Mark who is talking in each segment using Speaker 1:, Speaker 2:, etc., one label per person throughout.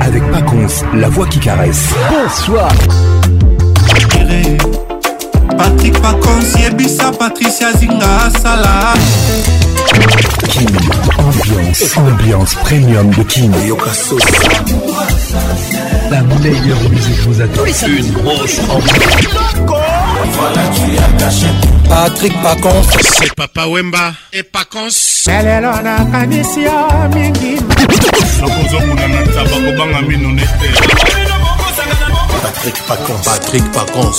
Speaker 1: Avec Pacons, la voix qui caresse. Bonsoir.
Speaker 2: Patrick Pacons, Yebisa, Patricia Zinga, Salah.
Speaker 1: Kin, ambiance, ambiance premium de Kin. La meilleure musique vous attend.
Speaker 3: Une grosse ambiance.
Speaker 4: Patrick Pacons.
Speaker 5: C'est Papa Wemba et Pacons.
Speaker 6: lelo nakanisi yo mingi
Speaker 5: nakozokuna na ntaba kobanga mino nete
Speaker 4: Patrick Pacons. Patrick Pacons.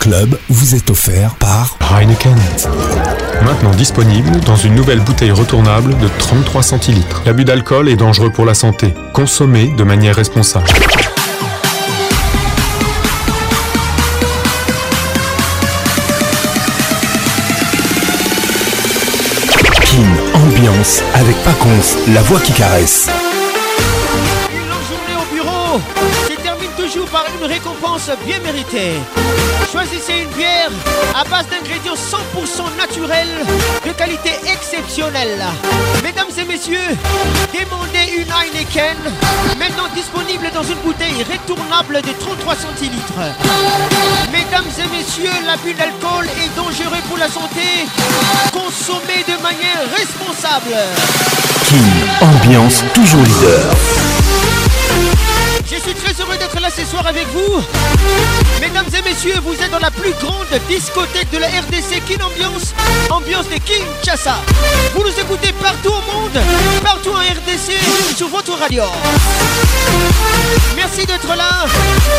Speaker 1: Club vous est offert par
Speaker 7: Heineken. Maintenant disponible dans une nouvelle bouteille retournable de 33 centilitres. L'abus d'alcool est dangereux pour la santé. Consommez de manière responsable.
Speaker 1: Kin, ambiance avec Pacons, la voix qui caresse.
Speaker 8: Une récompense bien méritée. Choisissez une bière à base d'ingrédients 100% naturels de qualité exceptionnelle. Mesdames et messieurs, demandez une Heineken, maintenant disponible dans une bouteille retournable de 33 centilitres. Mesdames et messieurs, l'abus d'alcool est dangereux pour la santé. Consommez de manière responsable.
Speaker 1: Kin, ambiance toujours leader.
Speaker 8: Je suis très heureux d'être là ce soir avec vous. Mesdames et messieurs, vous êtes dans la plus grande discothèque de la RDC Kin Ambiance, ambiance de Kinshasa. Vous nous écoutez partout au monde, partout en RDC, sur votre radio. Merci d'être là.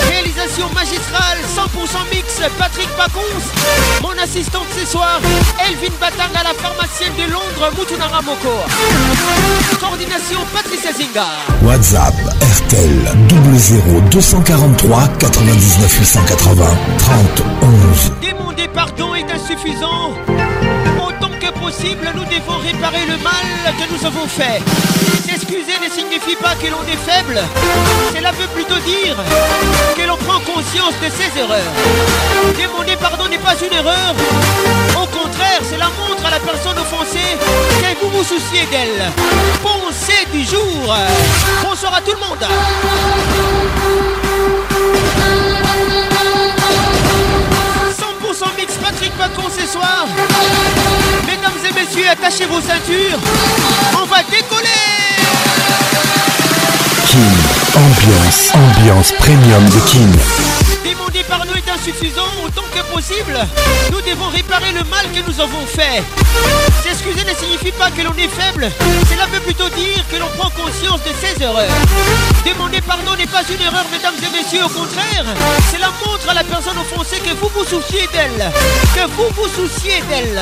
Speaker 8: Réalisation magistrale, 100% mix, Patrick Pacons. Mon assistante ce soir, Elvin Batanga, la pharmacienne de Londres, Moutounara Moko. Coordination, Patricia Zinga.
Speaker 1: WhatsApp RTL 00 243 99 880 30 11.
Speaker 8: Demander pardon est insuffisant. Que possible, nous devons réparer le mal que nous avons fait. S'excuser ne signifie pas que l'on est faible. Cela veut plutôt dire que l'on prend conscience de ses erreurs. Demander pardon n'est pas une erreur. Au contraire, cela montre à la personne offensée que vous vous souciez d'elle. Pensez du jour. Bonsoir à tout le monde. 100% mix Patrick Pacon ce soir. Mesdames et messieurs, attachez vos ceintures. On va décoller.
Speaker 1: Kin, ambiance, ambiance premium de Kin.
Speaker 8: Demander par nous est insuffisant autant que possible. Nous devons réparer le mal que nous avons fait. S'excuser ne signifie pas que l'on est faible. Cela veut plutôt dire que l'on prend conscience de ses erreurs. Demander pardon n'est pas une erreur, mesdames et messieurs. Au contraire, cela montre à la personne offensée que vous vous souciez d'elle. Que vous vous souciez d'elle.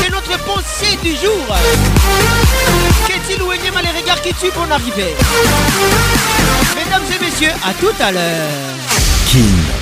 Speaker 8: C'est notre pensée du jour. Qu'est-il ou énième les regards qui tuent pour en arriver? Mesdames et messieurs, à tout à l'heure.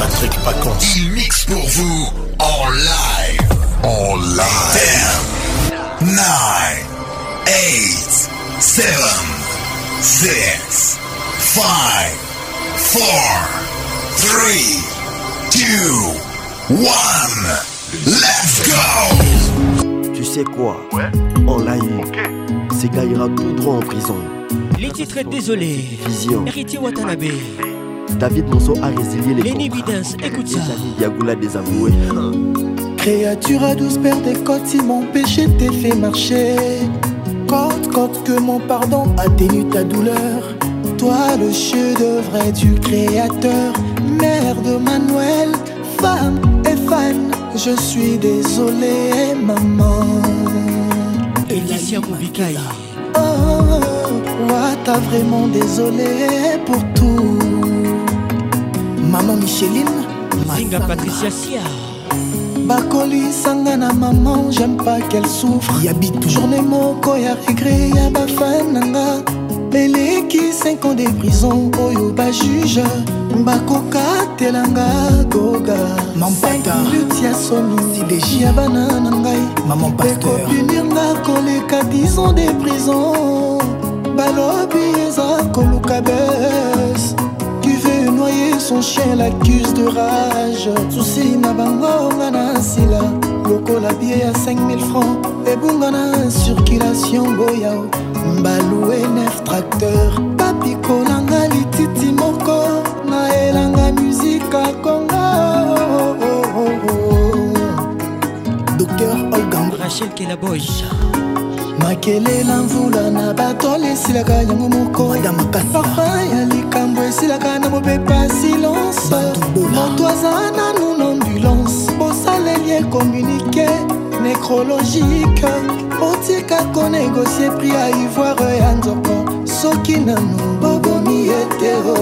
Speaker 4: Patrick Pacons, il mixe pour vous en live. En live. 10, 9, 8, 7, 6, 5, 4, 3, 2, 1. Let's go!
Speaker 9: Tu sais quoi En live, ces gars ira tout droit en prison.
Speaker 8: Les titres désolé.
Speaker 9: Vision.
Speaker 8: Héritier Watanabe.
Speaker 9: David Monceau a résilié les
Speaker 8: Lenny
Speaker 9: contrats.
Speaker 8: Bidens, écoute ça.
Speaker 9: Diagoula désavoué.
Speaker 6: Créature à douce paire des côtes, si mon péché t'est fait marcher.
Speaker 10: Côte, côte que mon pardon atténue ta douleur. Toi, le chef-d'œuvre du créateur, mère de Manuel, femme et fan. Je suis désolé, maman.
Speaker 8: Elicia Moubikaï.
Speaker 10: Oh, oh, oh, t'as vraiment désolé pour tout. Maman Micheline,
Speaker 8: Zinga Patricia Sia.
Speaker 10: bakolisanga na maman j'aime pas qu'elle souffre. Yabitu journée moko ya regret ya bafan nanga. Eleki 5 ans de prison oyo bajuge bakokatelanga goga. 5 minutes ya somi ya bana na ngai ekopunirnga koleka 10 ans de prison. Balobi eza koluka bes. Tu veux noyer son chien l'accuse de rage. Susi na bango nga na nsila lokola bie ya 5000 francs. Ebunga na circulation boyao mbalu enef tracteur bapikolanga lititi moko. Naelanga musika konga docteur olgan
Speaker 8: rachel kelaboy.
Speaker 10: Makelela mvula na batole esilaka yango moko. Parfum ya likambo esilaka na mopepa silence. Moto aza nanu na ambulance. Bosaleli ekommunike nécrologique otika konégocie pri ya ivoire ya nzoko. Soki nanu bobomi etero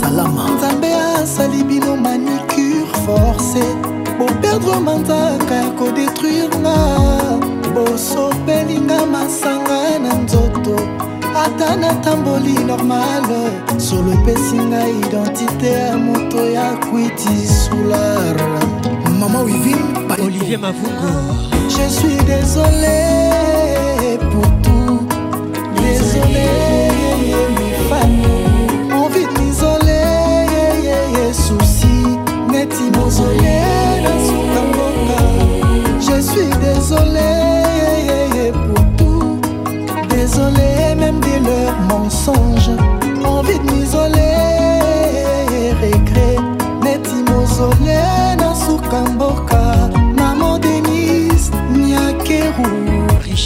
Speaker 10: salama. Nzambe asali bino manicure forcé. Boperdre manzaka ya kodétruire nga bosopelinga masanga na nzoto ata natamboli normal solo epesi ngai identité ya moto ya kwiti solar mama wivin
Speaker 8: Olivier Mavungo
Speaker 10: je suis désolé pour tout. Désolé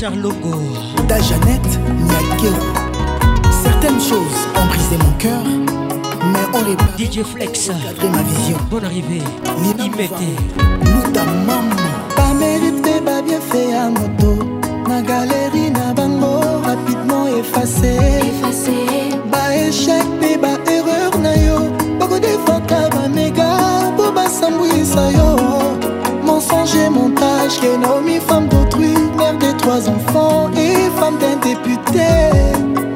Speaker 8: Richard Logo.
Speaker 10: Da Jeannette nyakeru certaines choses ont brisé mon cœur mais on les
Speaker 8: DJ Flex.
Speaker 10: ma vision.
Speaker 8: Bonne arrivée. Imete
Speaker 10: luta mama bamérite mpe babienfe ya moto. Na galeri na bango rapidement efface baéchec mpe baerreur na yo bakodefaka bamega mpo basambwisa yo mensonge montage que Naomi femme trois enfants et femme d'un député.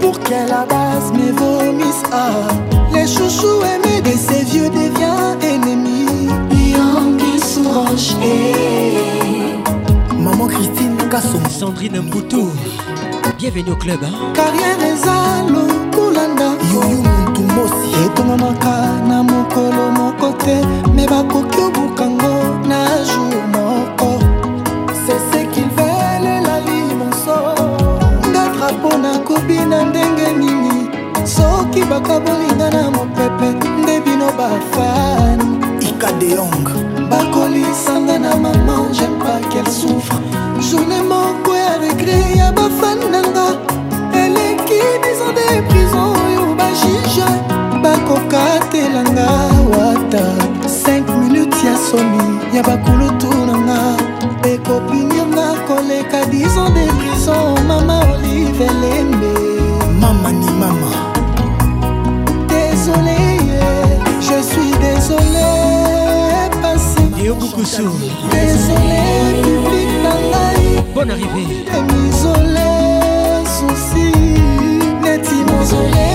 Speaker 10: Pour qu'elle à base me vomisse ah. Les chouchous aimés de ces vieux devient ennemis. Yangi Sourange Maman Christine Kassom
Speaker 8: Sandrine Mboutou Bienvenue au club hein?
Speaker 10: carrière eza lokulanda yoyo muntu mosi etongamaka na mokolo moko te me bakoki obukango na jour drapo nakobi na ndenge nini? Soki bakabolinga na mopepe nde bino bafan ikadeong bakolisanga na maman j'aime pas qu'elle souffre. Journée moko ya regret ya bafan nanga. Eleki biso de prison oyo bajuge bakokatelanga wata. 5 minutes ya somi ya bakulutu nanga. Ekopinirnga koleka 10 ans de prison mama olive lembe mama ni mama. Désolé je suis désolé pasi désolé public na ngai
Speaker 8: Bonne arrivée.
Speaker 10: Emisole susi neti mozole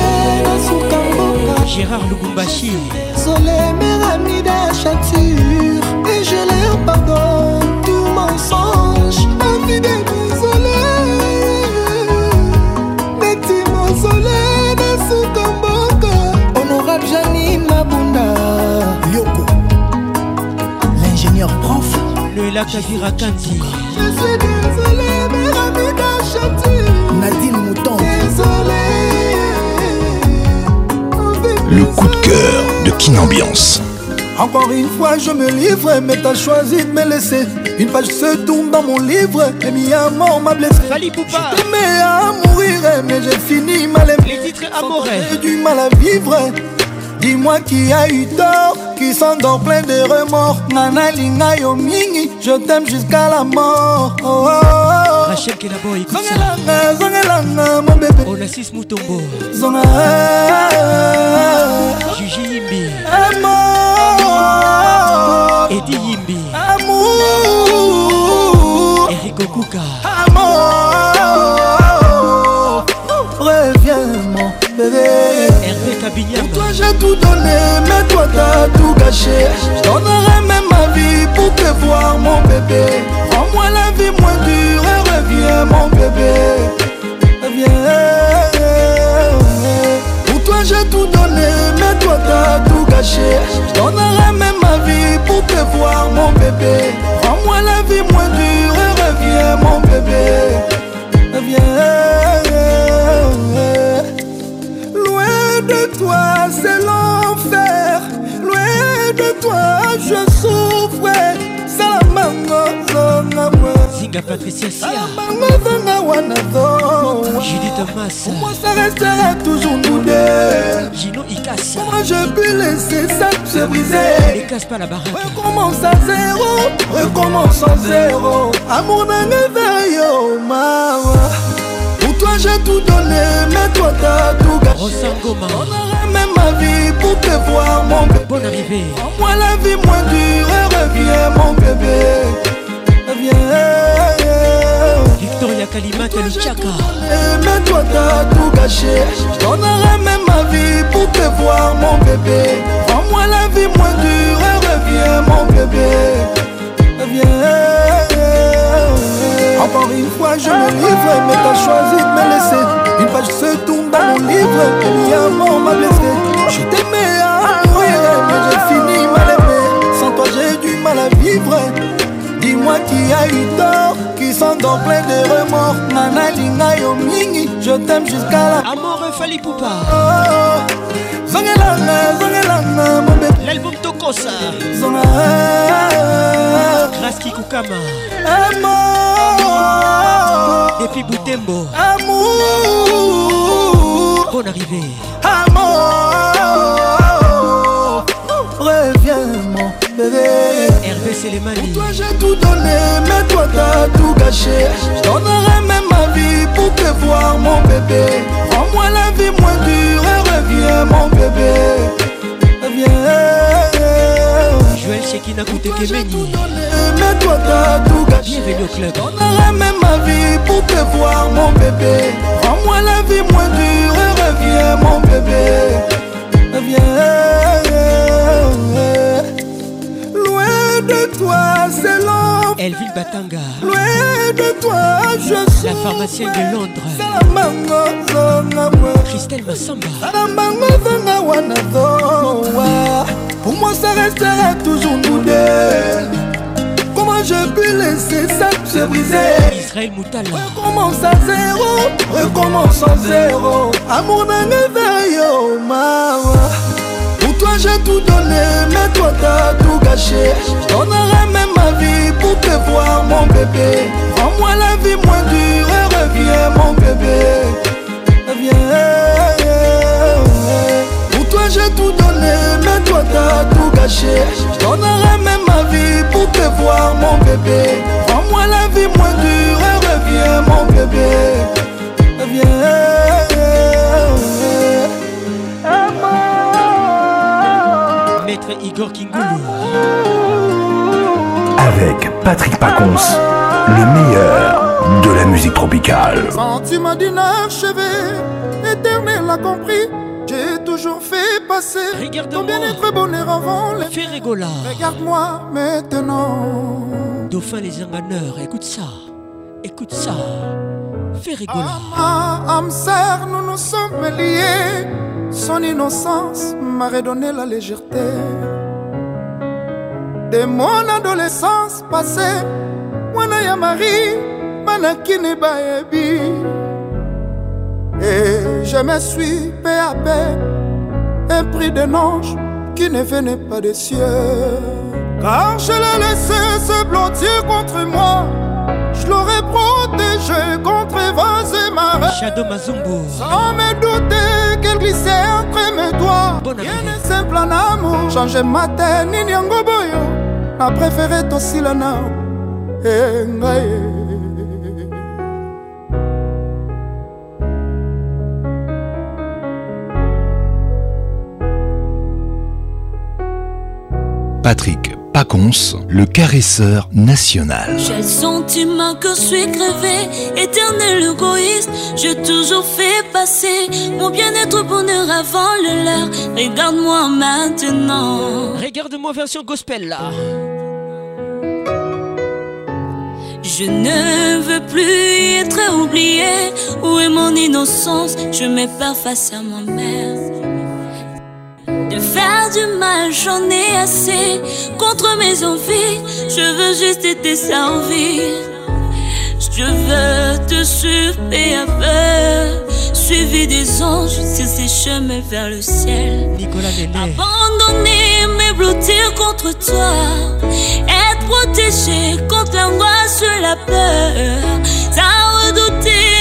Speaker 10: nasuka mboka
Speaker 8: Gérard Lubumbashi.
Speaker 10: Désolé méramida chature et je leur pardonne tout mensonge. Envie prof
Speaker 8: Noëlla Kavira Kanti
Speaker 10: Je suis désolé, mes amis d'Achature. Nadine Mouton. Désolé.
Speaker 1: Le coup de cœur de Kin Ambiance.
Speaker 11: Encore une fois, je me livre, mais t'as choisi de me laisser. Une page se tourne dans mon livre, et mi mort m'a blessé.
Speaker 8: Fali Poupa.
Speaker 11: J'aimais à mourir, mais j'ai fini mal aimé.
Speaker 8: Les titres amoureux.
Speaker 11: J'ai du mal à vivre. Dis-moi qui a eu tort, qui s'endort plein de remords. Nana linga yo mingi, je t'aime jusqu'à la mort. Oh, oh, oh. Zongelanga, zongelanga, mon bébé.
Speaker 8: Onassis Mutombo.
Speaker 11: Zonga.
Speaker 8: Gigi Yimbi.
Speaker 11: Amour.
Speaker 8: Eddie Yimbi.
Speaker 11: Amour.
Speaker 8: Eric Okuka.
Speaker 11: Amour. Reviens, mon bébé.
Speaker 8: Cabignam.
Speaker 11: Toi j'ai tout donné, mais toi t'as tout gâché. Je donnerai même ma vie pour te voir, mon bébé. Rends-moi la vie moins dure et reviens, mon bébé. Reviens. Pour toi j'ai tout donné, mais toi t'as tout gâché. Je donnerai même ma vie pour te voir, mon bébé. Rends-moi la vie moins dure et reviens, mon bébé. Reviens. De toi, c'est l'enfer. Loin de toi, je souffre. Salamanga, zonga, moi.
Speaker 8: Zinga Patricia Sia.
Speaker 11: Salamanga, zonga, wana, zonga.
Speaker 8: Judith Thomas.
Speaker 11: Pour moi, ça restera toujours nous deux.
Speaker 8: Gino Ikassa.
Speaker 11: Comment je peux laisser ça se briser?
Speaker 8: Ne casse pas la baraque.
Speaker 11: Recommence à zéro, recommence à zéro. Amour d'un éveil, maman. Toi j'ai tout donné, mais toi t'as tout gâché.
Speaker 8: Rosangoma.
Speaker 11: Donnerai même ma vie pour te voir, mon bébé.
Speaker 8: Bonne arrivée.
Speaker 11: Moi la vie moins dure, et reviens, mon bébé. Reviens.
Speaker 8: Victoria Kalimata le Tchaka.
Speaker 11: Mais toi t'as tout gâché. Je donnerai même ma vie pour te voir, mon bébé. Rends-moi la vie moins dure, et reviens, mon bébé. Encore une fois, je me livre, mais t'as choisi de me laisser. Une page se tourne dans mon livre, et mi m'a blessé. Je t'aimais à mourir, mais j'ai fini mal aimé. Sans toi, j'ai du mal à vivre. Dis-moi qui a eu tort, qui s'endort plein de remords. Nana linga yo mingi, je t'aime jusqu'à la
Speaker 8: Amour Fali Poupa.
Speaker 11: Oh, Zongelanga, zongelanga, mon bébé.
Speaker 8: L'album Tokosa.
Speaker 11: Zonga.
Speaker 8: Raski Kukama.
Speaker 11: Amour.
Speaker 8: Depuis Boutembo.
Speaker 11: Amour.
Speaker 8: Bonne arrivée.
Speaker 11: Amour. Reviens, mon bébé.
Speaker 8: Hervé Selemani.
Speaker 11: Toi j'ai tout donné, mais toi t'as tout gâché. Je donnerai même ma vie pour te voir, mon bébé. Rends-moi la vie moins dure et reviens, mon bébé.
Speaker 8: Joël Shekina Koutekemeni.
Speaker 11: Mais toi t'as tout gâché.
Speaker 8: Bienvenue au club.
Speaker 11: Donnerai même ma vie pour te voir, mon bébé. Rends-moi la vie moins dure et reviens, mon bébé. Reviens. Loin de toi, c'est l'enfer.
Speaker 8: Elville Batanga.
Speaker 11: Loin de toi, je suis.
Speaker 8: La pharmacienne de Londres. Christelle Massamba.
Speaker 11: Pour moi, ça restera toujours nous deux. Comment je peux laisser ça se briser?
Speaker 8: Israël Moutala.
Speaker 11: Recommence à zéro, recommence à zéro. Amour d'un éveil, oh maman. Pour toi j'ai tout donné, mais toi t'as tout gâché. Je donnerai même ma vie pour te voir, mon bébé. Rends-moi la vie moins dure et reviens, mon bébé. Reviens. J'ai tout donné, mais toi t'as tout gâché. Je donnerai même ma vie pour te voir, mon bébé. Rends-moi la vie moins dure et reviens, mon bébé. Reviens.
Speaker 8: Maître Igor Kingoulou.
Speaker 1: Avec Patrick Pacons, le meilleur de la musique tropicale.
Speaker 11: Sentiment d'une archevée, éternel a compris. Toujours fait passer ton bien-être bonheur avant les.
Speaker 8: Fais rigola.
Speaker 11: Regarde-moi maintenant.
Speaker 8: Dauphin les enganeurs, écoute ça. Écoute ça. Fais rigola.
Speaker 11: Ah, âme sœur, nous nous sommes liés. Son innocence m'a redonné la légèreté. De mon adolescence passée, mwana ya Marie, manakini baebi. Et je me suis peu à peu épris de ange
Speaker 10: qui ne venait pas des cieux. Car je l'ai laissé se blottir contre moi. Je l'aurais protégé contre vents et marées.
Speaker 8: Shadow Mazumbo.
Speaker 10: Sans me douter qu'elle glissait entre mes doigts. Rien n'est simple en amour. Changer ma tête, nini yango boyo. Na préféré tosila na. Eh,
Speaker 1: Patrick Pacons, le caresseur national.
Speaker 12: J'ai le sentiment que je suis crevé, éternel égoïste. J'ai toujours fait passer mon bien-être bonheur avant le leur. Regarde-moi maintenant.
Speaker 8: Regarde-moi version gospel là.
Speaker 12: Je ne veux plus être oublié. Où est mon innocence? Je me perds face à ma mère. De faire du mal, j'en ai assez. Contre mes envies, je veux juste te servir. Je veux te suivre peu. Suivi des anges sur ces chemins vers le ciel.
Speaker 8: Nicolas Néné.
Speaker 12: Abandonner, me blottir contre toi. Être protégé contre l'angoisse, la peur. Sans redouter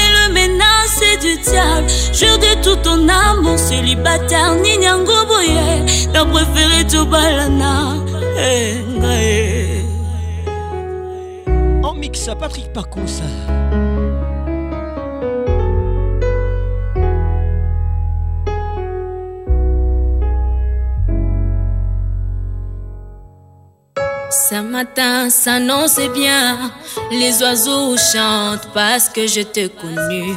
Speaker 12: menace du diable. Jure de tout ton amour célibataire. Ninyango boye. T'as préféré tout balana.
Speaker 8: En mix, Patrick Pacons.
Speaker 12: Ce matin s'annonce bien, les oiseaux chantent parce que je t'ai connu.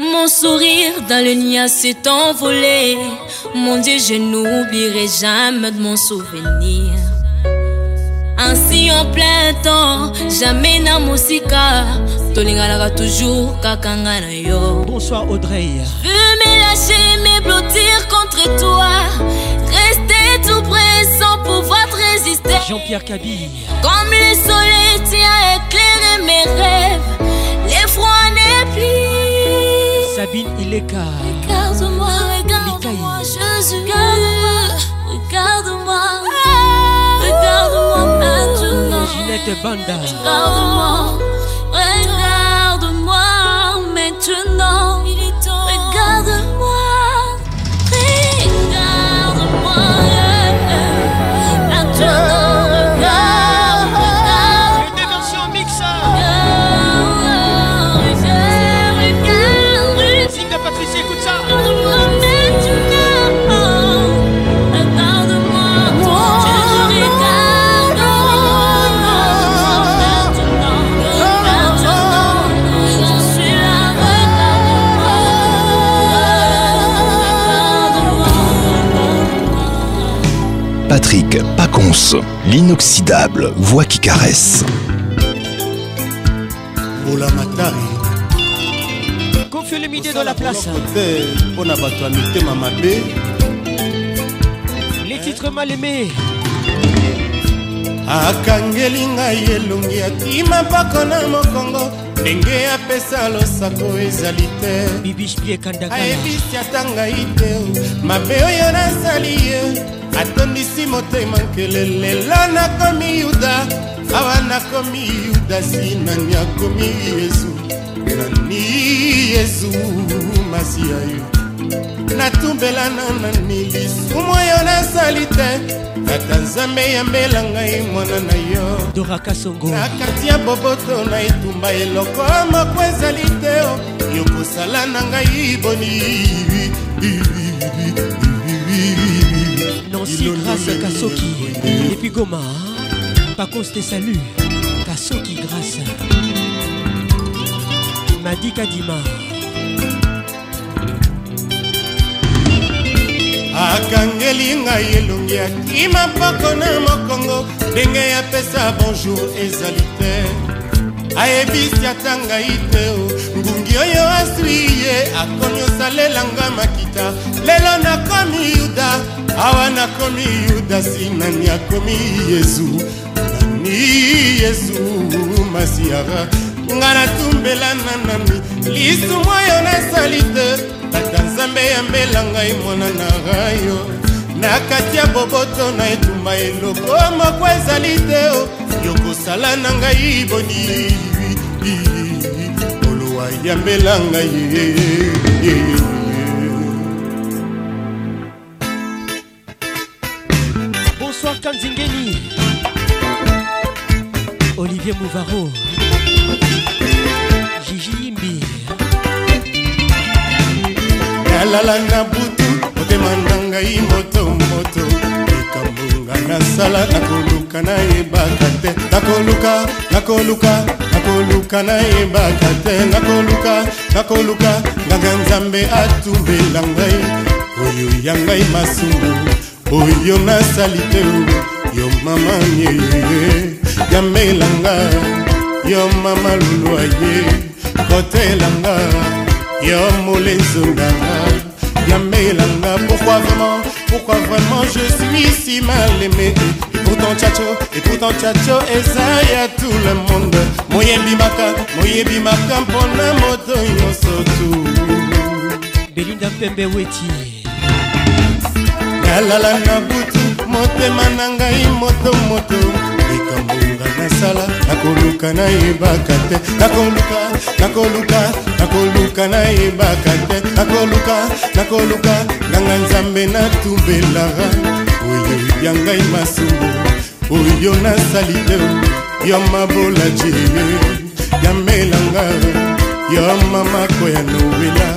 Speaker 12: Mon sourire dans le nid s'est envolé. Mon Dieu, je n'oublierai jamais de mon souvenir. Ainsi en plein temps, jamais na musika. Tolingalaka toujours kakanga na yo.
Speaker 8: Bonsoir Audrey.
Speaker 12: Je veux me lâcher, me blottir contre toi. Rester tout près sans pouvoir te résister.
Speaker 8: Jean-Pierre Cabille.
Speaker 12: Comme le soleil tient éclairer mes rêves.
Speaker 8: Sabine Ileka.
Speaker 12: Regarde-moi, regarde-moi, Jésus. Regarde-moi, regarde-moi. Regarde-moi maintenant.
Speaker 8: Ginette Banda.
Speaker 12: Regarde-moi, regarde-moi maintenant.
Speaker 1: Patrick Pacons, l'inoxydable voix qui caresse.
Speaker 8: Confie le midi dans la place. Les titres mal aimés.
Speaker 2: akangeli ngai elongi akima mpako na mokongo ndenge apesa losako ezali te ayebisi ata ngai te mabe oyo nasali ye atondisi motema nkele lelo nakomi yuda awa nakomi yudasi nani akomi yesu nani yesu masiya yo. Natumbelana nani lisumu oyo nasali te. Tata nzambe yambela ngai mwana na yo. Na kati ya boboto na etumba eloko moko ezali te o. Yokosala na ngai boni.
Speaker 8: Nancy grâce Kasoki. Depuis Goma Pacos te salue Madi Kadima
Speaker 2: akangeli ngai elongi akima mpako na mokongo ndenge yapesa bonjour ezali te. Ayebisi ata ngai te ngungi oyo aswi ye akomi osalelanga makita. Lelo nakomi yuda awa nakomi yudasi nani akomi yesu nani yesu masiara nga natumbela na nani lisumu oyo nasali te tata nzambe yambela ngai mwana na rayo. Na kati ya boboto na etumba eloko moko ezali te yokosala na ngai boni. Olowa yambela ngai
Speaker 13: Kanzingeni. Olivier Mouvaro.
Speaker 2: Nalala na butu motema na ngai motomoto likambonga nasala nakoluka nayebaka te. Nakoluka nakoluka nakoluka nayebaka te. Nakoluka nakoluka nganga nzambe atumbela ngai. Oyo ya ngai masumu oyo nasali te. Yo mama nyeye yamelanga. Yo mama lulwa ye kotelanga. Yo molenzonganga yamelanga pourquoi vraiment pourquoi vraiment je suis si mal aimé? Et pourtant tchacho et pourtant tchacho eza ya tout le monde. Moyebimaka moyebimaka mpona moto nyonso tu
Speaker 13: belinda mpembe weti
Speaker 2: nalala na butu motema na ngai motomoto likambonga nasala nakoluka nayebaka te. Nakoluka nakoluka nakoluka nayebaka te. Nakoluka nakoluka nganga nzambe natumbelaka. Oyo ya ngai masumu oyo nasali te. Yo mabola jeye yamelanga yo mamako ya nowela.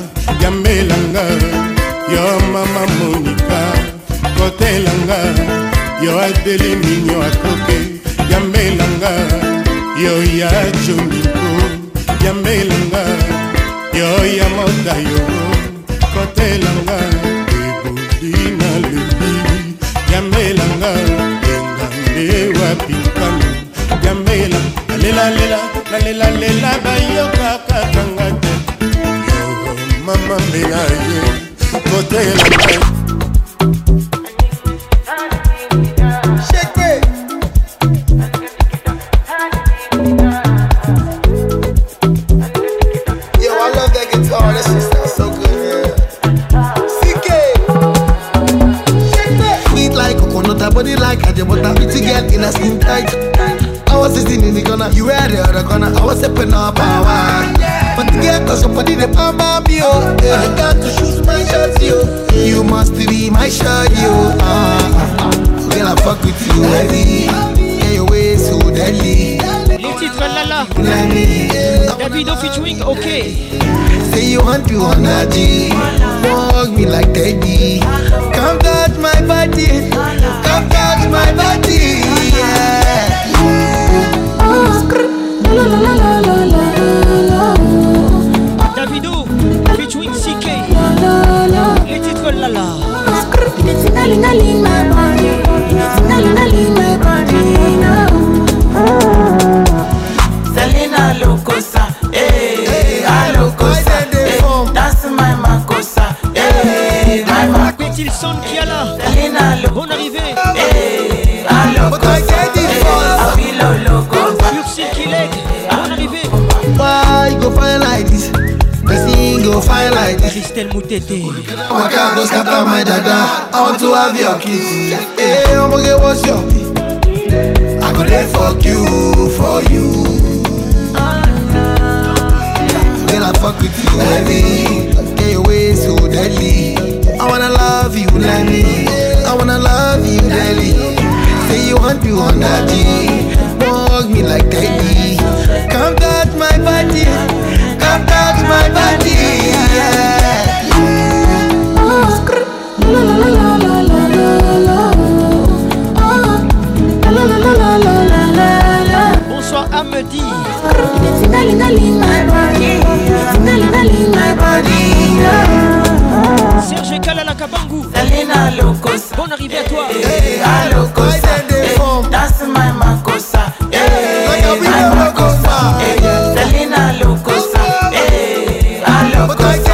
Speaker 2: Yamelanga yo mama monika kotelanga yo adeli minyo akoke yamelanga yo ya joniko yamelanga yo ya modayo kotelanga ebodi na lebi yamelanga engambe wapi nkano yamela nalelalela nalelalela bayokakakanga te yo mama mbela ye kotelanga
Speaker 13: Les titres Lala. Davido featuring OK.
Speaker 14: Say you want to honor G Walk me like Teddy Come touch my body Come touch my body yeah.
Speaker 13: Davido featuring CK. Les titres Lala.
Speaker 8: Eh, Avilo Locosa.
Speaker 13: Ursi Kilek. Bonne arrivée.
Speaker 14: Why go fire like this? Person go fire like this
Speaker 13: Christelle Moutete.
Speaker 14: My car go scatter my dada I want to have your kiss Hey, I'm gonna get what's your I go there fuck you, for you Girl, I fuck with you heavy Get your way so deadly I wanna love you, Lenny. I wanna love you, Nelly. Say you want you on that D. Don't hug me like that D. Come touch my body. Come touch my body. Yeah.
Speaker 13: Oh, la la la
Speaker 8: la. Bonsoir Amedi. Tingalingaling my body, tingalingaling my
Speaker 15: body. DJ
Speaker 13: Kalala Kabangu Elena
Speaker 8: Lokosa. Bonne arrivée à
Speaker 16: toi. Eh, eh, eh, hey, Alokosa. Hey, That's my Makosa. Hey, My
Speaker 17: Makosa. Elena Lokosa. Alokosa.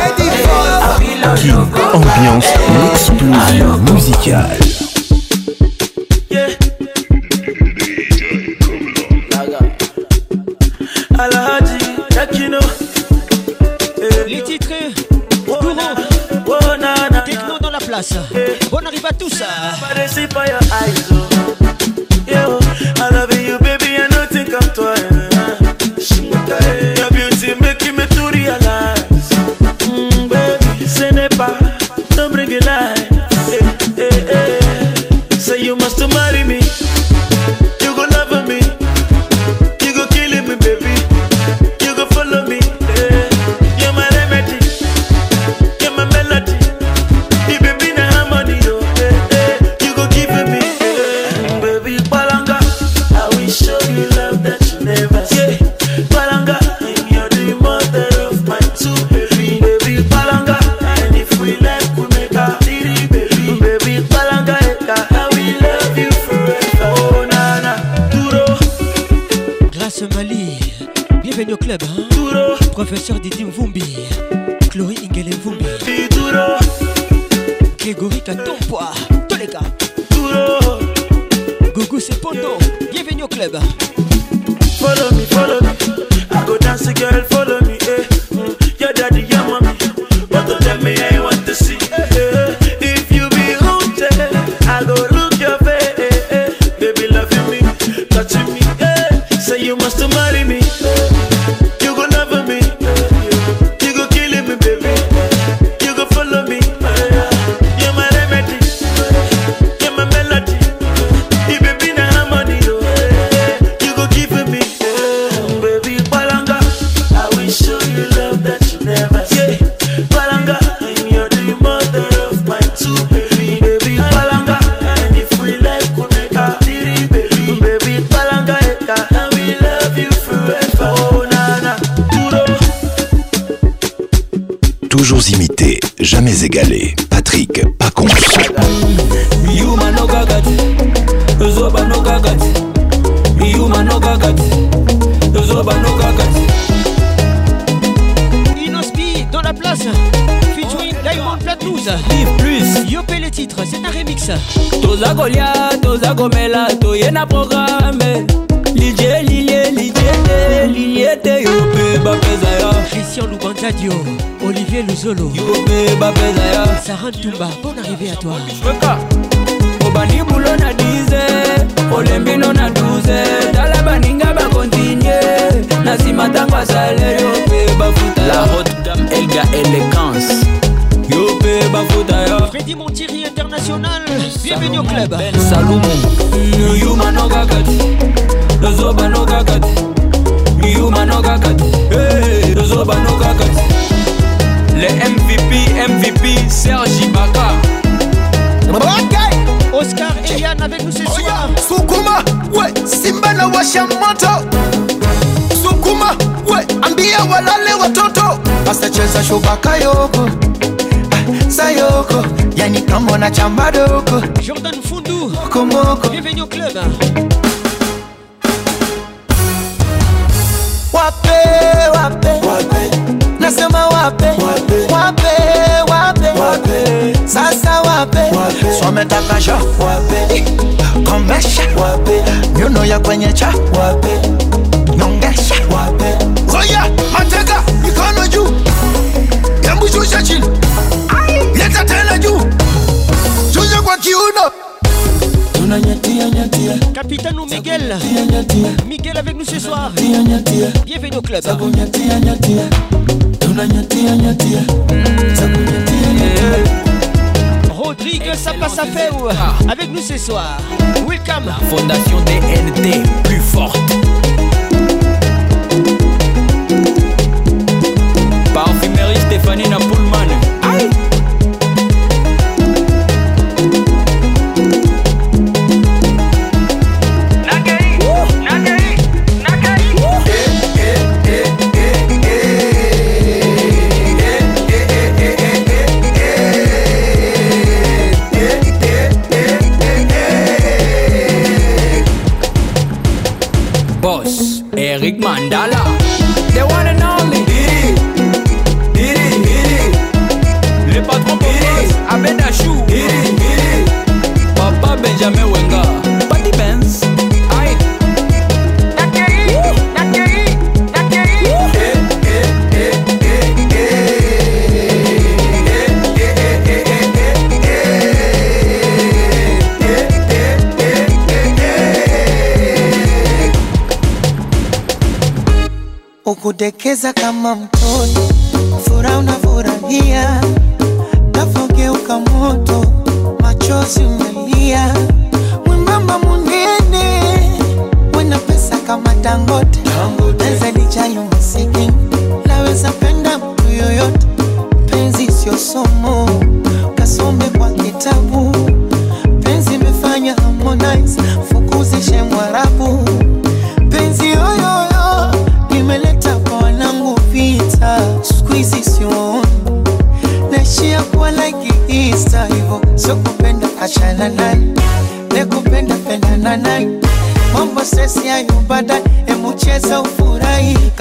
Speaker 17: King
Speaker 8: Ambiance, l'explosion musicale. place.
Speaker 17: On arrive à tout ça. professeur
Speaker 8: dit Cadio, Olivier Luzolo, Sarah Tumba, bonne arrivée à toi.
Speaker 17: obani bulo na 10 olembi no na 12 tala baninga bakontinye na nsima ntango asalerio mpe bafuta
Speaker 18: la rotdam elga elegance
Speaker 17: yo mpe bafuta yo
Speaker 8: fredi montiri international bienvenu au club.
Speaker 17: Ben salumu mm, yuma nokaka te lozoba nokaka te yuma nokaka te hey. tozobano kaka le mvp mvp sergi baka
Speaker 8: Oscar et avec nous ce oh, soir.
Speaker 13: Sukuma, ouais, Simba na washamoto. Sukuma, ouais, ambia walale watoto. Asacheza shubaka yoko. Ah, sayoko, yani kama na chamba doko.
Speaker 8: Jordan Fundu.
Speaker 13: Moko moko.
Speaker 8: Bienvenue au club.
Speaker 13: sasa wape, wape. Sometakasha wape, komesha wape, nyuno ya kwenye cha. Wape, nyongesha wape. Oya mateka mikono juu, hebu shusha chini, leta tena juu, shusha kwa kiuno.
Speaker 8: Capitaine ou Miguel? Miguel avec nous ce soir. Bienvenue au club.
Speaker 13: Mmh. Rodrigue, ça
Speaker 8: passe à faire avec nous ce soir. Welcome.
Speaker 18: La fondation DNT plus forte.
Speaker 17: Parfumerie Stéphanie Napoule ezaka
Speaker 15: mama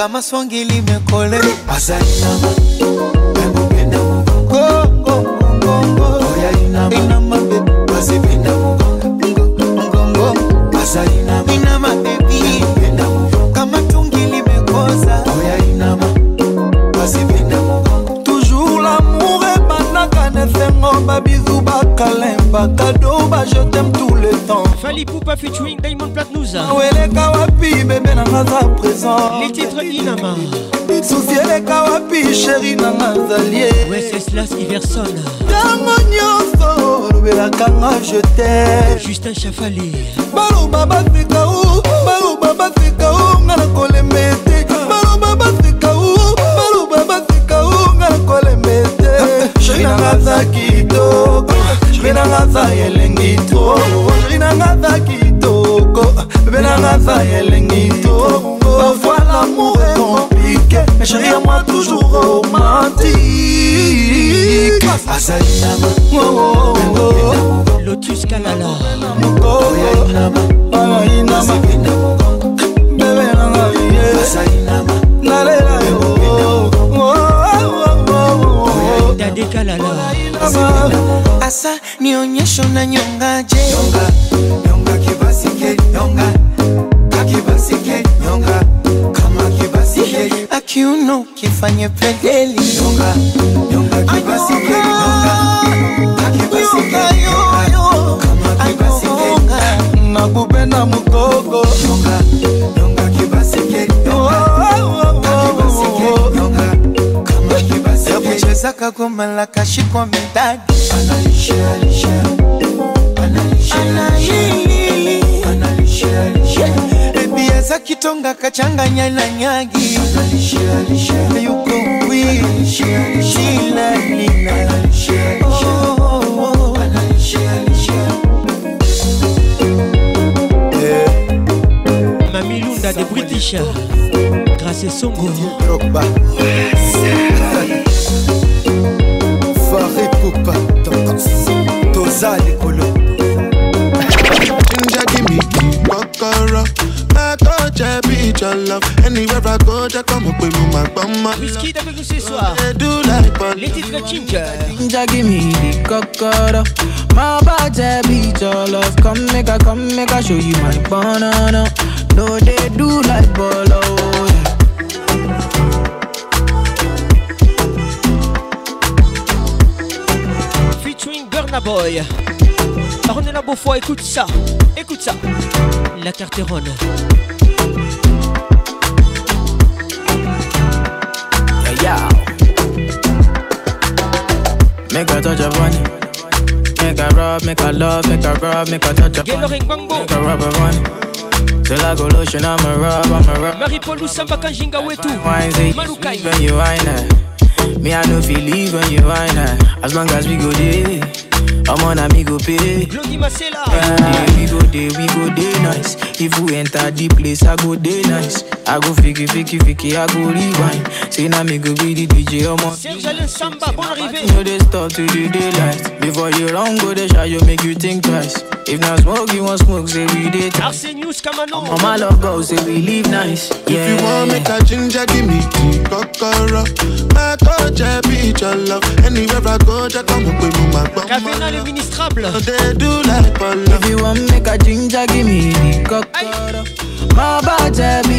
Speaker 15: kama swangi limekole inama inama bebi kama tungi limekoza inama
Speaker 11: toujours l'amour ebandaka na esengo babizu bakalemba kado ba je t'aime tout le temps.
Speaker 8: Fali Poupa featuring Diamond Platnumz
Speaker 11: weleka wapi bebe nanga za présent
Speaker 8: Titres Inama
Speaker 11: susi eleka wapi sheri nanga zalie
Speaker 8: Wenceslas Iverson
Speaker 11: ntango nyonso olobelaka nga je t'aime.
Speaker 8: Justin Chafali.
Speaker 11: Baloba baseka u baloba baseka u nga na kolemba ete. Baloba baseka u baloba baseka u nga na kolemba ete. Sheri nanga za kitoko sheri nanga za elengi to sheri nanga za kitoko bebe nanga za elengi chéri à moi toujours romantique. Azali oh, oh, oh,
Speaker 8: lotus kalala mokoyainama bebe nanga ye nalela yo.
Speaker 15: Dadekalala asa nionyesho na nyongaje Nyonga. kiuno kifanye pedeli
Speaker 11: nyonga nyonga
Speaker 15: kibasi nyonga yoyo anyonga
Speaker 11: nagube na mugogo.
Speaker 15: Nyonga nyonga kibasi oh,
Speaker 11: oh, oh,
Speaker 15: yakuchezaka gomala kashikwa medadi anaisha anaisha anaisha za kitonga kachanganya na nyagi. Yuko
Speaker 8: kwiila nina. Oh, oh,
Speaker 14: oh. Mamilunda de British.
Speaker 5: Grâce à Songo. Faré Popa Tozali Kolo I be your love. Anywhere I go, just come up with me, my bummer.
Speaker 8: Whisky avec ce soir
Speaker 5: Do like
Speaker 8: Les titres Ginger
Speaker 19: Ginger, give me the kokoro. My body beat your love. Come make a, come make a show you my banana. No, they do like bolo.
Speaker 8: Featuring Burna Boy Baronne la Beaufoy, écoute ça Écoute ça La Carteronne
Speaker 19: Yeah, yeah. Make a touch upon it. Make a rub, make a love, make a rub, make a touch upon it. Make a rub upon it. Till I go lotion, I'm a rub, I'm a rub.
Speaker 8: Marie-Paul Lusamba Kanjinga Wetu
Speaker 19: Wine say,
Speaker 8: Malukai
Speaker 19: when you wine it. Eh. Me, I know feel leave when you wine it. Eh. As long as we go there, I'm on a me go pay.
Speaker 8: Glody Marcella
Speaker 19: Yeah, we go day, we go day nice. If we enter the place, I go day nice. I go fiki, fiki, fiki, I go rewind. Say now me go be the DJ, I'm on.
Speaker 8: Serge Alain Samba, bonne arrivée
Speaker 19: You know they stop to the daylight. Before you run, go the shot, you make you think twice. If not smoke, you want smoke, say we did.
Speaker 8: Arsenius Kamano
Speaker 19: Mama love go, say we live nice. Yeah.
Speaker 5: If you want make a ginger, give me key, kọ́kọ́rọ́ tó jẹ́ bí jẹ́ kọ́ mọ̀ pé mo máa.
Speaker 8: Kabina le ministrable.
Speaker 5: No dey do like polo.
Speaker 19: If you wan make a ginger give me the kọ́kọ́rọ́. Má bá jẹ́ bí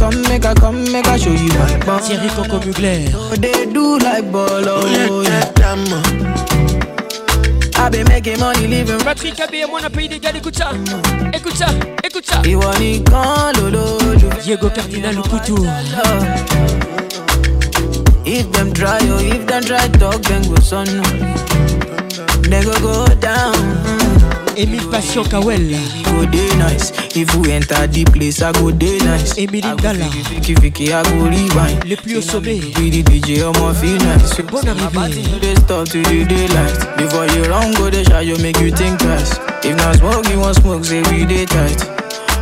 Speaker 19: come make I come make I show you my bọ́.
Speaker 8: Thierry Coco Mugler.
Speaker 19: No dey do like.
Speaker 5: Ó yẹ kẹ́ dá
Speaker 19: mọ̀ be make making money, living
Speaker 8: Patrick Abbé et moi, on a pays d'égal, écoute ça. Écoute ça, écoute ça. Diego Cardinal Couture.
Speaker 19: If them try, oh, if them try, talk, then go son. They go go down.
Speaker 8: Emile Passion Kawel.
Speaker 19: Go day nice. If we enter the place, I go day nice.
Speaker 8: Emile Ngala.
Speaker 19: Fiki fiki, I go rewind.
Speaker 8: Le plus au sommet.
Speaker 19: Be the DJ, I'm feel nice.
Speaker 8: Bonne arrivée.
Speaker 19: They stop to the daylight. Before you run, go the shot, you make you think twice. If not smoke, you want smoke, say we day tight.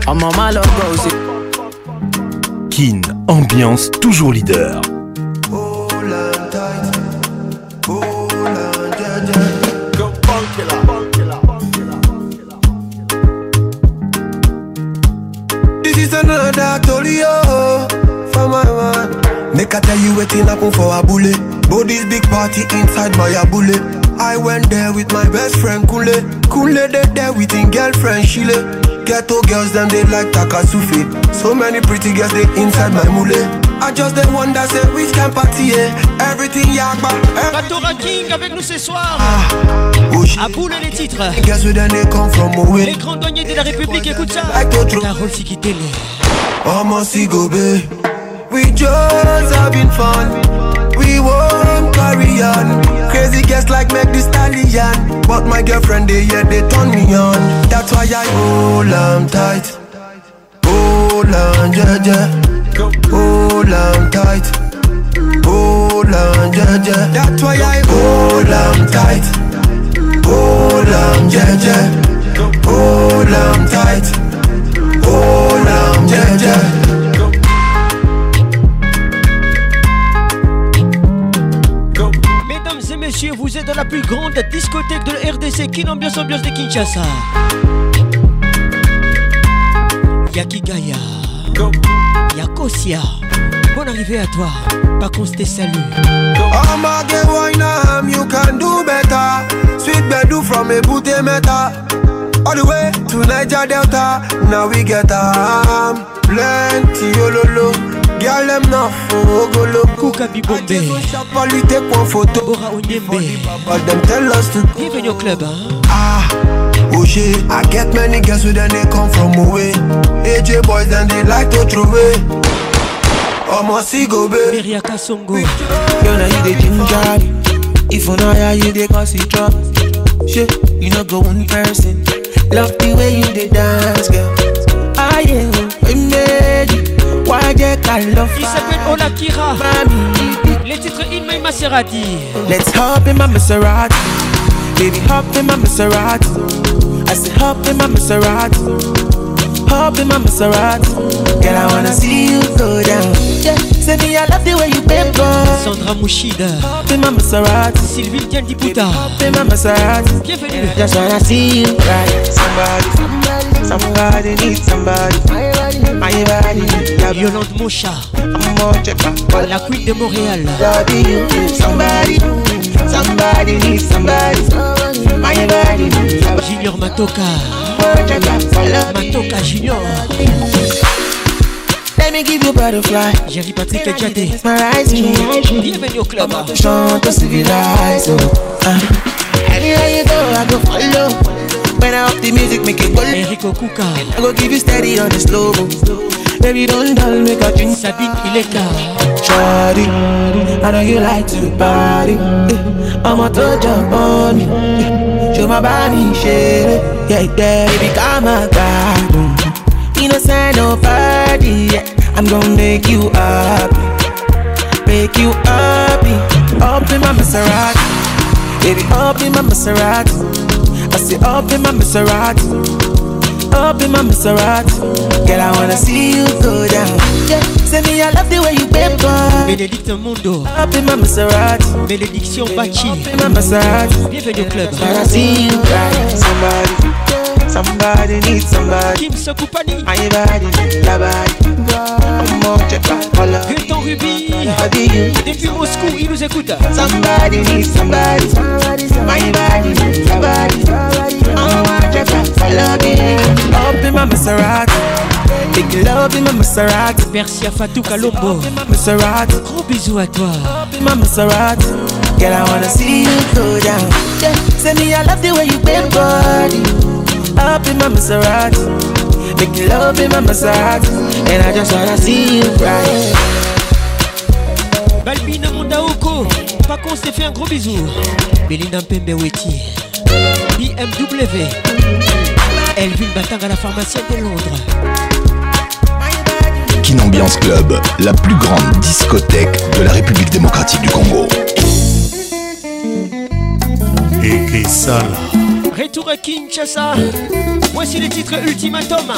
Speaker 19: I'm on my love say.
Speaker 1: Kin, ambiance toujours leader.
Speaker 20: Another Tolio for my man. Make I tell you waiting happen for a bullet. But this big party inside my bullet. I went there with my best friend Kule. Kule they there with his girlfriend Shile. Ghetto girls them they like Takasufi. So many pretty girls they inside my mule. I just they wonder say which can party eh? Everything yakba.
Speaker 8: Bateau Ranking avec nous ce soir. À boule les titres. Les grands douaniers de la République, écoute ça. Carole Sikitele.
Speaker 20: Almost go be. We just having fun. We won't carry on. Crazy guests like make this stallion. But my girlfriend, they yeah, they turn me on. That's why I hold on tight. Hold on, yeah, yeah. Hold on tight. Hold on, yeah, yeah. That's why I hold on tight. Hold on,
Speaker 8: messieurs, vous êtes dans la plus grande discothèque de la RDC, Ambiance Ambiance de Kinshasa. Yakigaya, Yakosia, bonne arrivée à toi.
Speaker 20: I'm a gay wine, um, you can do better. Sweet bedu from a booty meta. All the way to Niger Delta. Now we get um, plenty ololo. Girl, them not for ogolo.
Speaker 8: Kuka Bibombe.
Speaker 20: Take one photo.
Speaker 8: Bora Onyembe.
Speaker 20: But them tell us to
Speaker 8: Bienvenue au club, hein.
Speaker 20: Ah, oh shit. I get many girls with them they come from away. AJ boys then they like to throw away. Almost see go baby.
Speaker 8: Miriaka Songo.
Speaker 19: Girl, now you the ginger. If you know how you dey cause it trouble. Shit, you know go one person. Love the way you dey dance, girl. Ah yeah, we made you. Why you can love
Speaker 8: Il s'appelle Ola Kira. Les titres In My Maserati.
Speaker 19: Let's hop in my Maserati. Baby, hop in my Maserati. I said hop in my Maserati. Hop in my Maserati. Girl, I wanna see you go down. Yeah, say me I love the way you bend boy.
Speaker 8: Sandra Mouchida.
Speaker 19: Hop in my Maserati.
Speaker 8: Sylvie Diputa.
Speaker 19: Hop in my Maserati.
Speaker 8: Bienvenue.
Speaker 19: Just wanna see you right. Somebody, somebody needs somebody. My body, yeah.
Speaker 8: Yolande Mocha.
Speaker 19: I'm more.
Speaker 8: La queen de Montréal.
Speaker 19: Somebody, somebody needs somebody. My body,
Speaker 8: Junior Matoka.
Speaker 19: More checker. I love you.
Speaker 8: Matoka Junior.
Speaker 19: Let me give you butterfly.
Speaker 8: Jerry Patrick.
Speaker 19: Mesmerize me.
Speaker 8: Bienvenue au club.
Speaker 19: Chante civilize. Oh. Uh. Anywhere you go, I go follow. When I up the music, make it go.
Speaker 8: Enrico Kuka.
Speaker 19: I go give you steady on the slow. Baby, don't dull, make a drink.
Speaker 8: Sabine Ileka.
Speaker 19: Shawty, I know you like to party. eh. I'ma touch up on you. eh. Show my body, shit. Yeah, yeah, baby, come God. mm. Innocent, no party. Yeah. I'm gonna make you happy. Make you happy. Up in my Maserati. Baby, up in my Maserati. I say up in my Maserati. Up in my Maserati. Girl, I wanna see you go down. Yeah, say me, I love the way you bend boy.
Speaker 8: Bénédicte Mondo.
Speaker 19: Up in my Maserati.
Speaker 8: Bénédiction Bachi.
Speaker 19: Up in my Maserati.
Speaker 8: Bienvenue au club.
Speaker 19: Wanna see you. Somebody, somebody needs somebody.
Speaker 8: Kim Sokupani.
Speaker 19: My body, your body.
Speaker 8: Gaëtan Ruby. Depuis Moscou, il nous écoute.
Speaker 19: Somebody needs somebody. My body. Merci
Speaker 8: à Fatou Kalombo. Gros bisous à toi.
Speaker 19: Girl, I wanna see you go down. Yeah. Say me, I love the way you bend body. Up in my Maserati, making love in my Maserati, and I just wanna see you right.
Speaker 2: Balbina Mondaoko, Pacon s'est fait un gros bisou. Belinda Mpembe Weti. BMW Elville Batang à la pharmacienne de Londres.
Speaker 1: Kinambiance Club, la plus grande discothèque de la République démocratique du Congo.
Speaker 21: Et ça là.
Speaker 2: Retour à Kinshasa. Voici le titre Ultimatum.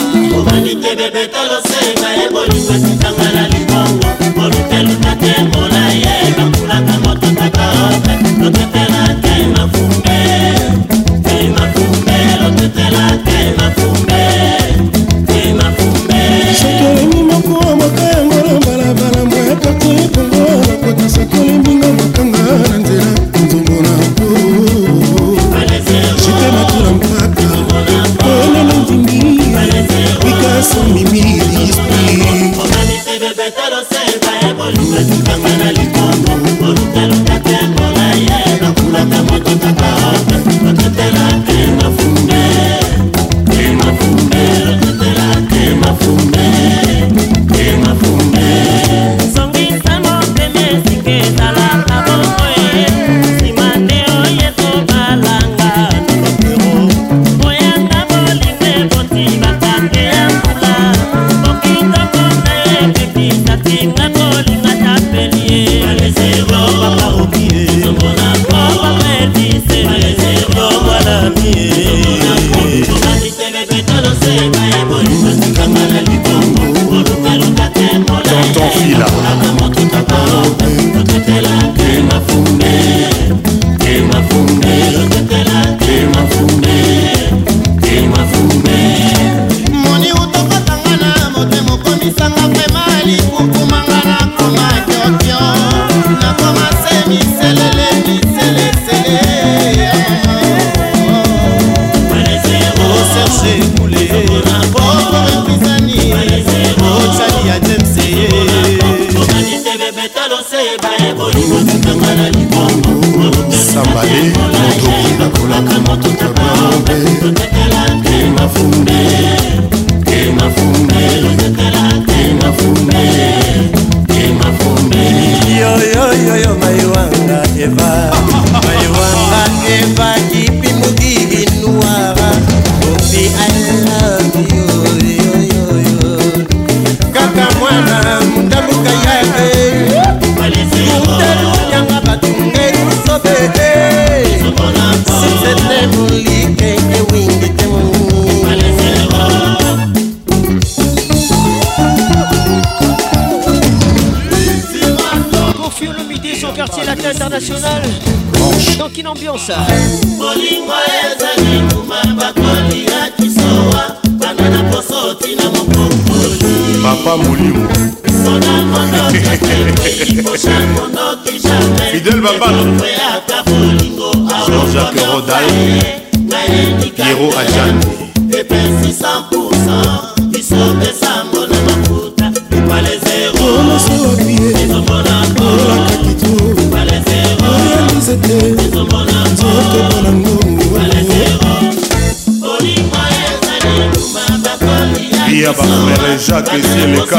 Speaker 8: sacrifier les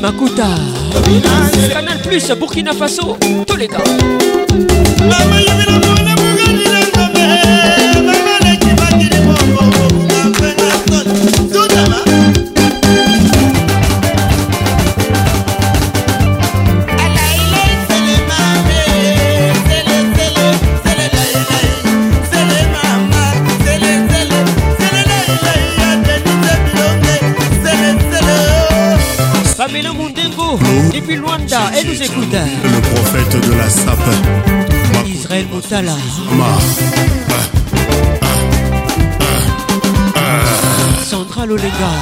Speaker 8: Makuta. Canal Plus Burkina Faso Tous Sala. Sandra
Speaker 2: Lolenga.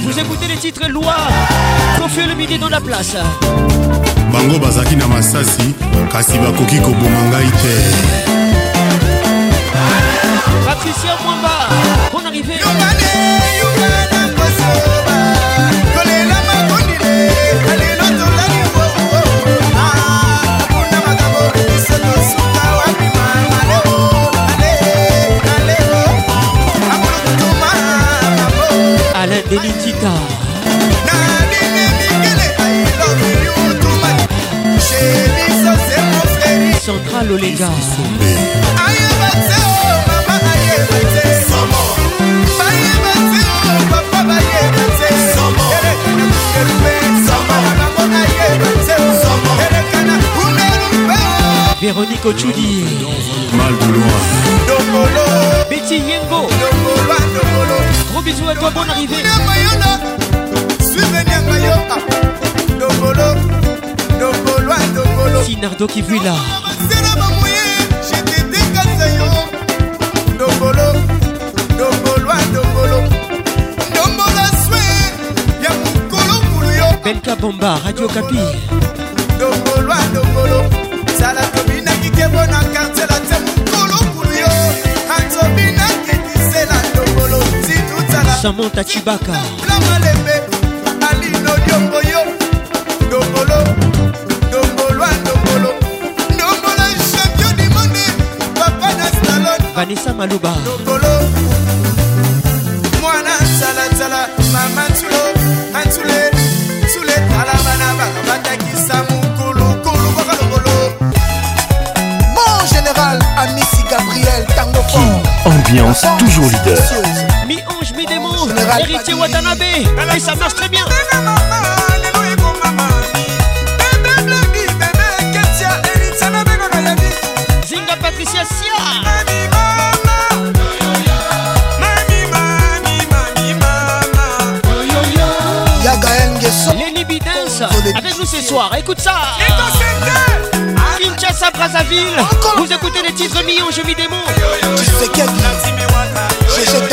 Speaker 8: Vous écoutez les titres Loire. Confiez le midi dans la place.
Speaker 2: bango bazalaki na masasi kasi bakoki koboma ngai te
Speaker 8: patricia mwamba on arrivé yobane yubana kosoba kolela makondile Delitita Central Olenga Véronique Ochudi
Speaker 2: mal de loin.
Speaker 8: Betty Yengo gros bisous à toi, bonne arrivée. Sinardo qui vuit là. Belka Bomba, Radio
Speaker 22: Kapi. Dongolo, dongolo, zala tobinaki kebonaka
Speaker 8: Samantha Chibaka.
Speaker 22: Blamalembe alino diongo yo ndongolo ndongolo a ndongolo ndongolo champion du monde papa na stalon
Speaker 8: Vanessa Maluba.
Speaker 22: Ndongolo mwana nzalatsala mama ntulo antule tule tala bana baka batakisa mokulukulu kwaka lokolo mon général amisi gabriel tango fort.
Speaker 23: Ambiance toujours leader.
Speaker 8: Héritier Watanabe Et ça marche très bien. Zinga Patricia Sia. Lenny Bidens Avec nous ce soir, écoute ça. Kinshasa Brazzaville. Vous écoutez les titres mi-ange, mi-démon
Speaker 22: Tshisekedi Gégé Tango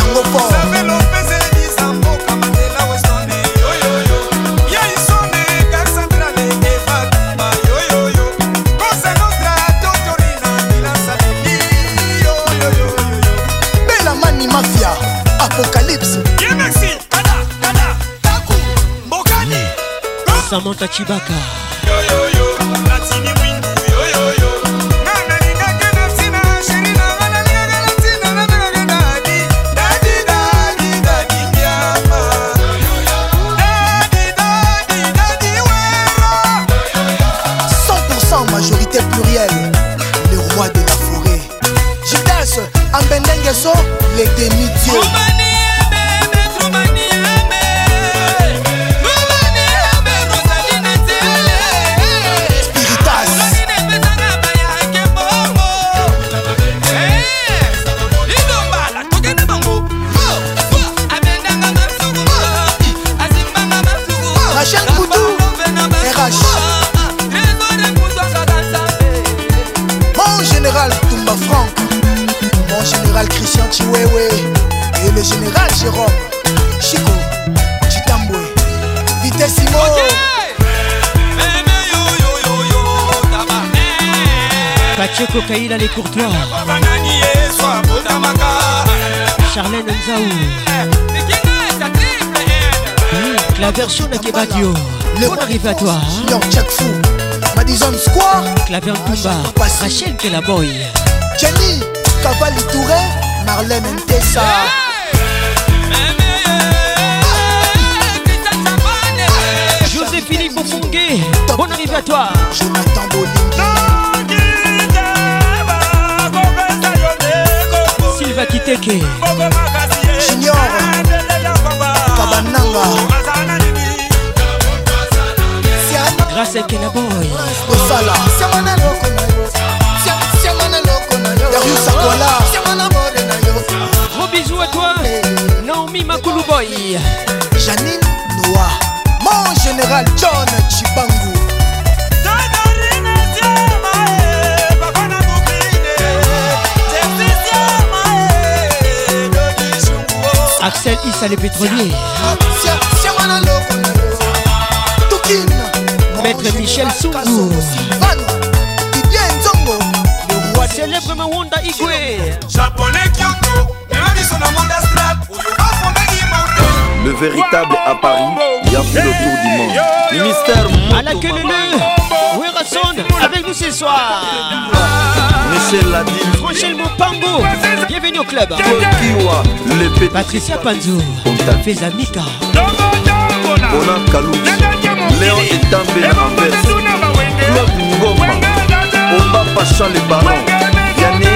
Speaker 8: Kota Chibaka. Kaila les courtois Charlène Nzaou La version de Kebadio Le bon arrive à toi
Speaker 23: Signor Jack Fou. Madison Square.
Speaker 8: Claver Kumba Rachel Kelaboy
Speaker 23: Jenny Cavalli Touré Marlène Ntessa
Speaker 8: José Philippe Mofongue Bon arrive à toi
Speaker 23: Jonathan Bolingi
Speaker 8: Sylva Kiteke
Speaker 23: Junior Kabananga
Speaker 8: Grâce à Kelaboy
Speaker 23: Osala. Siamana loko na yo Sia- Siamana loko na yo Darius Akwala Siamana bode na yo
Speaker 8: Gros bisous à toi Naomi Makulu Boy
Speaker 23: Janine Noah. Mon général John Chibangu
Speaker 8: Axel Issa les pétroliers Maître Michel
Speaker 23: Soumou
Speaker 8: Célèbre Mawanda Igwe.
Speaker 24: Japonais Kyoto Mélanie Monda Strat
Speaker 9: Le véritable à Paris y a fait le tour du monde.
Speaker 8: Ministère Alakelele avec nous ce soir.
Speaker 9: Michel Ladine,
Speaker 8: Franchel Mopango Bienvenue au club.
Speaker 9: Kiwa, l'épée
Speaker 8: Patricia Panzo Fezamika.
Speaker 9: Bona Kalouch, Léon Etambe na Anvers, Claude Ngoma, Omba Pacha le Baron, Yanné,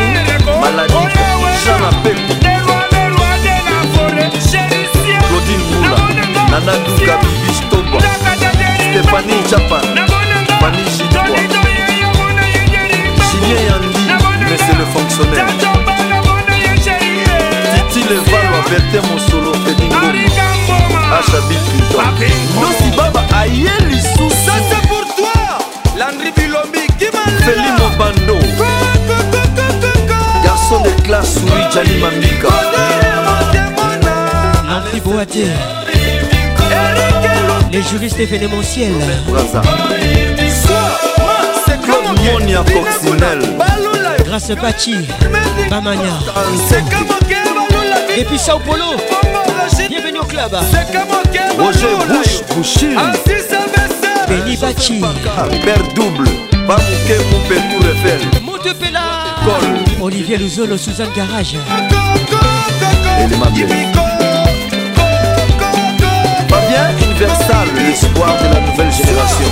Speaker 9: Maladie, Jean Apep, Claudine Moula, Nana Douga Bibi Stoba, Stéphanie Japan, Yandi, mais c'est le fonctionnaire. Titi Levalo, Bertin Mosolo, Fedi Ngoma, Achabi Clinton, Nossi Baba Aye Lissou,
Speaker 24: Ça c'est pour toi, Landry Bilombi, qui m'a
Speaker 9: Feli Mobando, Garçon de classe, Souri Jali Mamika,
Speaker 8: Landry Boaté. Les juristes événementiels
Speaker 9: Braza, Claude Monia Coccinelle,
Speaker 8: Grâce Bachi Bamania Depuis Sao Paulo. Bienvenue au club.
Speaker 9: Roger Bush Bouchil,
Speaker 8: Benny Bachi
Speaker 9: Père Double, Bamouké Moupé Tour Eiffel,
Speaker 8: Montepela
Speaker 9: Col,
Speaker 8: Olivier Luzolo Suzanne Garage.
Speaker 9: Fabien Universal, l'espoir de la nouvelle génération.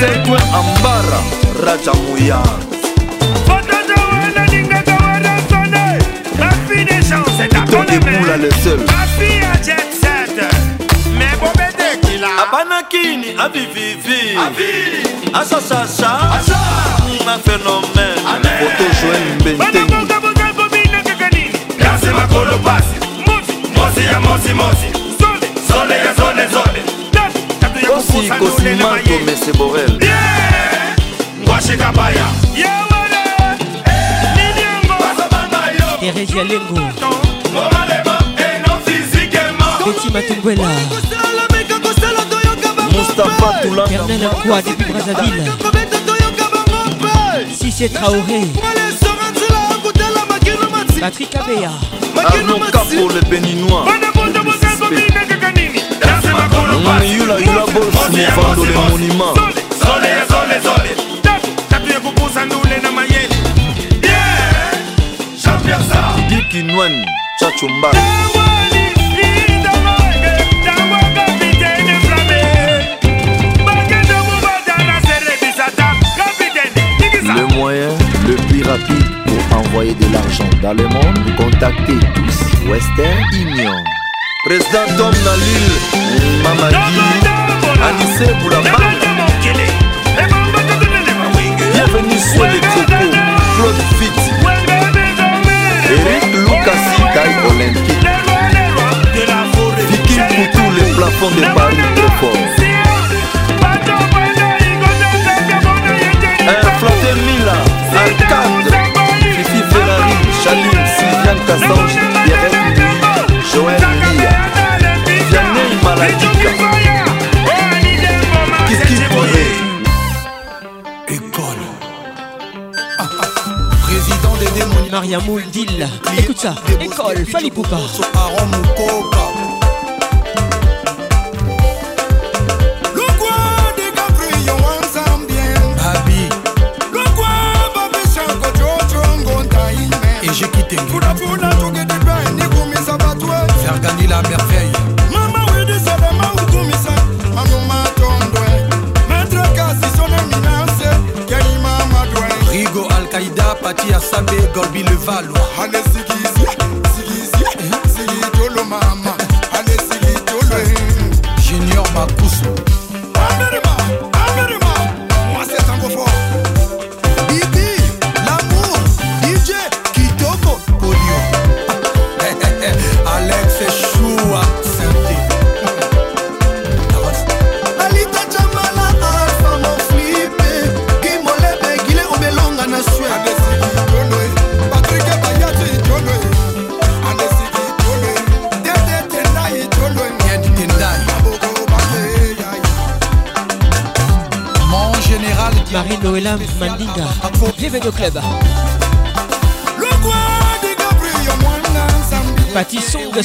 Speaker 9: sekwe ambara raja muyar fototo wana lingaka wana sone bafi de
Speaker 24: chance
Speaker 9: takolemula le seul. Bafi ya jetset me bobetekila abanakini abivivi asasasa na phénomène. Foto joel mbenteni
Speaker 24: banakokabokakominakakani kase makolo pasi mosi ya mosi mosi.
Speaker 9: Patrick
Speaker 24: Osima
Speaker 9: Gomez Borel.
Speaker 24: Washikabaya
Speaker 8: Thérèse Yalengo Petit Matungwela
Speaker 24: Mustapha Toulan
Speaker 22: Bernard Lacoua depuis Brazzaville. Sissé Traoré. Patrick Abeya.
Speaker 24: Arnaud Capo le béninois. Yula Yula Boss le Diki Nwan Chachumba Le moyen le plus rapide envoyer de l'argent dans le monde, contactez tous Western Union. Président Tom Nalil, Mamadi, Anissé Boulamba. Bienvenue sur les Coco, Claude Fitti, Eric Lucasi, Taille Olympique. Vicky Poutou, les plafonds de Paris, très fort. Flatter Mila, Arcade, Chaline, Sylviane Cassange, Derek Louis, Joël Lia, Vianney Maladika, Kiki Poré.
Speaker 25: École. Président des démons.
Speaker 22: Maria Mouldil Écoute ça École Fali Poupa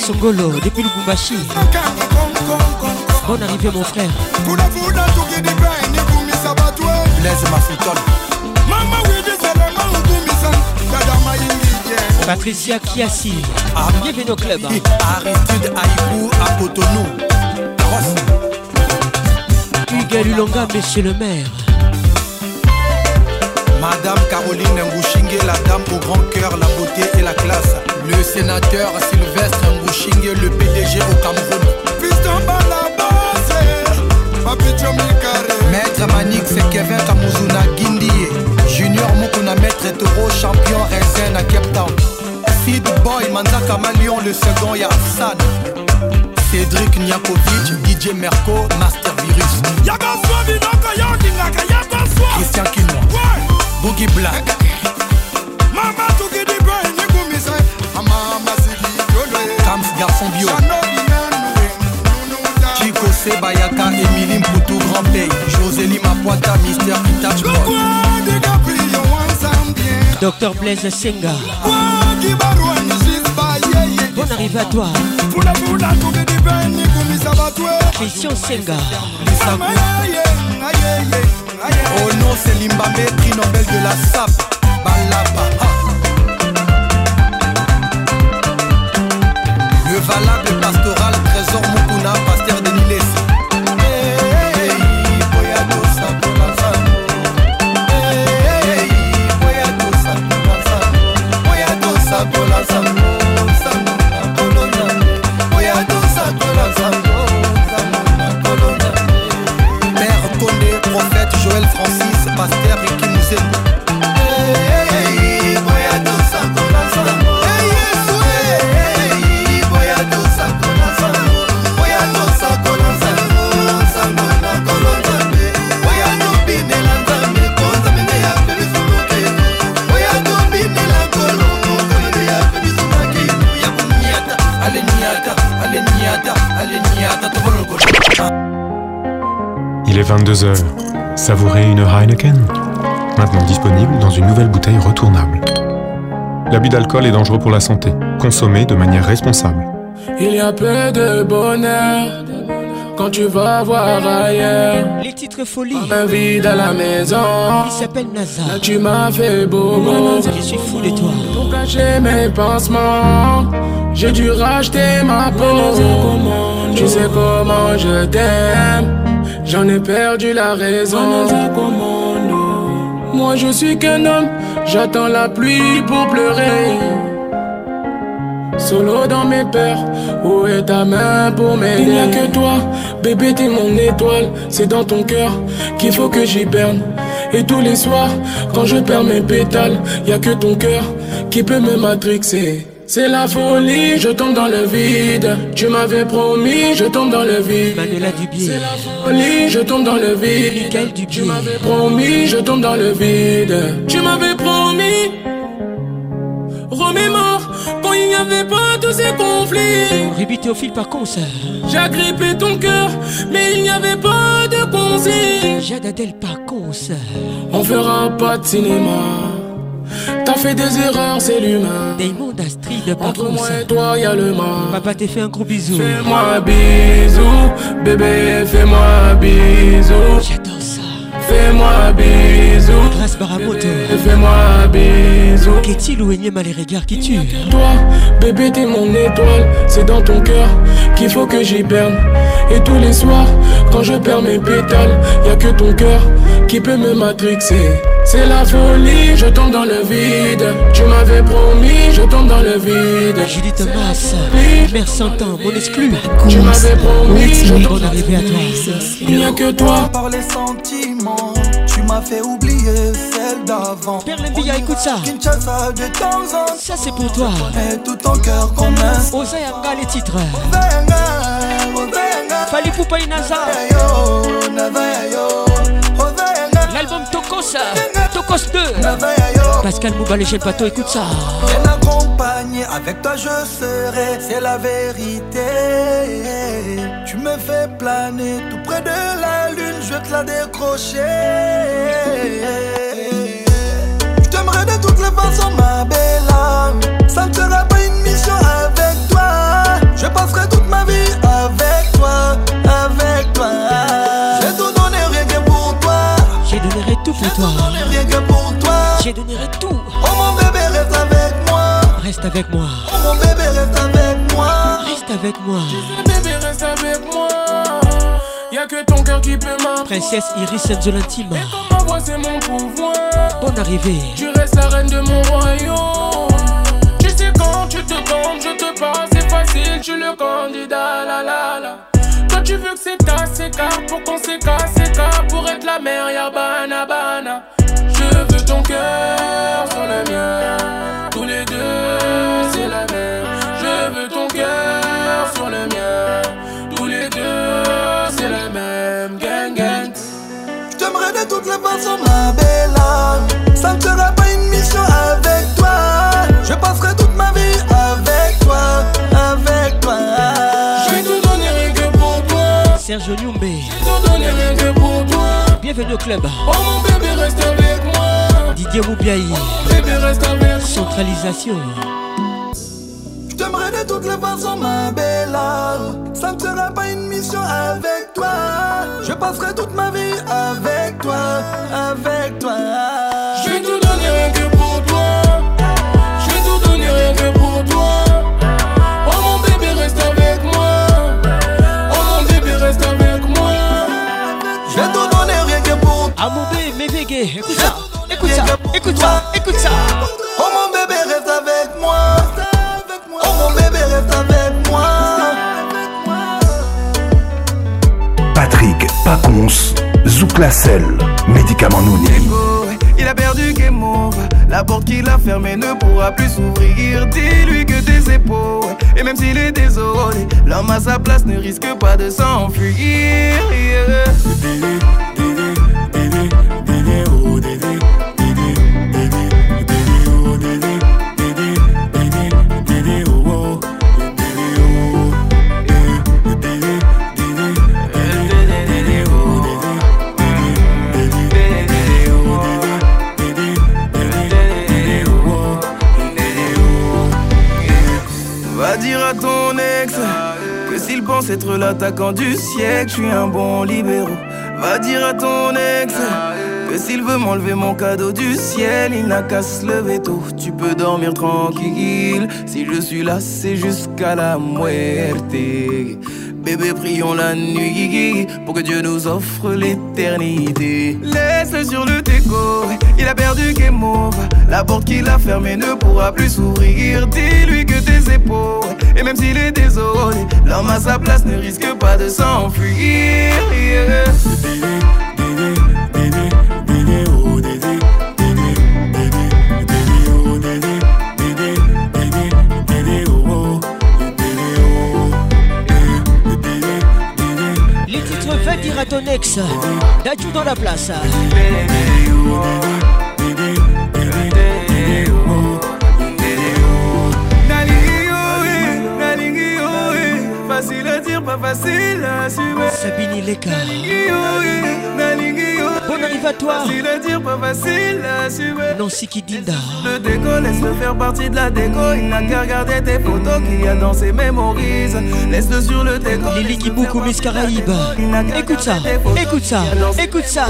Speaker 22: Songolo depuis Lubumbashi. Bonne arrivée mon frère. Patricia Kiasi. Bienvenue au club
Speaker 25: Aristide Aïkou à Cotonou.
Speaker 22: Hugues Lulonga Monsieur le maire.
Speaker 25: Madame Caroline Ngouchingue, la dame au grand cœur, la beauté et la classe. Le sénateur Sylvestre Ngouchingue, le PDG au Cameroun. Maître Manix Kevin Kamuzuna Guindie. Junior Mukuna Maître Toro, champion Raisin à Cape Town. Sid Boy, Manzaka Malion, le second Yassan. Cédric Niakovic, DJ Merco, Master Virus. Christian Kinois. Boogie Black. Garçon Bio. Chico Sebayaka, Emily Mputu Grand Bay. Josélie Mapoita, Mister Boy.
Speaker 22: Docteur Blaise Senga Bonne arrivée à toi Christian Senga
Speaker 25: Oh non, c'est Limbamé, prix Nobel de la SAP. Balaba. jalapepas
Speaker 7: 22h. Savourez une Heineken Maintenant disponible dans une nouvelle bouteille retournable. L'abus d'alcool est dangereux pour la santé. Consommez de manière responsable.
Speaker 26: Il y a peu de bonheur quand tu vas voir ailleurs.
Speaker 8: Les titres folies.
Speaker 26: Un vide à la maison.
Speaker 8: Il s'appelle Nazar.
Speaker 26: Là, tu m'as fait beau.
Speaker 8: Je suis fou de toi.
Speaker 26: Pour cacher mes pansements, j'ai dû racheter ma peau. Tu sais comment je t'aime. J'en ai perdu la raison. Moi je suis qu'un homme, j'attends la pluie pour pleurer. Solo dans mes peurs, où est ta main pour m'aider? Il n'y a que toi, bébé t'es mon étoile. C'est dans ton cœur qu'il faut que j'y berne Et tous les soirs, quand je perds mes pétales Y a que ton cœur qui peut me matrixer c'est la folie, je tombe dans le vide. Tu m'avais promis, je tombe dans le vide.
Speaker 8: Dubier.
Speaker 26: C'est la folie, je tombe dans le vide. Tu m'avais promis, je tombe dans le vide. Tu m'avais promis. Remémore quand il n'y avait pas tous ces conflits.
Speaker 8: Ribi Théophile par concert.
Speaker 26: J'ai agrippé ton cœur, mais il n'y avait pas de consigne.
Speaker 8: Jade Adèle par concert.
Speaker 26: On fera pas de cinéma. T'as fait des erreurs, c'est l'humain.
Speaker 8: Par
Speaker 26: Entre moi et toi, y a le mal.
Speaker 8: Papa t'es fait un gros bisou.
Speaker 26: Fais-moi un bisou, bébé, fais-moi un bisou.
Speaker 8: J'adore ça.
Speaker 26: Fais-moi un bisou.
Speaker 8: Grâce Baramoto.
Speaker 26: Fais-moi un bisou.
Speaker 8: Qu'est-il ou énième les regards qui tuent
Speaker 26: Toi, bébé, t'es mon étoile. C'est dans ton cœur qu'il faut que j'y berne. Et tous les soirs, quand je perds mes pétales, y a que ton cœur qui peut me matrixer. C'est la folie, je tombe dans le vide. Tu m'avais promis, je tombe dans le vide.
Speaker 8: Julie Thomas, mère Santan, mon exclu.
Speaker 26: Tu m'avais promis, je tombe
Speaker 8: arrivée à toi.
Speaker 26: Il n'y a que toi.
Speaker 11: Par les sentiments, tu m'as fait oublier celle d'avant.
Speaker 8: Perlembia, écoute ça.
Speaker 11: Kinshasa de temps en temps.
Speaker 8: Ça c'est pour toi.
Speaker 11: Et tout ton cœur comme un
Speaker 8: Osayanga les titres. Fali Poupa Inaza.
Speaker 11: Yo, navaya yo.
Speaker 8: L'album Tokos. Tokos 2.
Speaker 11: Navaya yo.
Speaker 8: Pascal Mouba, le bateau, écoute ça.
Speaker 11: Bien accompagné, avec toi je serai, c'est la vérité. Tu me fais planer tout près de la lune, je vais te la décrocher. Je t'aimerai de toutes les façons, ma belle âme. Ça ne sera pas une mission avec toi. Je passerai toute ma vie avec toi, avec toi. Tout pour toi. Rien que pour toi.
Speaker 8: J'ai donnerai tout.
Speaker 11: Oh mon bébé, reste avec moi.
Speaker 8: Reste avec moi.
Speaker 11: Oh mon bébé, reste avec moi.
Speaker 8: Reste avec moi.
Speaker 26: Bébé, reste avec moi. Y'a que ton cœur qui peut m'apprendre.
Speaker 8: Princesse Iris Nzolantime.
Speaker 26: Ma voix, c'est mon pouvoir.
Speaker 8: Bonne arrivée.
Speaker 26: Tu restes la reine de mon royaume. Tu sais quand tu te comptes, je te parle, c'est facile, tu le candidat, la la la. Tu veux que c'est ta s'écart pour qu'on s'écarte, s'écarte pour être la mère, y'a bana bana. Je veux ton cœur sur le mien, tous les deux c'est la même. Je veux ton cœur sur le mien, tous les deux c'est la même. Gang gang.
Speaker 11: Je t'aimerai de toutes les façons, ma belle. Ça ne sera pas une mission avec toi. Je passerai
Speaker 26: pour toi.
Speaker 8: Bienvenue au club.
Speaker 26: Oh mon bébé reste avec moi.
Speaker 8: Didier Moubiaï.
Speaker 26: Bébé reste avec moi.
Speaker 8: Centralisation.
Speaker 11: Je t'aimerai de toutes les façons, ma belle. Ça ne sera pas une mission avec toi. Je passerai toute ma vie avec toi, avec toi.
Speaker 8: Écoute ça. Écoute ça, écoute ça, écoute ça.
Speaker 11: Oh mon bébé reste avec moi. Oh mon bébé reste avec moi.
Speaker 1: Patrick Pacons, Zouklacel, médicament Nouni.
Speaker 27: Il a perdu game over. La porte qu'il a fermée ne pourra plus s'ouvrir. Dis-lui que tes épaules, et même s'il est désolé, l'homme à sa place ne risque pas de s'enfuir. Yeah.
Speaker 28: Être l'attaquant du siècle. Je suis un bon libéraux. Va dire à ton ex que s'il veut m'enlever mon cadeau du ciel, il n'a qu'à se lever tôt. Tu peux dormir tranquille. Si je suis là, c'est jusqu'à la muerte. Bébé, prions la nuit pour que Dieu nous offre l'éternité. Laisse-le sur le déco, il a perdu game over. La porte qu'il a fermée ne pourra plus s'ouvrir. Dis-lui que tes épaules, et même s'il est désolé, l'homme à sa place ne risque pas de s'enfuir.
Speaker 8: Ton ex. Dadju dans la place.
Speaker 28: Nalingi yo, eh, nalingi yo, eh. Facile à dire, pas facile à assumer.
Speaker 8: Sabine Leka. Arrive à toi.
Speaker 28: Facile à dire, pas facile à assumer.
Speaker 8: Nancy Kidinda.
Speaker 28: Le déco, laisse-le faire partie de la déco. Il n'a qu'à regarder tes photos qu'il y a dans ses mémorises. Laisse-le sur le déco.
Speaker 8: Lily Kiboukou, Miss Caraïbe. Écoute ça, écoute ça, écoute ça.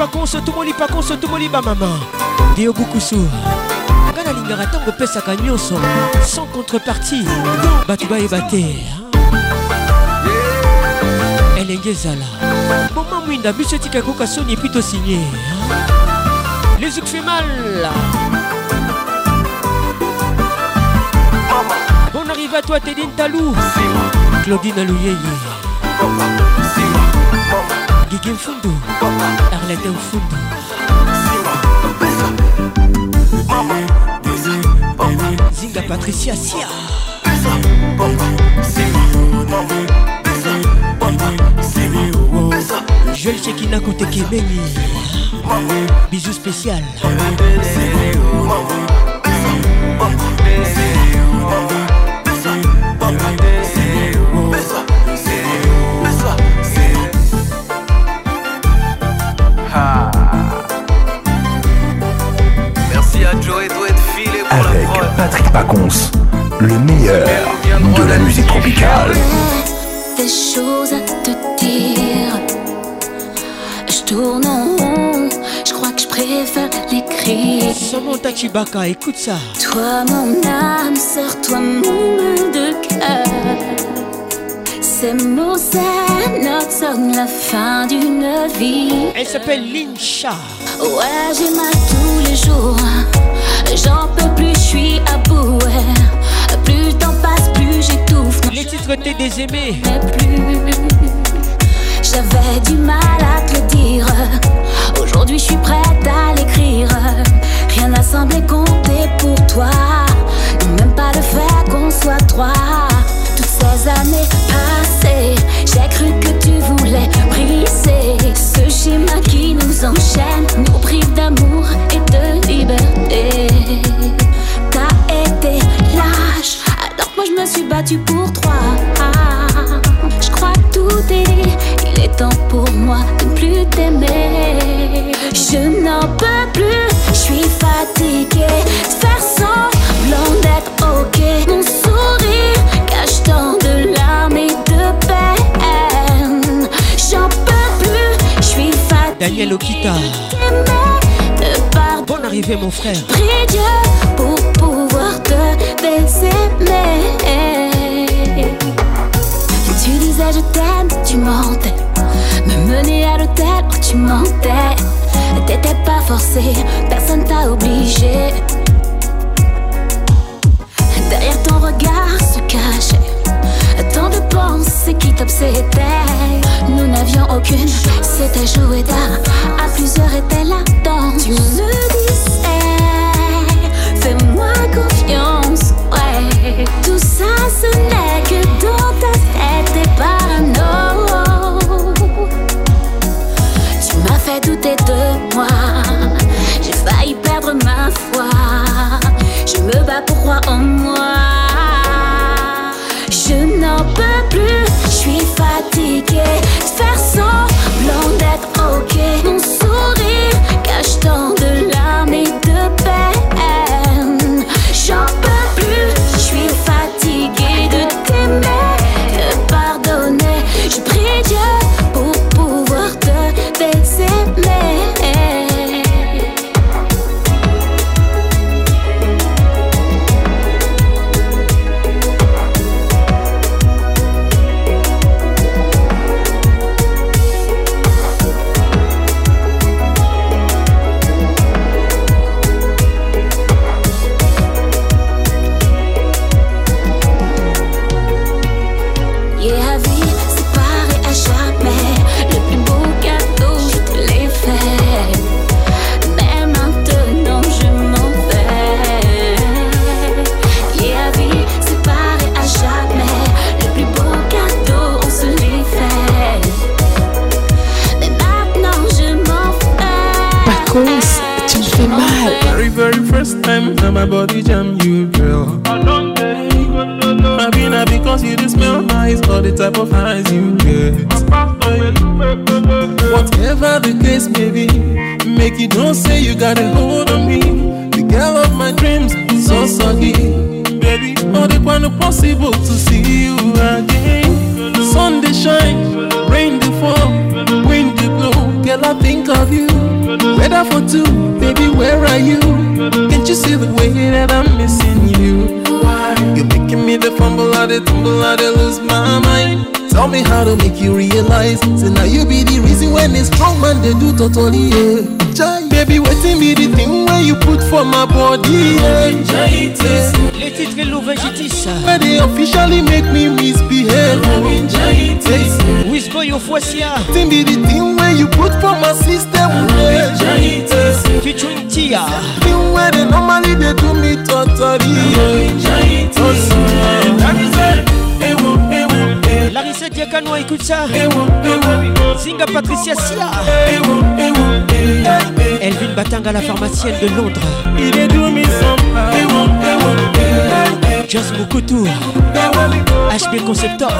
Speaker 8: Zuku otomoli pakonso otomoli bamama deo bukusu nga nalingaka ntango opesaka nyonso sans contrepartie. Bato bayeba te elenge ezala moma mwinda biso etika ekoka soni epui tosinye les zouk fait mal. Bon arrive à toi tedin talou claudine aluyeye Gigi Mfundu Arlette Mfundu Zinga Patricia Sia. Joël Chekina Kote Kemeni Bisous spécial
Speaker 1: Patrick Pacons, le meilleur de la musique tropicale.
Speaker 29: des choses à te dire. Je tourne en rond, je crois que je préfère l'écrire.
Speaker 8: Samantha Chibaka, écoute ça.
Speaker 29: Toi, mon âme sœur, toi, mon de cœur. Ces mots, c'est notre sonne la fin d'une vie.
Speaker 8: Elle s'appelle Lincha.
Speaker 29: Ouais, j'ai mal tous les jours. J'en peux plus, je suis à bout. ouais. Plus le temps passe, plus j'étouffe.
Speaker 8: Les titres t'es
Speaker 29: plus. J'avais du mal à te le dire. Aujourd'hui, je suis prête à l'écrire. Rien n'a semblé compter pour toi. Non, même pas le fait qu'on soit trois. Toutes ces années passées, j'ai cru que tu voulais briser ce schéma qui nous enchaîne, nous prive d'amour et de liberté. T'as été lâche, alors que moi je me suis battue pour toi. Je crois que tout est dit, il est temps pour moi de ne plus t'aimer. Je n'en peux plus, je suis fatiguée faire semblant d'être ok. Mon sourire cache tant de
Speaker 8: Daniel Okita. Bonne arrivée, mon frère.
Speaker 29: Dieu pour pouvoir te baiser. Tu disais je t'aime, tu mentais. Me mener à l'hôtel, tu mentais. T'étais pas forcé, personne t'a obligé. Derrière ton regard se cachait pensées qui t'obsédaient. Nous n'avions aucune, c'était jouer d'art. À plusieurs était la danse. Tu me disais, fais-moi confiance. Ouais, tout ça ce n'est que dans ta tête et parano. Tu m'as fait douter de moi. J'ai failli perdre ma foi. Je me bats pour croire en moi j'en peux plus. Je suis fatiguée, faire semblant d'être ok.
Speaker 30: Mon sourire cache tant de
Speaker 29: larmes
Speaker 30: now my body jam you, girl. I be not because you just smell nice or the type of eyes you get. Whatever the case may be, make you don't say you got a hold on me. The girl of my dreams so sorry, baby. Not even possible to see you again. Sun they shine, rain they fall, wind they blow. Girl, I think of you. Better for two, baby, where are you? Can't you see the way that I'm missing you? Why? You're making me the fumble, of the tumble, I the lose my mind. Tell me how to make you realize. So now you be the reason when it's strong man, they do totally, yeah. baby wetin be the thing wey you put for my body yeah.
Speaker 8: Les titres et l'ouvagitis Where
Speaker 30: they officially make me misbehave.
Speaker 8: Whisper Wisco yo foisia
Speaker 30: thing be the thing where you put for my system yeah.
Speaker 8: Featuring Tia.
Speaker 30: Thing where they normally they do me totally yeah. Londres.
Speaker 31: Il est doux, mais
Speaker 30: Just Mokutu. HB Conceptor.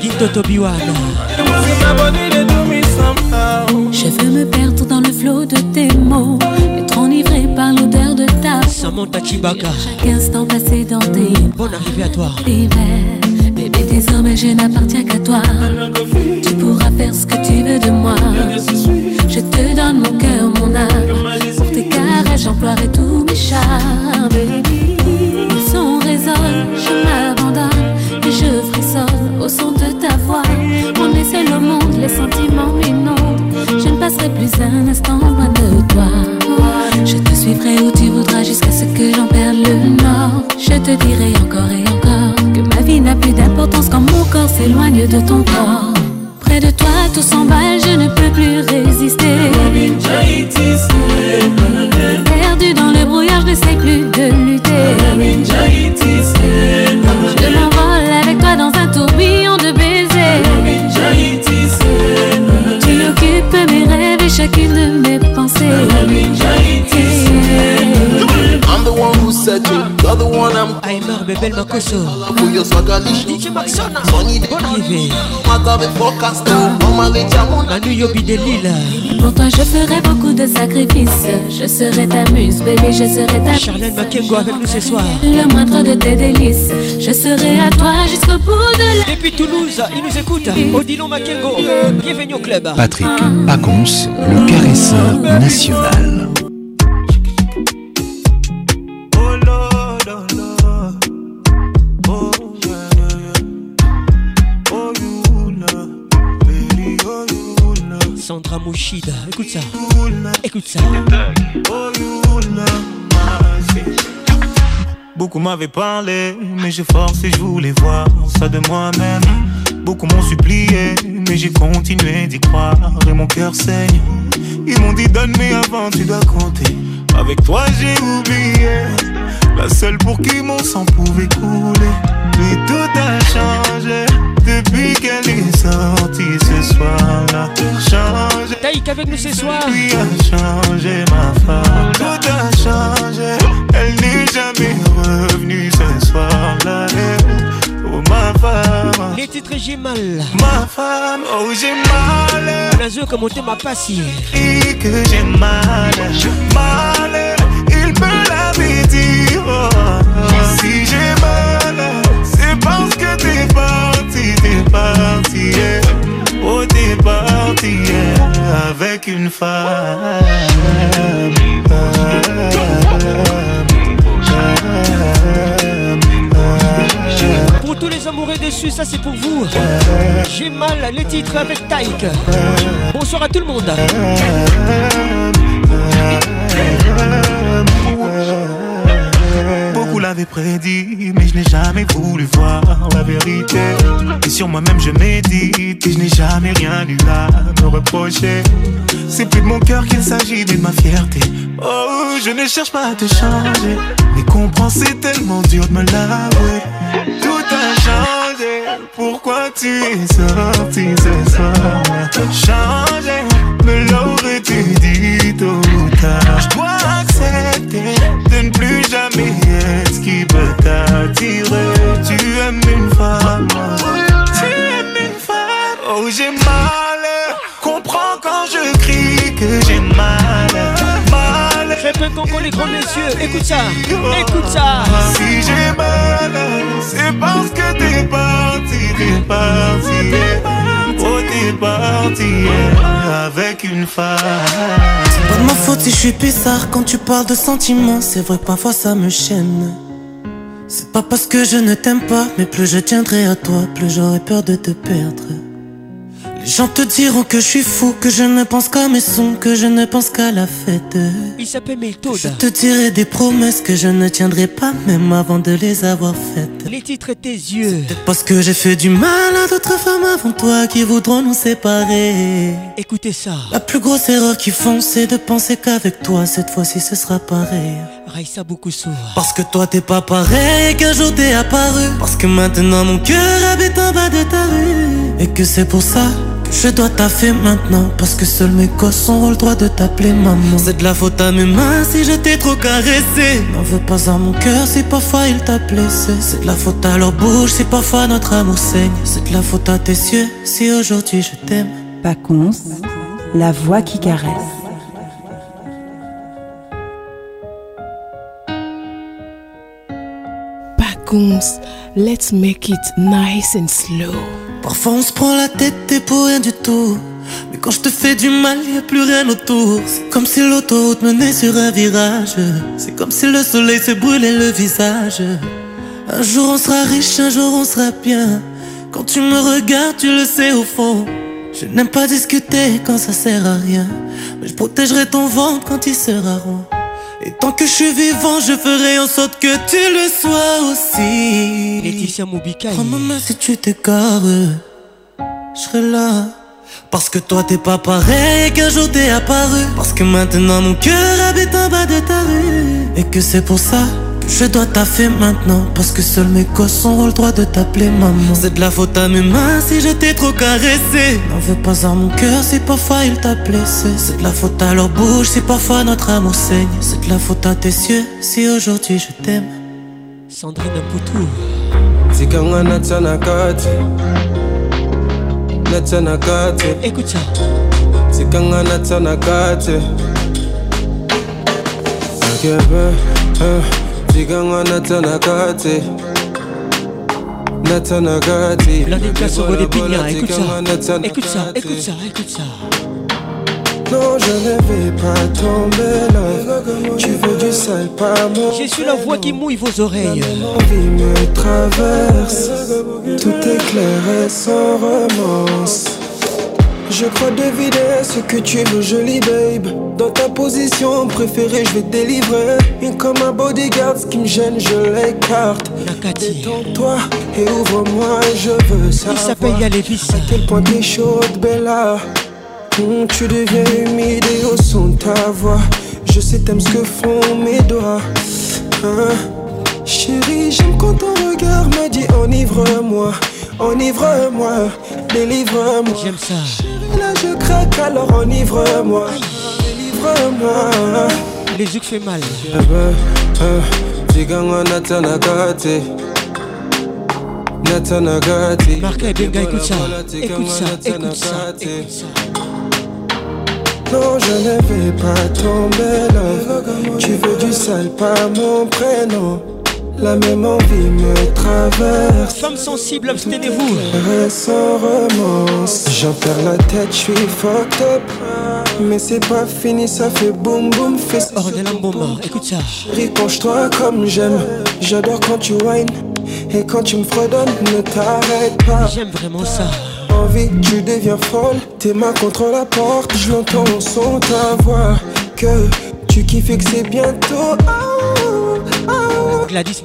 Speaker 30: Guido Tobiwan.
Speaker 32: Je veux me perdre dans le flot de tes mots. Être enivré par l'odeur de ta
Speaker 30: Samantha Chibaka.
Speaker 32: Chaque instant passé dans tes.
Speaker 30: Bonne arrivée à toi.
Speaker 32: Désormais je n'appartiens qu'à toi. Tu pourras faire ce que tu veux de moi. Je te donne mon cœur, mon âme. Pour tes caresses, j'emploierai tous mes charmes. Le son résonne, je m'abandonne et je frissonne au son de ta voix. On est seul au monde, les sentiments m'inondent. Je ne passerai plus un instant loin de toi. Je te suivrai où tu voudras jusqu'à ce que j'en perde le nord. Je te dirai encore et encore n'a plus d'importance quand mon corps s'éloigne de ton corps de toi, tout s'emballe, je ne peux plus résister. Perdu dans le brouillard, je n'essaie plus de lutter. Je m'envole avec toi dans un tourbillon de baisers. Tu occupes mes rêves et chacune de mes pensées.
Speaker 14: One who said you, you're the one I'm
Speaker 30: Aymar Bebel Makoso
Speaker 14: Pour your swagalish
Speaker 30: DJ Maxona
Speaker 14: Sonny
Speaker 30: Bonne arrivée.
Speaker 14: Mata de forecast Mama Lechamon
Speaker 30: Manu Yobi de Lille
Speaker 32: Pour toi je ferai beaucoup de sacrifices. Je serai ta muse bébé je serai ta
Speaker 30: Charlène Makengo avec nous ce soir.
Speaker 32: Le moindre de tes délices. Je serai à toi jusqu'au bout de la
Speaker 30: Depuis Toulouse il nous écoute. Odilon Makengo Bienvenue au club.
Speaker 1: Patrick Pacons Le caresseur national
Speaker 30: Écoute ça.
Speaker 8: Beaucoup m'avaient parlé, mais j'ai forcé, je voulais voir ça de moi-même. Beaucoup m'ont supplié, mais j'ai continué d'y croire et mon cœur saigne. Ils m'ont dit donne mais avant tu dois compter. Avec toi j'ai oublié, la seule pour qui mon sang pouvait couler. Mais tout a changé. Depuis qu'elle est sortie ce soir-là, changé.
Speaker 30: Taïk avec nous ce soir.
Speaker 8: Lui a changé ma femme. Tout a changé. Elle n'est jamais revenue ce soir-là. Oh ma femme. Les titres j'ai mal.
Speaker 33: Ma femme, oh j'ai mal.
Speaker 8: La comme on m'a passé.
Speaker 33: Et que j'ai mal. Mal, si j'ai mal, c'est parce que t'es parti, t'es parti. Oh, t'es parti avec une femme.
Speaker 8: Pour tous les amoureux dessus, ça c'est pour vous. J'ai mal les titres avec Taïk. Bonsoir à tout le monde.
Speaker 33: Prédit, mais je n'ai jamais voulu voir la vérité. Et sur moi-même je médite, et je n'ai jamais rien eu à me reprocher. C'est plus de mon cœur qu'il s'agit, mais de ma fierté. Oh, je ne cherche pas à te changer, mais comprends, c'est tellement dur de me l'avouer. Tout a changé, pourquoi tu es sorti ce soir? Changer, me l'aurais-tu dit ou tard? Je dois accepter de ne plus jamais qui peut t'attirer. Tu aimes une femme, tu aimes une femme. Oh, j'ai mal, comprends quand je crie que j'ai mal. Mal.
Speaker 8: Fais peu concours les grands messieurs, écoute ça, écoute ça.
Speaker 33: Si j'ai mal, c'est parce que t'es parti, t'es parti. Oh, t'es parti avec une femme.
Speaker 34: C'est pas de ma faute si je suis bizarre quand tu parles de sentiments. C'est vrai, parfois ça me chaîne. C'est pas parce que je ne t'aime pas, mais plus je tiendrai à toi, plus j'aurai peur de te perdre. Les gens te diront que je suis fou, que je ne pense qu'à mes sons, que je ne pense qu'à la fête.
Speaker 8: Il s'appelle.
Speaker 34: Je te dirai des promesses que je ne tiendrai pas même avant de les avoir faites.
Speaker 8: Les titres tes yeux.
Speaker 34: Parce que j'ai fait du mal à d'autres femmes avant toi qui voudront nous séparer.
Speaker 8: Écoutez ça.
Speaker 34: La plus grosse erreur qu'ils font, c'est de penser qu'avec toi, cette fois-ci, ce sera pareil. Parce que toi, t'es pas pareil qu'un jour t'es apparu. Parce que maintenant, mon cœur habite en bas de ta rue. Et que c'est pour ça que je dois taffer maintenant. Parce que seuls mes gosses ont le droit de t'appeler maman. C'est de la faute à mes mains si je t'ai trop caressé. N'en veux pas à mon cœur si parfois il t'a blessé. C'est de la faute à leur bouche si parfois notre amour saigne. C'est de la faute à tes yeux si aujourd'hui je t'aime.
Speaker 35: Paconce, la voix qui caresse.
Speaker 36: Let's make it nice and slow.
Speaker 34: Parfois on se prend la tête et pour rien du tout. Mais quand je te fais du mal, y a plus rien autour. C'est comme si l'autoroute menait sur un virage. C'est comme si le soleil se brûlait le visage. Un jour on sera riche, un jour on sera bien. Quand tu me regardes, tu le sais au fond. Je n'aime pas discuter quand ça sert à rien. Mais je protégerai ton ventre quand il sera rond. Et tant que je suis vivant, je ferai en sorte que tu le sois aussi.
Speaker 8: Laetitia Moubika.
Speaker 34: Prends ma main si tu t'égares. Je serai là. Parce que toi t'es pas pareil qu'un jour t'es apparu. Parce que maintenant mon cœur habite en bas de ta rue. Et que c'est pour ça je dois taffer maintenant. Parce que seuls mes gosses ont le droit de t'appeler maman. C'est de la faute à mes mains si je t'ai trop caressé. N'en veux pas à mon cœur si parfois il t'a blessé. C'est de la faute à leur bouche si parfois notre amour saigne. C'est de la faute à tes yeux si aujourd'hui je t'aime.
Speaker 8: Sandrine Poutou. Écoute ça
Speaker 37: Natsanakati Natsanakati
Speaker 8: L'aneka sur des écoute ça Écoute ça, écoute ça, écoute ça
Speaker 37: Non, je ne vais pas tomber là. Tu veux du sale, pas moi.
Speaker 8: Je suis la voix qui mouille vos oreilles.
Speaker 37: L'envie me traverse. Tout est clair et sans romance. Je crois deviner ce que tu veux, jolie babe. Dans ta position préférée, je vais te délivrer. Et comme un bodyguard, ce qui me gêne, je l'écarte. Détends-toi et ouvre-moi, je veux savoir.
Speaker 8: Il s'appelle Yalévis.
Speaker 37: À quel point t'es chaude, Bella. Hum, tu deviens humide et au son de ta voix. Je sais, t'aimes ce que font mes doigts. Hein. Chérie, j'aime quand ton regard me dit enivre-moi. Enivre-moi, délivre-moi.
Speaker 8: J'aime ça.
Speaker 37: Là, je craque, alors enivre-moi. Délivre-moi.
Speaker 8: Les yeux fait mal.
Speaker 37: Ziganga natsanakati Natanagati.
Speaker 8: Marca et Benga, écoute ça. Écoute ça, écoute ça, écoute ça.
Speaker 37: Non, je ne vais pas tomber là. Tu veux du sale, pas mon prénom. La même envie me traverse.
Speaker 8: Femme sensible, abstenez-vous.
Speaker 37: Sans romance. J'en perds la tête, je suis fucked up. Mais c'est pas fini, ça fait boum boum, fais ça.
Speaker 8: Bomba, écoute ça.
Speaker 37: Riponche-toi comme j'aime. J'adore quand tu whines. Et quand tu me fredonnes, ne t'arrête pas.
Speaker 8: J'aime vraiment ça.
Speaker 37: Envie, tu deviens folle. Tes mains contre la porte, je l'entends au son ta voix. Que tu kiffes et que c'est bientôt. Oh.
Speaker 8: Gladys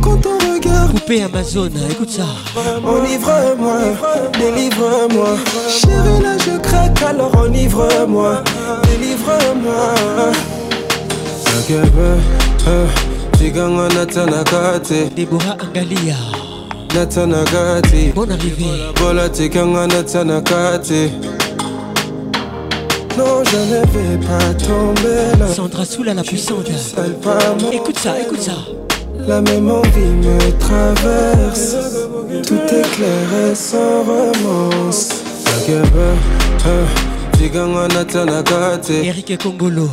Speaker 37: quand ton regard.
Speaker 8: Coupé Amazon, écoute ça.
Speaker 37: Enivre-moi, délivre-moi. Chérie, là je craque, alors enivre-moi. Délivre-moi. Tiganga natanakate
Speaker 8: Deborah Angalia
Speaker 37: Natanagati
Speaker 8: Bonne arrivée
Speaker 37: Bola tiganga natanakate Non je ne vais pas tomber là.
Speaker 8: Sandra Soula la puissante. Écoute ça, écoute ça.
Speaker 37: La même envie me traverse. Tout est clair et sans romance natanakate
Speaker 8: Eric Kongolo.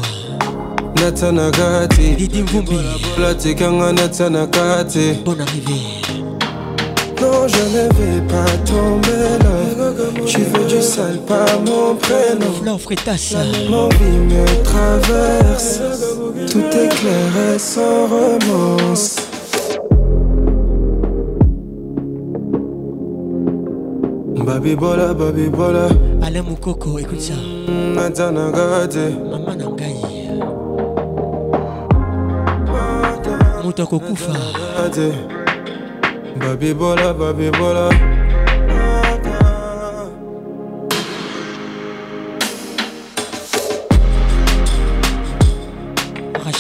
Speaker 37: Natanakati
Speaker 8: Didi Mvumbi.
Speaker 37: Latikanga natanakati
Speaker 8: Bonne arrivée.
Speaker 37: Non je ne vais pas tomber là Tu veux du sale pas mon prénom.
Speaker 8: Flore Freitas
Speaker 37: Mon vie me traverse. Tout est clair et sans romance Baby bola, baby bola.
Speaker 8: Alain Moukoko, écoute ça.
Speaker 37: Natanakati
Speaker 8: Maman Nangai moto akokufa
Speaker 37: babibola babibola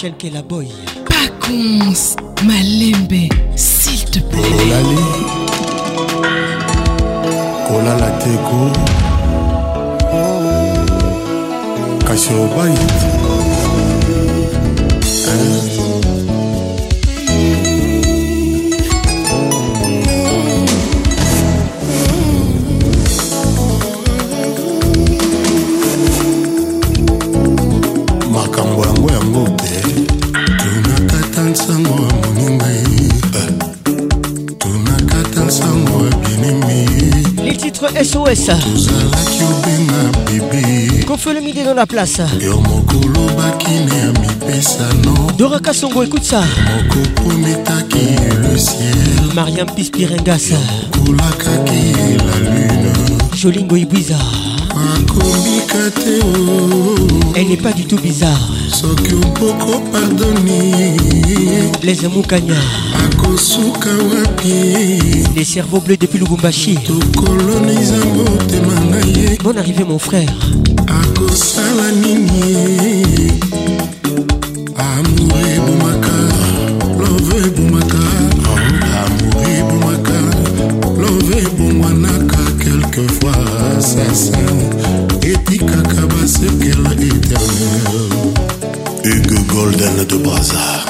Speaker 8: Michel Kelaboy.
Speaker 35: Pacons, Malembe, s'il te plaît.
Speaker 2: Olali, Kola la Teko, Kasho
Speaker 8: Bait. titre SOS kofelemide dans la place. Doraka songo écoute ça. Mariam
Speaker 2: pispirengas
Speaker 8: jolingo ibwiza
Speaker 2: akomika te o
Speaker 8: Elle n'est pas du tout bizarre.
Speaker 2: Soki opoko pardoni.
Speaker 8: Les Moukanya
Speaker 2: akosuka wapi?
Speaker 8: Les cerveaux bleus depuis Lubumbashi.
Speaker 2: Tokoloniza motema na ye.
Speaker 8: Bonne arrivée mon frère.
Speaker 2: Akosala nini golden de braza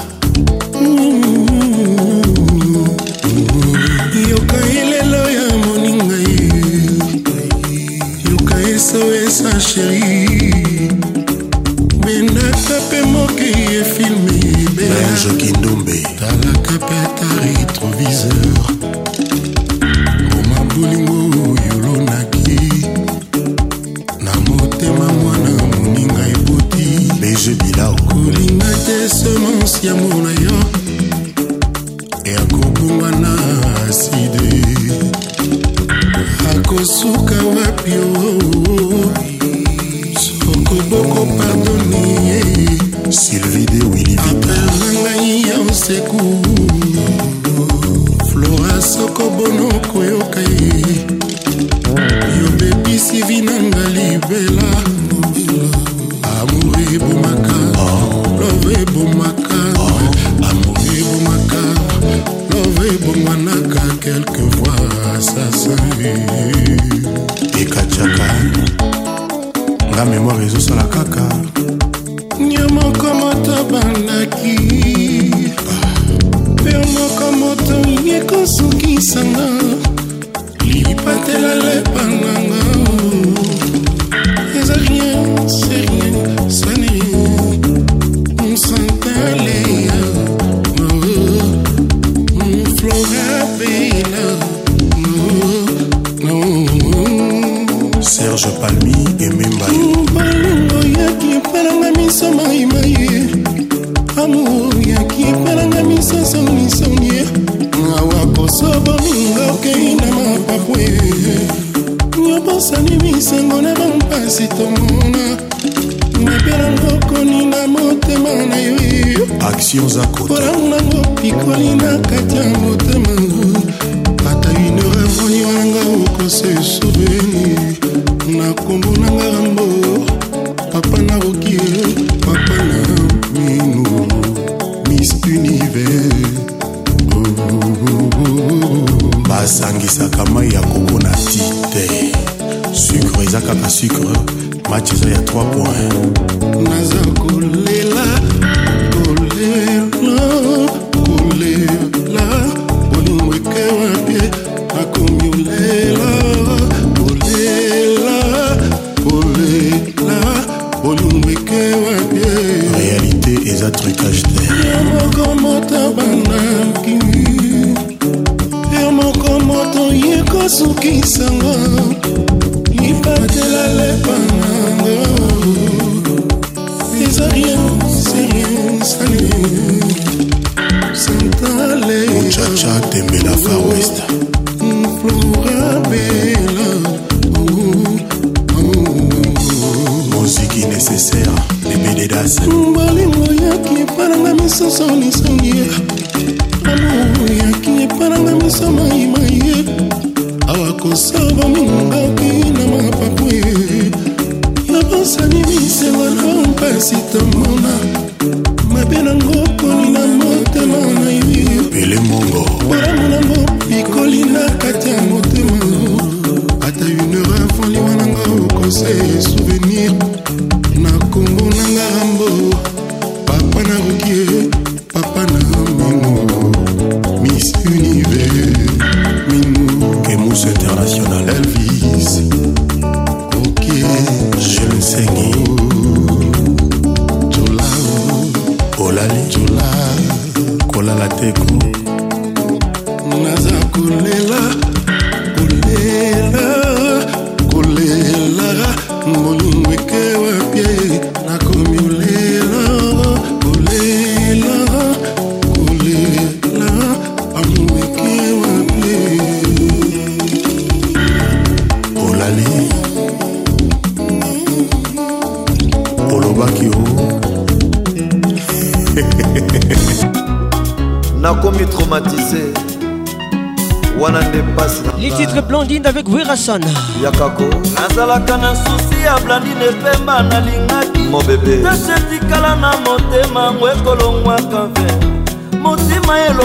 Speaker 2: yobebisi vinanga libela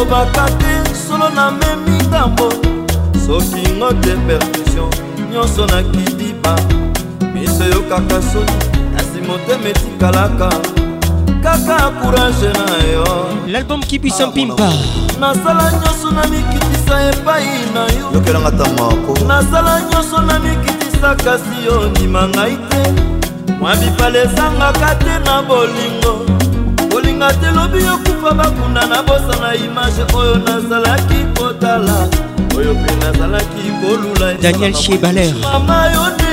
Speaker 38: alobaka te
Speaker 9: solo namemi ngambo soki ngote percussion nyonso nakidiba miso eyokaka soni kasi motema etikalaka kaka courage na yo.
Speaker 8: L'album kibisa mpimpa ah,
Speaker 9: nasala nyonso na mikitisa epai na yo.
Speaker 39: Yokelanga tamako
Speaker 9: nasala nyonso na mikitisa kasi yo ndima ngai te. Mwa bipale ezangaka te na bolingo. kolinga te lobi yokufa bakunda na bosana image oyo nazalaki kotala. Oyo mpe nazalaki kolula
Speaker 8: daniel
Speaker 9: shebalermama yo de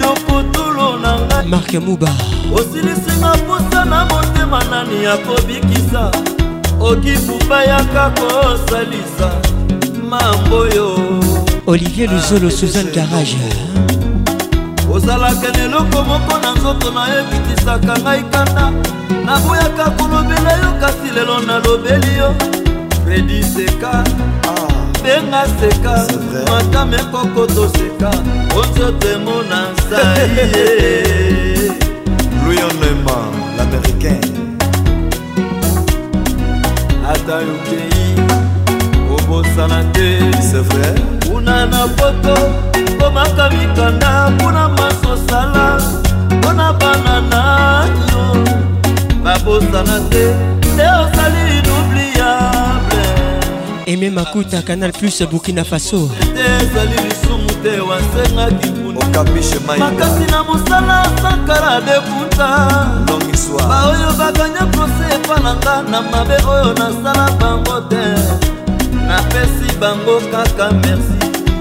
Speaker 9: dokutulu na ngai.
Speaker 8: Marke muba
Speaker 9: osilisinga mposa na motema nani ya kobikisa okibumba yaka kosalisa mamboyo
Speaker 8: olivier ah, luzolo. Suzan garage.
Speaker 9: Ozalaka na eloko moko na nzoto nayebitisaka ngai kanda. naboyaka kolobela yo kasi lelo nalobeli yo. Redi seka. Benga seka. Matame koko toseka. Onzoto emona nsaiye
Speaker 39: luyon lema l'américain.
Speaker 9: Ata yokei obosana te. Kuna na poto komaka mikanda kuna masosala mpona banana. babosana te te osali inubliable
Speaker 8: eme makuta canal plus burkina faso.
Speaker 9: Te ezali lisumu te wasengaki makasi na mosala sankara deputa baoyo bakanya prose epalanga na mabe oyo nasala bango te. Napesi bango kaka merci.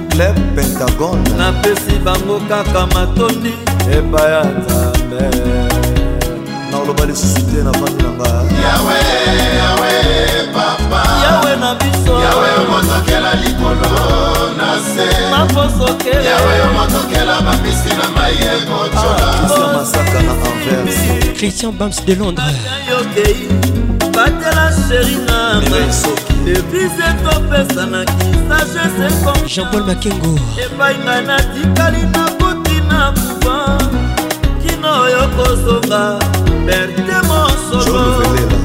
Speaker 16: Club pentagone.
Speaker 9: Napesi bango kaka matondi ebaya nzambe.
Speaker 16: Naoloba lisusu te na fandi na nga
Speaker 9: yawe yawe papa. Yawe na biso.
Speaker 40: Yawe omotokela likolo na se.
Speaker 9: Mafosokela
Speaker 40: yawe omotokela bambisi na mai ekocola
Speaker 16: masaka na anvers.
Speaker 8: Christian Bams de Londres.
Speaker 9: yokei batela sheri na devise topesanaki sagese
Speaker 8: Jean-Paul Makengo.
Speaker 9: epai ngai natikali nakuti na kuba kino oyo kozonga berte mosolo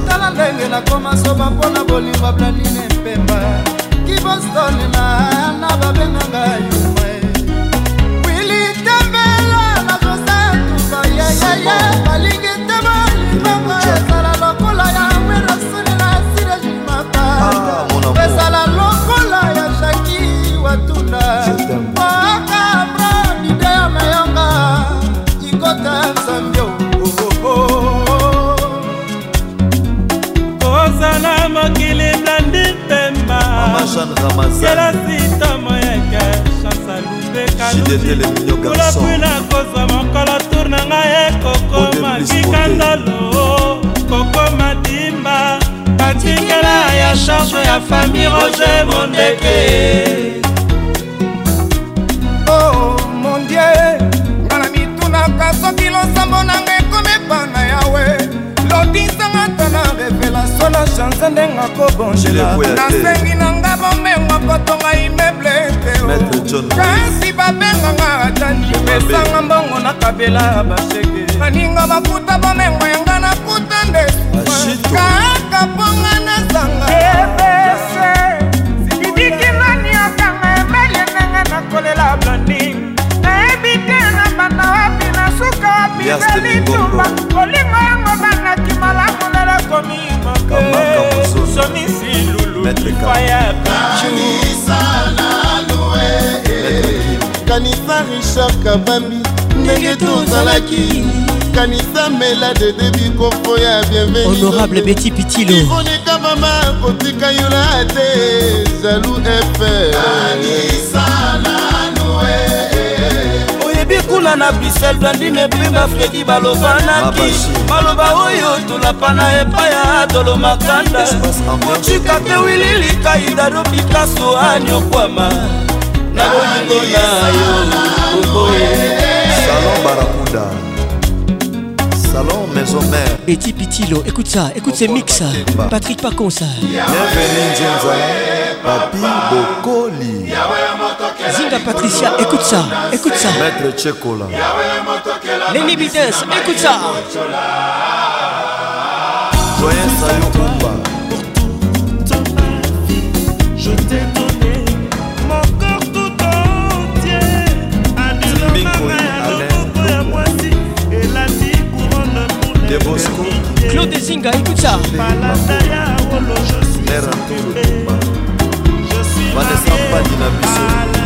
Speaker 41: tala ndenge nakoma soba mpona bolingo blanine mpemba kiboston na na babenganga yuma wili tembela na josetuba yeyeye balingi
Speaker 24: yela sita moyeke chansa lubekakulapwi na kozwa mokolo tour na ngai ekokoma kikandalo kokoma dimba batikela ya charge ya fami roger mondeke.
Speaker 41: Oh mon dieu nga na mitunaka soki losambo nanga ekomi epa na yawe. Lodisanga ata na na chanse ndenge akobonjela nasengi na nga bomengo kotonga imeble te kasi babenganga atandi pesanga mbongo nakabela basheke baninga bakuta bomengo yanga nakuta nde kaka mponga nazanga ebese sididiki nani akanga emeli ndenge nakolela blandi nayebi te na banda wapi na suka wapi belitumba ekomi makeosomisi lulukifaya
Speaker 42: kanisa richard kabambi ndenge tozalaki. kanisa melade debikofo ya
Speaker 8: bienvenihonorable beti
Speaker 42: pitilooneka mama kotika yola te jalu
Speaker 9: fr kuna na brisel blandine pemba fredi balobanaki maloba oyo tolapana epai ya tolo makanda. Kotika te wililikaidado pikaso anyokwama na bolingo na yo okoye.
Speaker 16: Salon barakuda. Salon maison mère.
Speaker 8: Betty Pitilo, écoute ça, écoute ces mix. Patrick Paconsa.
Speaker 16: bienvenue nzenza papi bokoli
Speaker 8: Zinga Patricia, écoute ça, écoute ça.
Speaker 16: maître chekola
Speaker 8: Lenny écoute ça.
Speaker 16: kumba
Speaker 24: Je t'ai donné mon corps tout entier. À couronne pour
Speaker 8: Claude Zinga, écoute ça.
Speaker 24: wolo je suis
Speaker 16: vanessa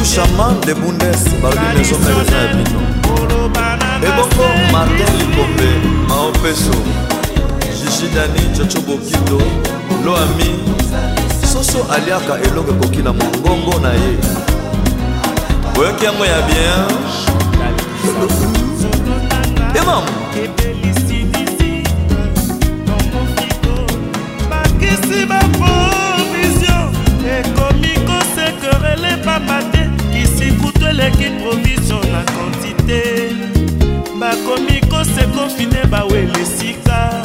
Speaker 16: ushaman de bundes balobi maison mereza ya bino ebongo martin likombe maopeso jishidani chocho bokindo loami soso aliaka eloko ekoki na mongongo na ye. Oyoki yango ya bien. Emam
Speaker 24: pamba te kisikutu eleki provision na kantite bakomi kose konfine bawela esika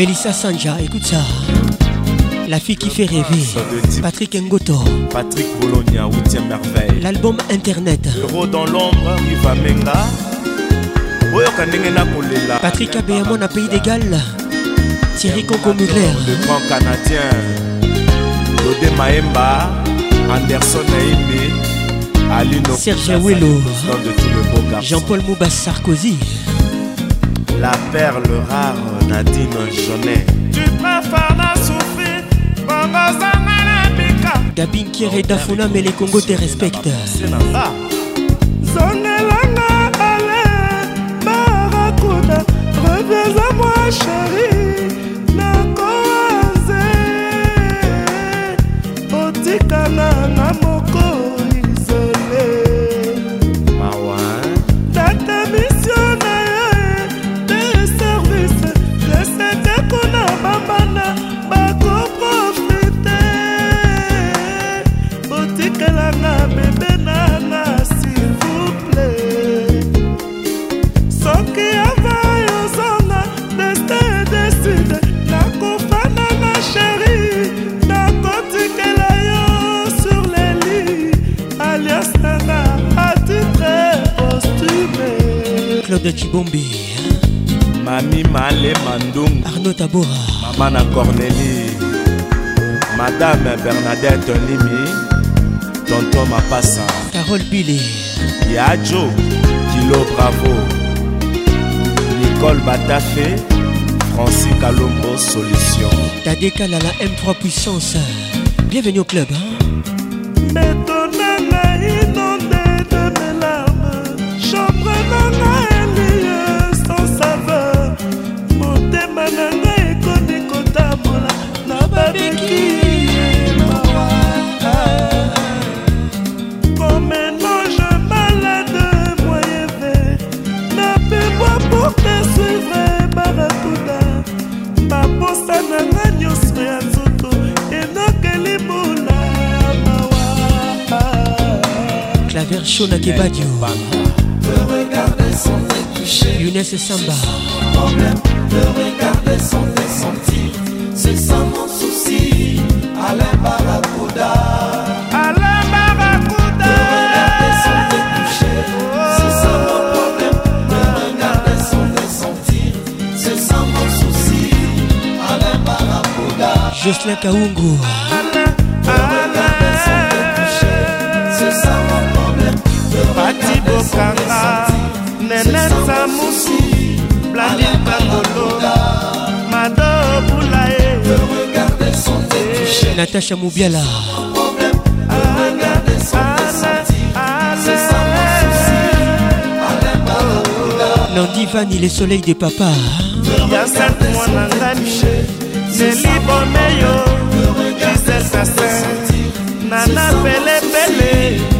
Speaker 8: Mélissa Sanja, écoute ça. La fille qui fait rêver. Patrick Ngoto.
Speaker 43: Patrick Bologna, 8 merveille.
Speaker 8: L'album Internet.
Speaker 43: Euro dans l'ombre, Riva Menga.
Speaker 8: patrik abeyamo na pays d'égal thierry conco mugler
Speaker 43: le grand canadien lode maemba anderson naimbe alino
Speaker 8: serge welo jean-paul moubas sarkozy
Speaker 43: la perle rare nadine jonet
Speaker 16: tu préfères na souffrir na
Speaker 8: gabin kiere dafuna mais les congo te respecte
Speaker 16: zongelanga ale barakuda reviens à moi chéri nakoaze otikanga nga moko
Speaker 8: claude chibombi
Speaker 43: mami male mandungu.
Speaker 8: Arnaud tabora.
Speaker 43: Mama na cornélie. Madame bernadette limi. Tonton mapasa
Speaker 8: carole bile
Speaker 43: yajo kilo bravo. Nicole batafe. Francis kalombo solution.
Speaker 8: Tadekalala m3 puissance. Bienvenue au club hein? Claver shona kebadio. Younes samba.
Speaker 11: Problème de regarder sans te sentir c'est ça mon souci Alain Barracuda
Speaker 16: Alain Barracuda
Speaker 11: De regarder sans te toucher c'est ça mon problème De regarder sans te sentir c'est ça mon souci Alain Barracuda
Speaker 8: jocelyn kaungu.
Speaker 11: De
Speaker 16: pati bokanga nene samusu blandin kangolo mado bulae
Speaker 8: natacha mubiala nandi vani le soleil de papa
Speaker 16: ya sante mwana ngani neli bomeyo gisel kasin nana joel lewembo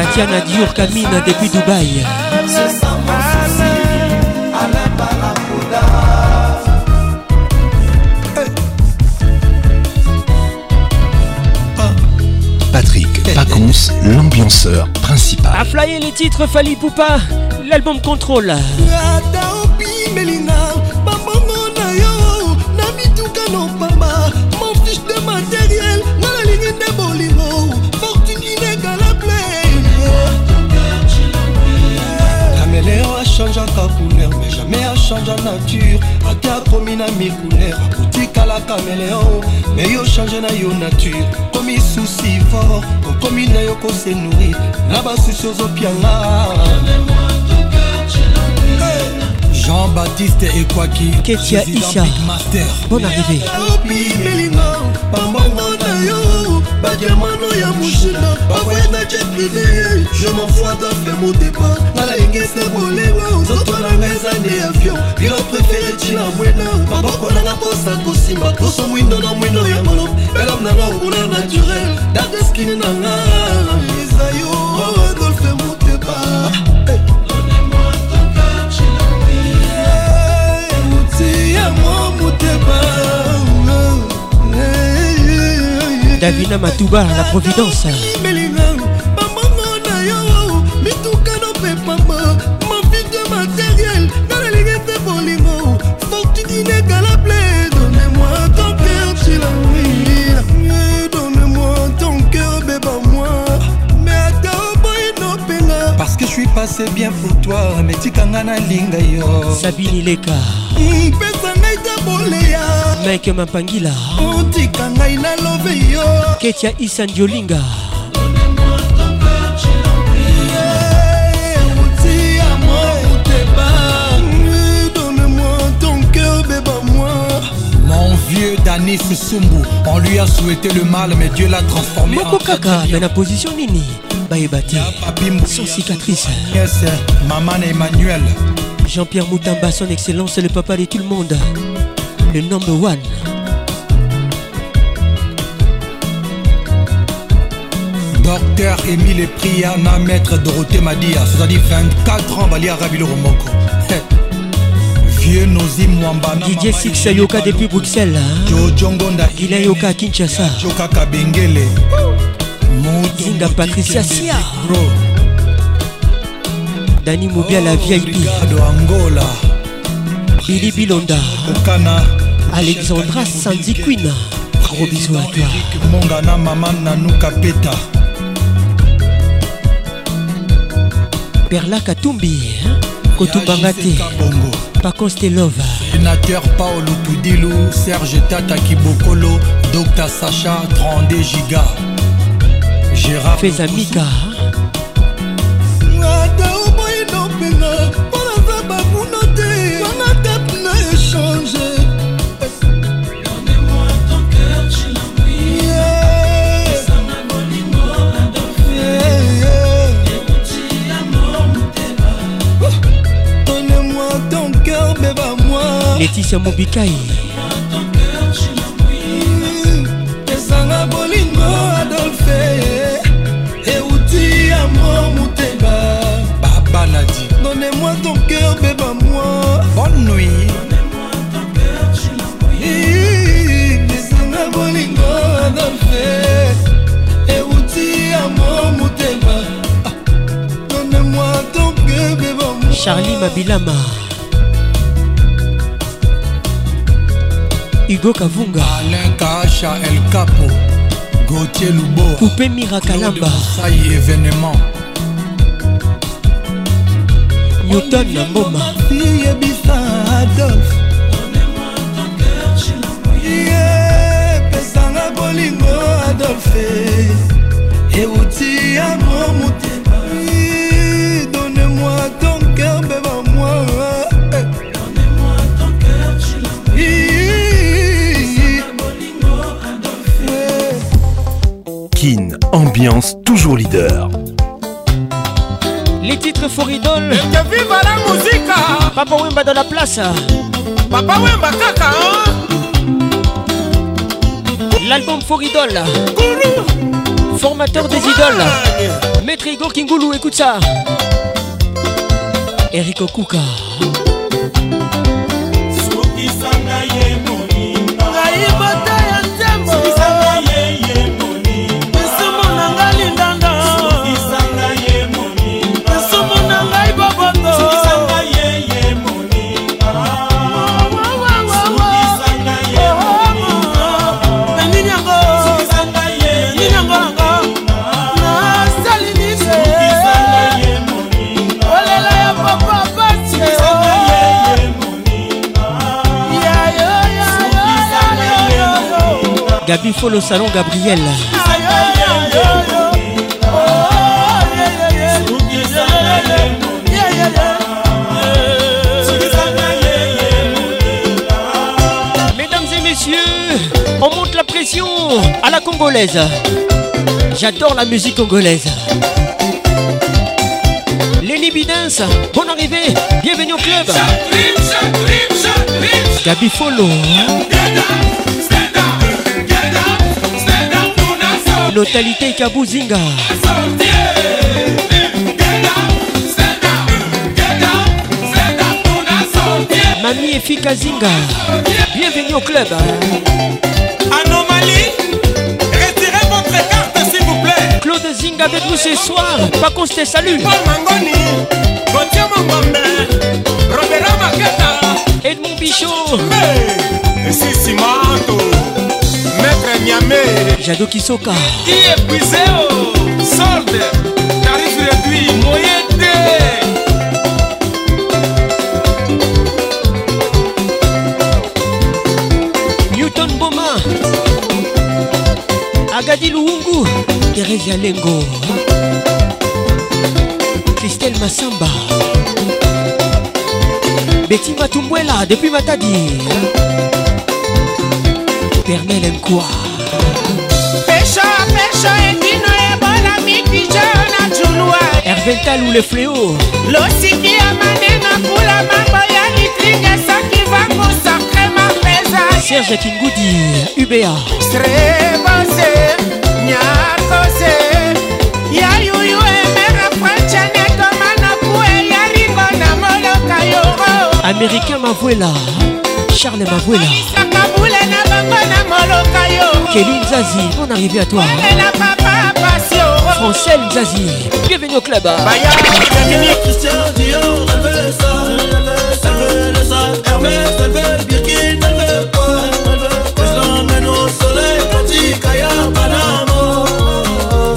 Speaker 16: tatiana
Speaker 8: dior camine depuis dubaï
Speaker 1: Patrick Pacons, l'ambianceur principal.
Speaker 8: a flyer les titres Fali Poupa l'album contrôle
Speaker 11: caméléon achangeaka couleur mais jamais achange nature. Ate akomi na micouleur akotikala caméléon. Mais yo change na yo nature. Komi susi fort okomi na yo kose nourrir. Na basusi ozopianga Jean-Baptiste Ekwaki
Speaker 8: Ketia Isha. Bonne arrivée
Speaker 11: jet privé je m'enfoie d'affaire mon départ nalenge sekolewa nzoto nanga eza nde avion bilo préféré ntina mwena maboko nanga mposa kosimba poso mwindo na mwindo ya malo elam nanga okuna naturel. Dadeskine nanga eza yo adolfe motepa
Speaker 8: Davina Matouba, la Providence.
Speaker 25: Passé bien pour toi mais tikanga nalinga yo.
Speaker 8: Sabini leka
Speaker 11: pesa ngai te boleya.
Speaker 8: Mike mapangila
Speaker 11: otika ngai nalobe yo.
Speaker 8: Ketia isa ndiolinga.
Speaker 25: Mon vieux Danis Sumbu, on lui a souhaité le mal, mais Dieu l'a transformé
Speaker 8: moko
Speaker 25: en
Speaker 8: kaka me na position nini bayeba te sans cicatrice
Speaker 25: Yes, maman Emmanuel.
Speaker 8: Jean-Pierre Moutamba, son excellence, le papa de tout le monde. Le number one.
Speaker 25: Docteur Émile Priana, maître Dorothée Madia, c'est-à-dire 24 ans, Balia Rabilo Romoko. Vieux Nozi Mwamba,
Speaker 8: Didier Six Yoka depuis Bruxelles.
Speaker 25: Jojongonda,
Speaker 8: Il a Yoka Kinshasa.
Speaker 25: Kabengele,
Speaker 8: Zinga Patricia Sia. Dani Moubia la
Speaker 25: de Angola,
Speaker 8: Billy Bilonda.
Speaker 25: Okana,
Speaker 8: Alexandra Sandy Queen. Gros bisous à toi.
Speaker 25: Mongana, Maman Nanuka Peta.
Speaker 8: Perla Katumbi. hein? Kotumbangate. Pacons Love.
Speaker 25: Sénateur Paolo Tudilu, Serge Tata Kibokolo, Dr Sacha, 32 Giga. Gérard
Speaker 8: Fais Mika.
Speaker 11: ata oboyi nopenga mpona za bakuna te wana tape na échange Donne-moi ton cœur, beba-moi.
Speaker 8: Laetitia Mobikai.
Speaker 11: Donnez-moi ton cœur beba-moi
Speaker 25: Bonne nuit.
Speaker 11: esanga bolingo adolfe euti ya mo motema donnez-moi ton cœur beba-moi
Speaker 8: Charlie Mabilama. Hugo Kavunga.
Speaker 25: Alain Kacha El Capo. Gauthier Lubo.
Speaker 8: Poupée Mirakalamba.
Speaker 25: Saï événement.
Speaker 8: newton na
Speaker 11: ngoma. Yebisa adolf. Pesanga bolingo adolfe. Euti ya momutu donne-moi ton cœur beba moi.
Speaker 1: Kin, ambiance toujours leader.
Speaker 8: Les titres Foridol.
Speaker 44: Que viva la musica
Speaker 8: Papa Wemba dans la place.
Speaker 44: Papa Wemba kaka hein?
Speaker 8: L'album Foridol. Formateur des idoles. Maître Igor Kingulu, écoute ça. Eric Okuka. Gabi Folo Salon Gabriel. Mesdames et messieurs, on monte la pression à la congolaise. J'adore la musique congolaise. Lenny Bidens, bonne arrivée, bienvenue au club. Gabi Follow. lotalité kabuzinga mami efika zinga. Bienvenue au club
Speaker 45: anomalie retirez votre carte s'il vous plaît.
Speaker 8: Claude zinga avec nous ce soir. Pacons te salue.
Speaker 45: Paul mangoni gotie mongombe robera maketa.
Speaker 8: Edmond
Speaker 45: bichon sisimato Maître Niamé,
Speaker 8: Jado Kisoka.
Speaker 45: Épuisé solde, tarif réduit, moyen D.
Speaker 8: Newton Boma. Agadi Luungu. Thérèse Lengo. Christelle Massamba. Betty Matumbwela depuis Matadi.
Speaker 44: Ebola mikijo na julua
Speaker 8: Hervental ou le fléau.
Speaker 44: losiki ya maneno kula mambo ya litrike soki vangu sakrema peza
Speaker 8: Serge Kingudi. UBA.
Speaker 44: strebose nyakose ya yuyu emera pranchane tomana kue ya ringo na moloka yoro
Speaker 8: Américain Mavuela. Charles Mavuela.
Speaker 44: sakabule
Speaker 8: Kelly Nzazi. Bonne arrivée à toi. Francel Nzazi. Bienvenue au club.
Speaker 44: Baya.
Speaker 11: Christian Dior, elle veut ça, elle veut le sac Hermès, elle veut le Birkin, elle veut quoi Elle veut que je l'emmène au soleil quand il caille à Panama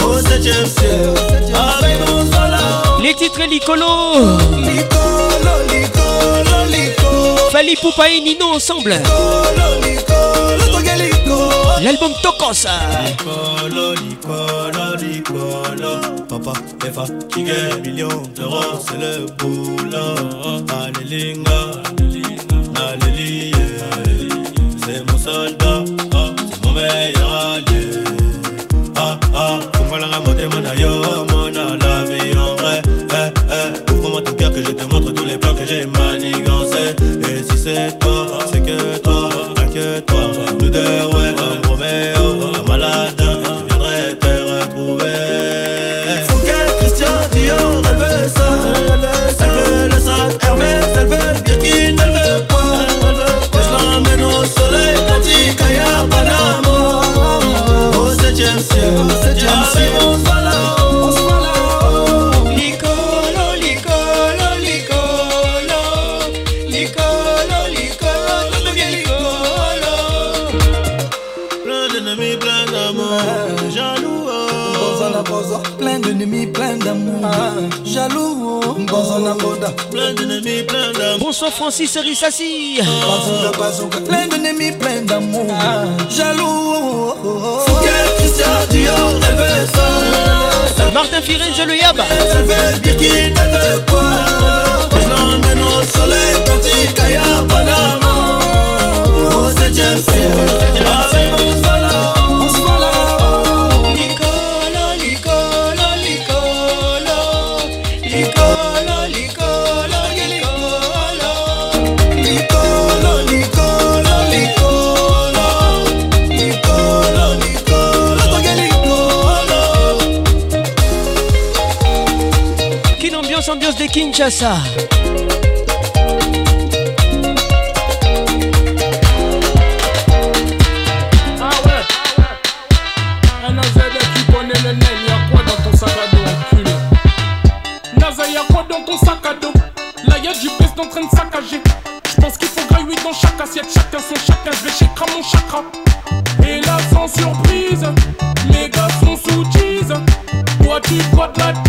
Speaker 11: Au septième ciel, avec mon soleil
Speaker 8: Les titres Licolo.
Speaker 11: Licolo, licolo, licolo
Speaker 8: Fali Poupa et Nino ensemble.
Speaker 11: Licolo, toge licolo
Speaker 8: L'album Tokos.
Speaker 11: Licolo, licolo, licolo Papa est fatigué, millions d'euros, c'est le boulot. Allélinga, alléluia C'est mon soldat, c'est mon meilleur allié. Ah, ah, comprends la motema na yo, mona la vie en vrai Eh, eh, ouvre-moi ton cœur que je te montre tous les plans que j'ai manigancés. Et si c'est toi, c'est que toi, inquiète-toi Nous deux, ouais, comme Roméo, comme Aladdin Je viendrai te retrouver. Fouquet, Christian Dior, elle veut ça. Elle veut le sac Hermès, elle veut le Birkin, elle veut quoi Elle veut que je l'emmène au soleil caille à Panama. Au septième ciel, au septième ciel
Speaker 8: Bonsoir Francis Rissassi.
Speaker 37: Bazooka, bazooka Plein d'ennemis, plein d'amour. Jaloux
Speaker 11: Fouquet, Christian Dior, elle veut ça
Speaker 8: Martin Firenze le Yab.
Speaker 11: Elle veut Birkin, elle veut quoi Je l'emmène au soleil caille à Panama
Speaker 26: peste en train de saccager J'pense qu'il faut grailler dans chaque assiette, chacun son chacun, j'vais chez mon chakra Et là sans surprise, les gars sont sous tease Toi tu crois de la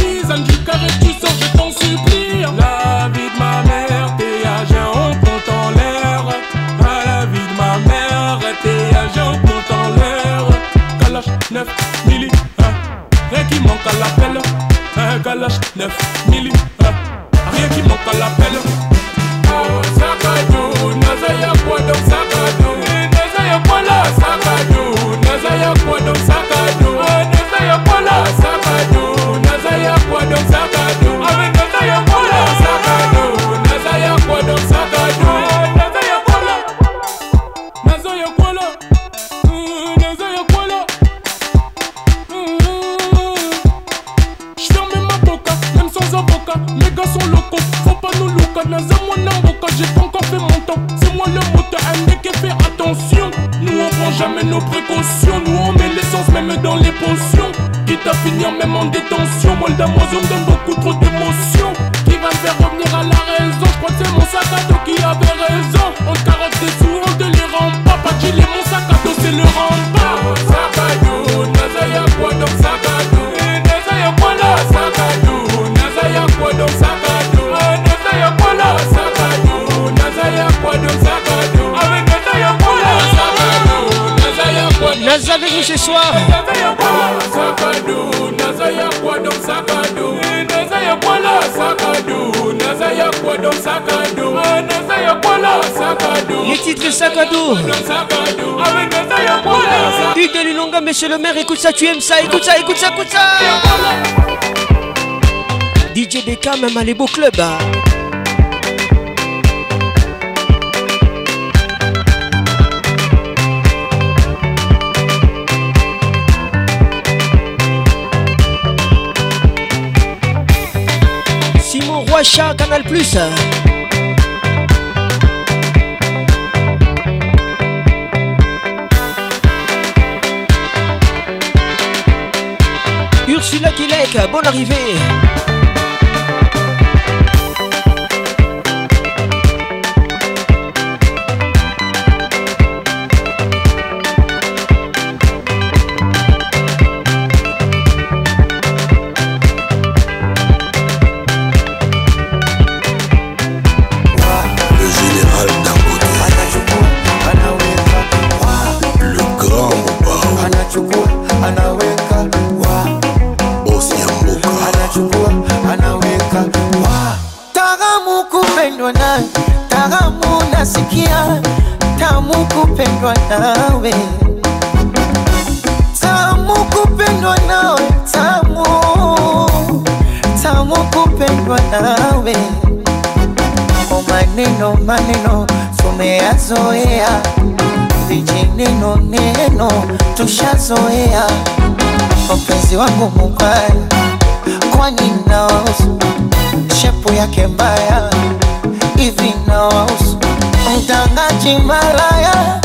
Speaker 8: monsieur le maire, écoute ça, tu aimes ça, écoute ça, écoute ça, écoute ça. DJ DK, même à les beaux clubs. hein. Simon Roichat, Canal Plus. Bonne arrivée.
Speaker 15: Kupendwa nawe, tamu kupendwa nawe, tamu. Tamu kupendwa nawe. O maneno maneno tumeyazoea, vijineno neno tushazoea. Mpenzi wangu mubaya, kwani nawahusu? Shepu yake mbaya hivi nawahusu? Mtangaji malaya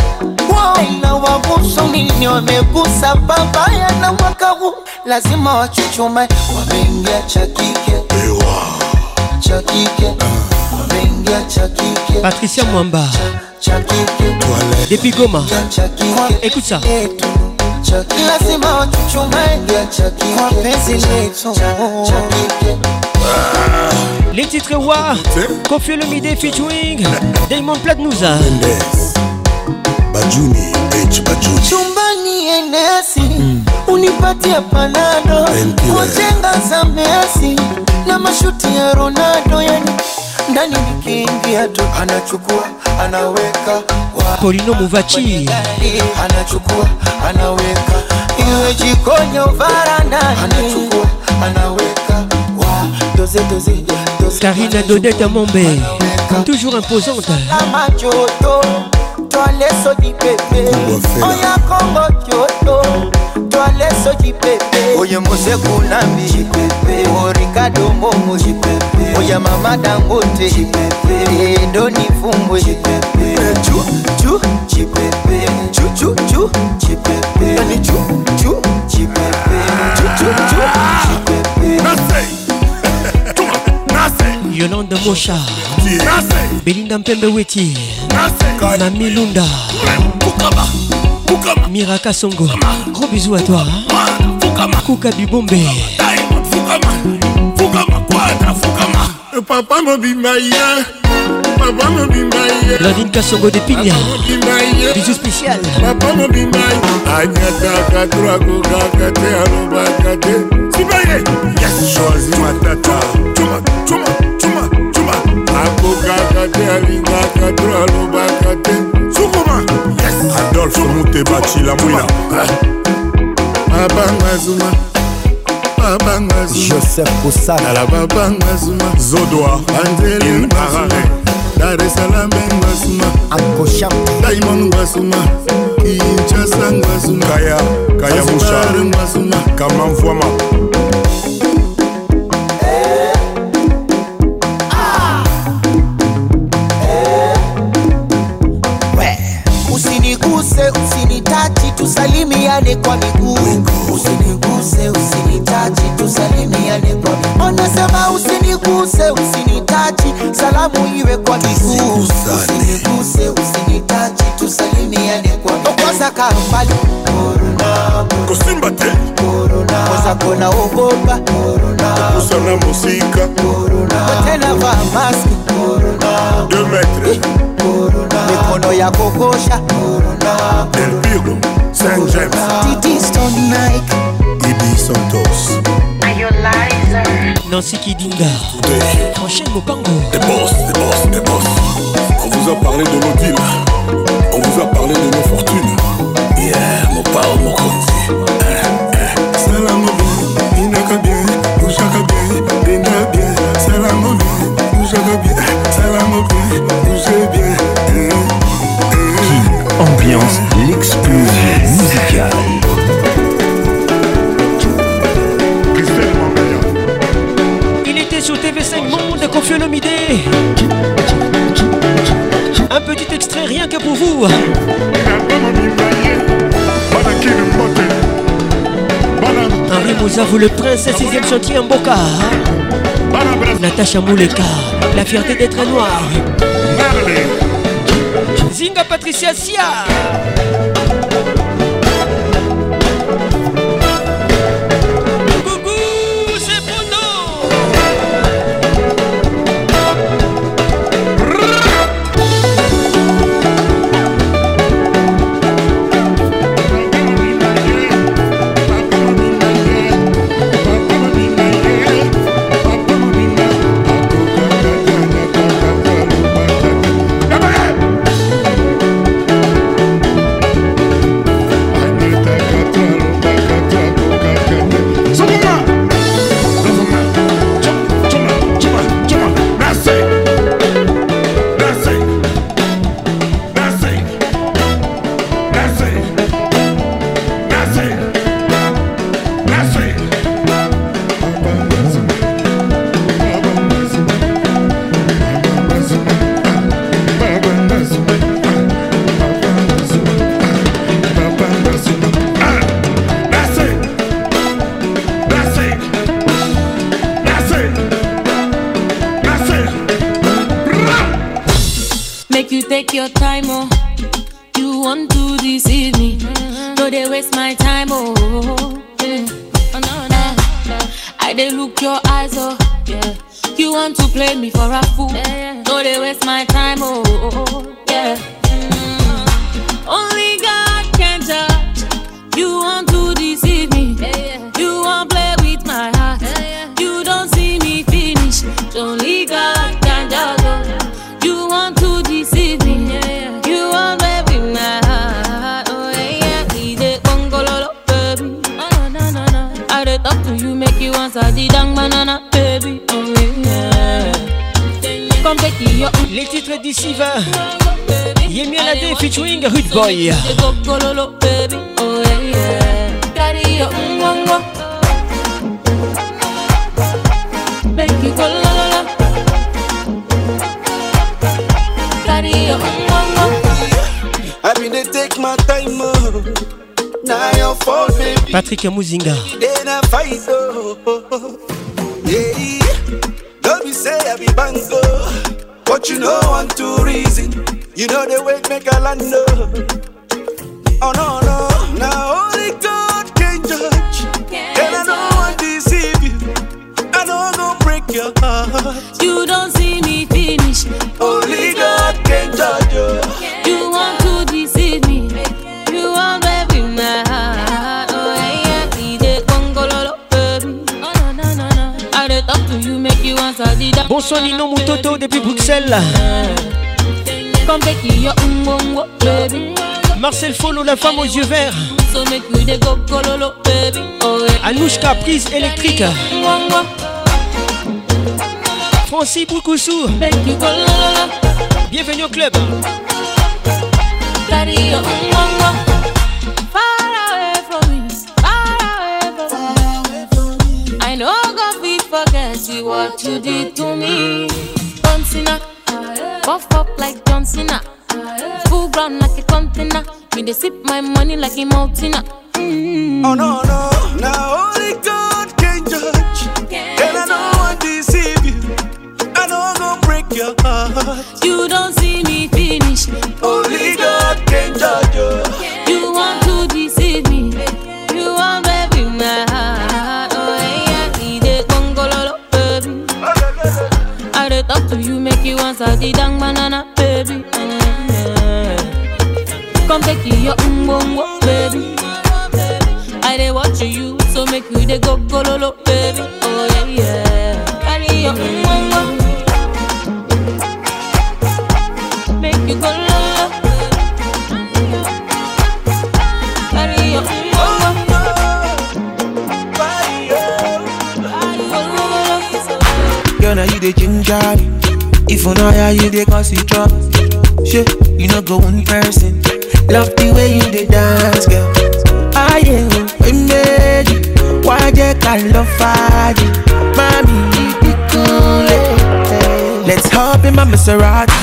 Speaker 15: wao inawahusu nini? Wamegusa babaya na mwaka huu. Lazima wachuchume, wameingia cha kike cha kike, wameingia cha kike
Speaker 8: Patricia Mwamba. Depuis Goma. Écoute ça.
Speaker 15: lazima
Speaker 8: Les titres Wa, Kofi Olomide featuring. Diamond Platnumz.
Speaker 46: Bajuni H Bajuni
Speaker 15: chumbani enesi unipatia panado
Speaker 46: Painkiller.
Speaker 15: kujenga za Messi na mashuti ya Ronaldo, yani ndani nikiingia tu anachukua anaweka
Speaker 8: Polino Muvachi.
Speaker 15: anachukua anaweka iwe jikoni au varandani anachukua anaweka wa doze doze doze
Speaker 8: Karina Dodette Mombe. Toujours imposante.
Speaker 15: jọlẹ sójì pépé. Ọyà kọkọ jòdò jọlẹ sójì pépé. oyè moseku lambi orí kádò momo oyè mama dangote. Èdò ní fúnwe. ju ju ju ju ju ju ẹni ju ju.
Speaker 8: Yolande Mocha. Belinda Mpembe Weti. Mami Lunda. Miraka Songo. Gros bisous à toi. hein. Kuka Bibombe.
Speaker 47: papa mobimba ye papa mobimba ye
Speaker 8: Blandine Kassongo de Pigna.
Speaker 47: mobimba ye
Speaker 8: Bisous spécial.
Speaker 47: papa mobimba ye anyataka to akokaka te alobaka te sibaye yes choisi matata cuma cuma cuma cuma akokaka te alingaka to alobaka te. Sukuma! Adolfe muteba cilamwila babanga zuma. Babanga
Speaker 48: joseph
Speaker 47: kosanala babanga zuma.
Speaker 48: Zodoa.
Speaker 47: Banzeli arare daresalamenga zuma
Speaker 48: akosha
Speaker 47: daimon ngasuma kinchasa ngasuma
Speaker 48: kaya kaya musha ngasuma kamamfwama
Speaker 47: ngwasuma
Speaker 48: kamamvwama
Speaker 15: tusalimiane kwa miguu. Usiniguse usinitachi tusalimiane kwa miguu. Usiniguse usinitachi salamu iwe kwa miguu. Usiniguse usinitachi tusalimiane kwa miguu. Kwanza kaa mbali kwanza kona ogopa
Speaker 47: kusana mosika.
Speaker 15: Tena vaa maski
Speaker 47: de metre
Speaker 15: mikono ya kokosha.
Speaker 47: Del piro saint james
Speaker 15: Titi Stone Nike
Speaker 49: ibi santos.
Speaker 8: Nancy Kidinga. Enchaîne Mopango.
Speaker 47: Des boss, des boss, des boss. On vous a parlé de nos deals. On vous a parlé de nos fortunes. Yeah, mon pao, mon konzi.
Speaker 1: Ambiance, l'explosion musicale.
Speaker 8: Il était sur TV5 Monde, Kofi Olomide Un petit extrait rien que pour vous Henri Mouzavou, le prince, 6ème chantier en Boca Natacha Mouleka, la fierté d'être noir Zinga Patricia Sia
Speaker 50: take your time, oh. You want to deceive me. No, they waste my time, oh. Yeah. Oh, no, no. I they look your eyes, oh. Yeah. You want to play me for a fool. No, they waste my time, oh. Yeah.
Speaker 8: Les titres d'ici va Yemi Alade featuring Rude Boy.
Speaker 50: Oh.
Speaker 8: Patrick Muzinga
Speaker 20: Then I fight. Yeah, don't be say I be bango, but you know I'm too reason. You know the way make a land, oh. Oh no no, now only God can judge, and I don't want to deceive you. I don't go break your heart.
Speaker 50: You don't see me finish.
Speaker 20: Only God
Speaker 8: Bonsoir Nino Moutoto depuis Bruxelles. Marcel Follow, la femme aux yeux verts. Anouchka, prise électrique Francis Boukoussou. Bienvenue au club
Speaker 50: what you did to me. John Cena, buff up like John Cena. Full ground like a container. Me they sip my money like a mountain. Mm.
Speaker 20: Oh no no, now only God can judge, and I don't want deceive you. I know I'm gonna break your heart.
Speaker 50: You don't see me finish.
Speaker 20: Only God can judge
Speaker 50: make you answer dang banana, baby. Yeah. Come take your umbongo, baby. I dey watch you, so make you dey go go lo lo, baby. Oh yeah, yeah. Carry your umbongo, make you go lo lo. Carry your umbongo.
Speaker 19: Girl, now you the ginger me. If you know how you dey cause it trouble. Shit, you know go one person. Love the way you dey dance, girl. I am we made you. Why they call love fire? Mommy, you be cool. eh. Let's hop in my Maserati.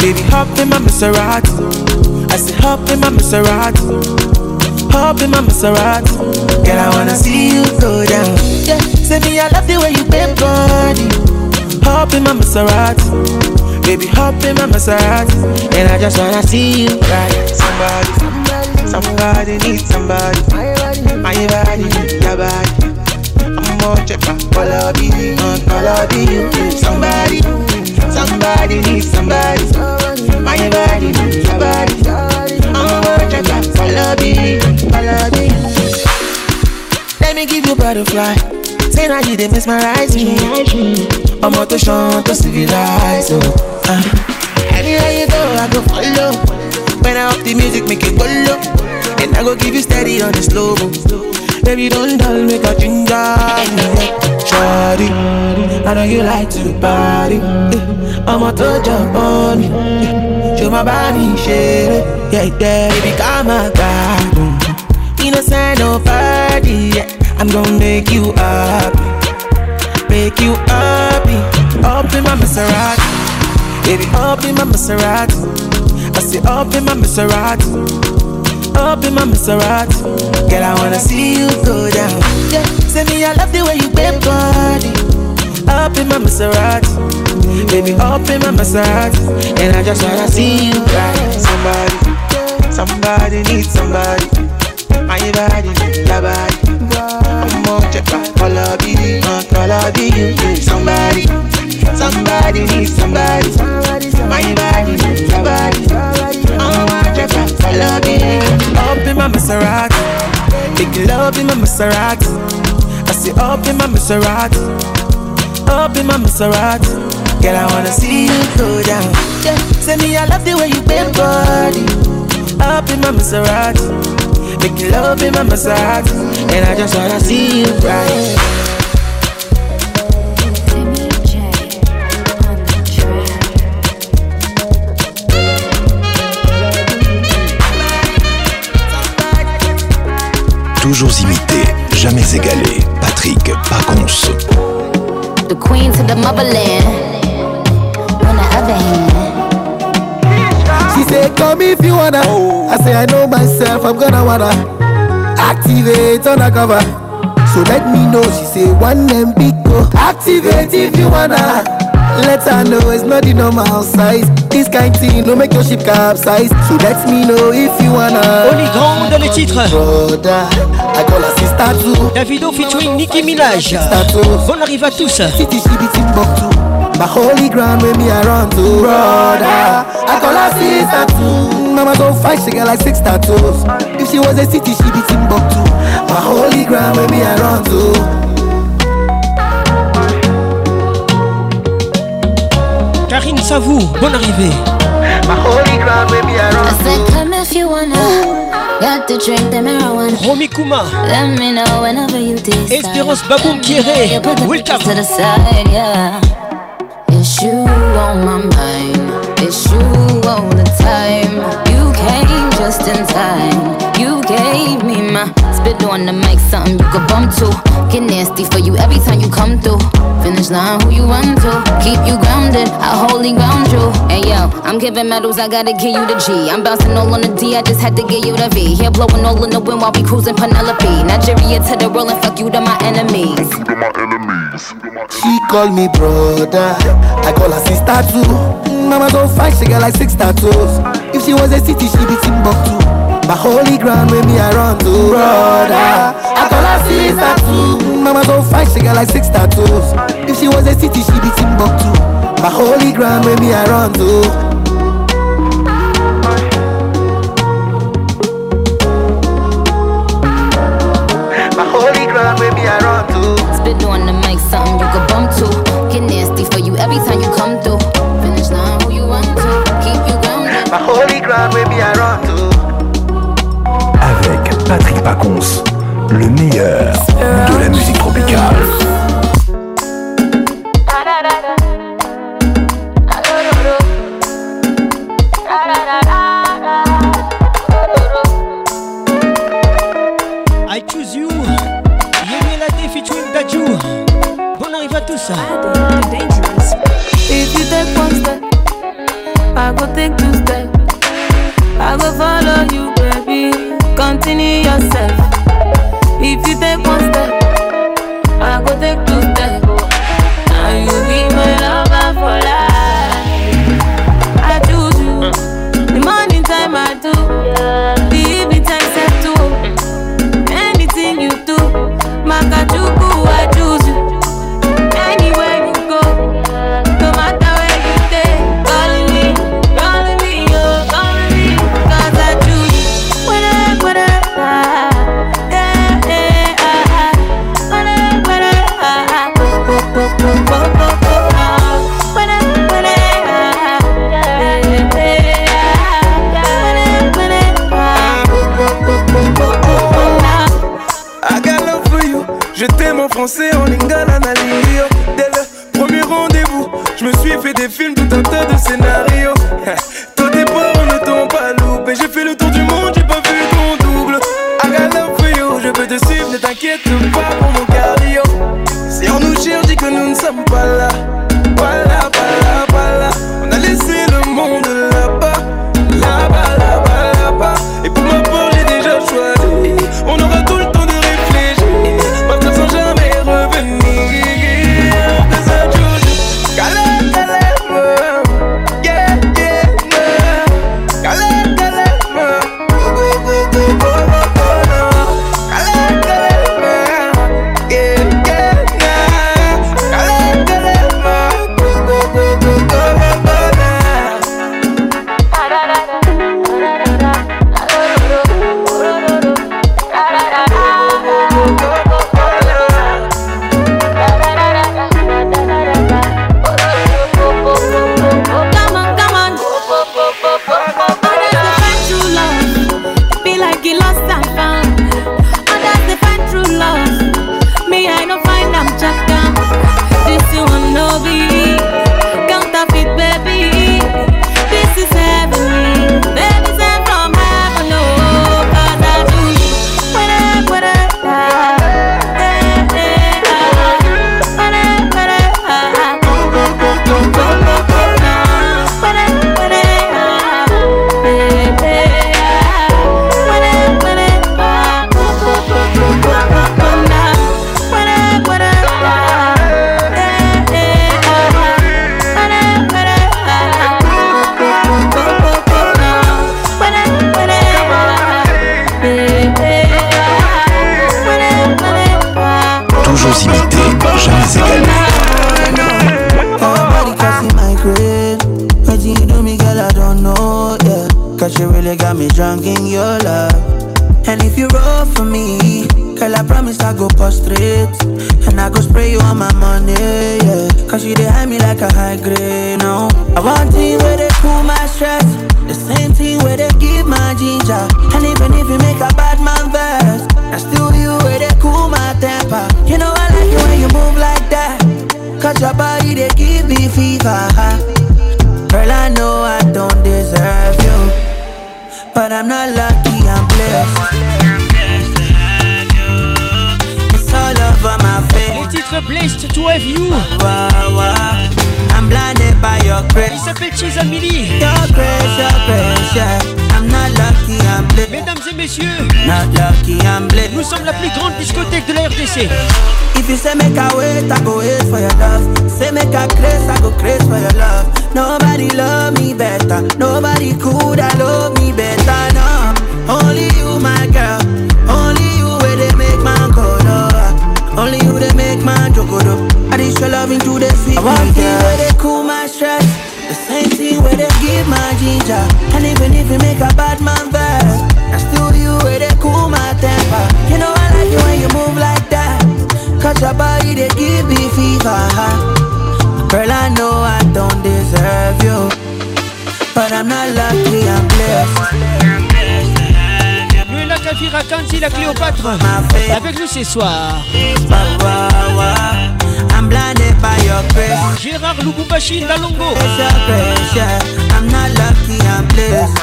Speaker 19: Baby, hop in my Maserati. I say hop in my Maserati. Hop in my Maserati. Girl, I wanna see you go down. Yeah, say me, I love the way you bend body. Hop in my Maserati. Baby, hop in my Maserati. And I just wanna see you ride. Somebody, somebody needs somebody. My body, your body. I'm more all of you, all of you. Somebody, somebody needs somebody. My body, your body. I'm more of you, all of you. Let me give you butterfly. You dey mesmerize me. I'm out to show to civilize. Oh. Uh. Anywhere you go, I go follow. When I up the music, make it go low. And I go give you steady on the slow mo. Baby, don't dull, make a ginger. Shawty, I know you like to party. I'm out to jump on. Eh, Show my body, share it. Yeah, yeah, baby, come on, God. Innocent, no party. Yeah. I'm gonna make you happy. Make you happy. Up in my Maserati. Baby, up in my Maserati. I say up in my Maserati. Up in my Maserati. Girl, I wanna see you go down. Yeah, say me, I love the way you bend body. Up in my Maserati. Baby, up in my Maserati. And I just wanna see you ride. Somebody, somebody needs somebody. My body, your body. I'm more checker, all of you, all of you. Somebody, somebody needs somebody. My body, your body. I'm more checker, all of you. Up in my Maserati, big love in my Maserati. I say up in my Maserati, up in my Maserati. Girl, I wanna see you go down. Yeah, say me, I love the way you bend body. Up in my Maserati. Make love in my Maserati And I just wanna see you right
Speaker 1: Toujours imité, jamais égalé. Patrick Pacons.
Speaker 51: The queen to the motherland. On the other hand.
Speaker 14: She say, come if you wanna. I say, I know myself, I'm gonna wanna activate undercover. So let me know. She say, one and big go. Activate if you wanna. Let her know it's not the normal size. This kind thing no make your ship capsize. So let me know if you wanna.
Speaker 8: On est grand dans les titres.
Speaker 14: Brother, I call her sister too.
Speaker 8: Davido featuring Nicki Minaj. Bonne arrive à tous.
Speaker 14: City she be Timbuktu. My holy ground when me around to brother. I call her sister too. Mama so fight, she got like six tattoos. If she was a city, she be Timbuktu. My holy ground when me around to.
Speaker 8: Karine Savou, bonne arrivée.
Speaker 14: My holy ground when me
Speaker 51: I
Speaker 14: around
Speaker 51: said, come if you wanna. Got the drink, the marijuana.
Speaker 8: Romy Kuma.
Speaker 51: Let me know whenever you decide.
Speaker 8: Espérance Baboum Kieré. Welcome.
Speaker 51: to the side, yeah. It's you on my mind. It's you all the time. You came just in time. You gave me my spit on the mic, something you could bump to. Get nasty for you every time you come through. Finish line, who you run to? Keep you grounded, I wholly ground you. Hey yo, I'm giving medals, I gotta give you the G. I'm bouncing all on the D, I just had to give you the V. Here blowing all in the wind while we cruising Penelope. Nigeria to the world and fuck you to my enemies.
Speaker 14: She call me brother, I call her sister too. Mama so fine, she got like six tattoos. If she was a city, she be Timbuktu. My holy ground with me I run to brother. I call her sister too. Mama so fine, she got like six tattoos. If she was a city, she be Timbuktu. My holy ground with me I run to. My holy ground with me I run to.
Speaker 51: Spit on the mic, something you could bump to. Get nasty for you every time you come through. Finish line, who you run to? Keep you grounded.
Speaker 14: My holy ground with
Speaker 1: Le meilleur de la musique tropicale.
Speaker 8: I choose you. Yemi Lade featuring Daju. Bonne arrive à tous.
Speaker 50: If you take one step, I go take two steps. I go follow you, baby. Continue yourself. Cause you
Speaker 14: really got me drunk in your love. And if you roll for me, girl, I promise I go post prostrate. And I go spray you on my money, yeah. Cause you dey hide me like a high grade, no. Oh. I want thing where they cool my stress. The same thing where they give my ginger. And even if you make a bad man verse, I still you where they cool my temper. You know I like it when you move like that. Cause your body they give me fever. Girl, I know I don't deserve you. But I'm not lucky, I'm blessed. It's all over my
Speaker 8: titre Blessed to have you.
Speaker 15: I'm blinded by your grace.
Speaker 8: Il s'appelle Chizamili.
Speaker 15: Your grace, your grace, yeah.
Speaker 8: Mesdames et messieurs, nous sommes la plus grande discothèque de la RDC.
Speaker 15: If you say make I wait, I go wait for your love. Say make I craze, I go craze for your love. Nobody love me better. Nobody could I love me better. No, only you, my girl. Only you where they make man go low. Only you they make man joke do. I just your loving to the sweet. I want thing where they cool my stress. The same thing where they give my ginger. And even if you make a bad man vex, I still you where they cool my temper. You know I like it when you move like that. Cause your body they give me fever. Girl, I know I don't deserve you. But I'm not lucky, I'm blessed.
Speaker 8: Kafira la Cléopâtre. Avec nous ce soir.
Speaker 15: I'm blinded by your grace.
Speaker 8: Gérard Lubumbashi Ndalongo.
Speaker 15: I'm not lucky, I'm blessed.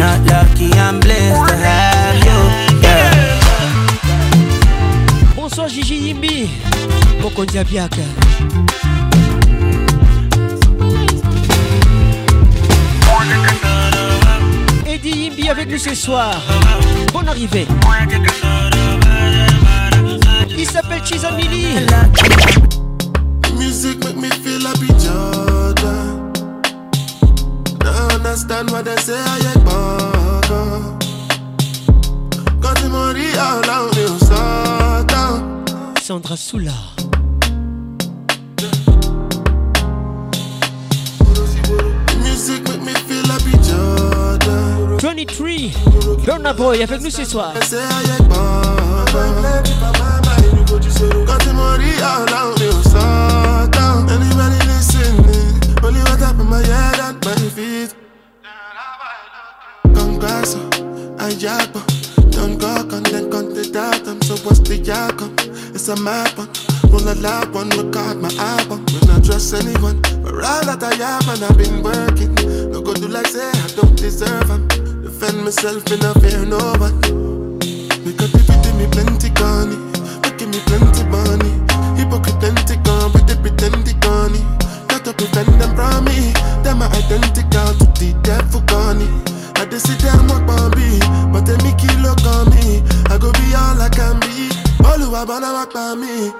Speaker 15: Not lucky, I'm blessed to have you.
Speaker 8: Bonsoir Gigi Yimbi. Mokondia Biaka. Eddie Yimbi avec nous ce soir. Bonne arrivée. Il s'appelle Chizamili.
Speaker 5: Music make me feel happy, Jordan. Now understand what they say, I ain't bugger. On Satan.
Speaker 8: Sandra Soula.
Speaker 5: Music make me feel Jordan.
Speaker 8: 23. Burna Boy avec nous ce soir.
Speaker 5: On Satan. In my head and my feet. Congresso, I jack Don't go on then con the datum. So what's the outcome? It's a map one. Roll a loud one, record my album. When I trust anyone, but all that I have and I've been working. No go do like say I don't deserve them. Defend myself, me not fear no one. Because you me plenty gunny, making me plenty money. Hypocrite plenty Prevent them from me. Them are identical to the devil gunny. I just sit down walk on me, but they me kill look on me. I go be all I can be. All who are wanna walk by me.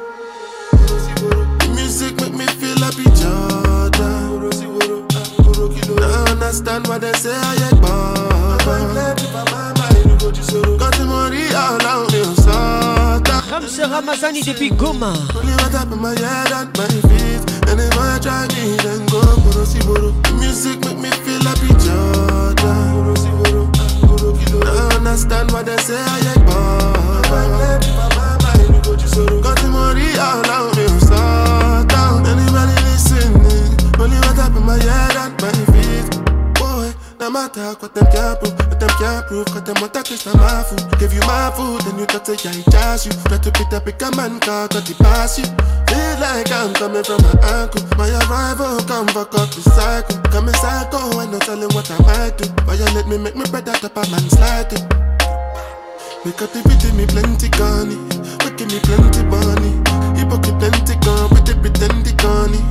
Speaker 5: The music make me feel happy, Jordan. Now understand what they say, I ain't bad.
Speaker 8: Ramse Ramazani depuis Goma.
Speaker 5: Only what up in my head and my feet And if I try me then go Borosi Boro Music make me feel happy Georgia. Borosi Boro Boro Kido I understand what they say I ain't born Got the money all out me Sort out Anybody listening Only what up in my head and my feet no matter what them can't prove, what them can't prove, cause them want to taste my food. Give you my food, then you talk say I charge you. Try to beat up a man car, got it pass you. Feel like I'm coming from my ankle. My arrival, come fuck up the cycle. Coming psycho, I no telling what I might do. Violate me, make me bread out up a man's like it. Make activity me plenty gunny, making me plenty money. Hypocrite plenty gun, with the pretend they gunny.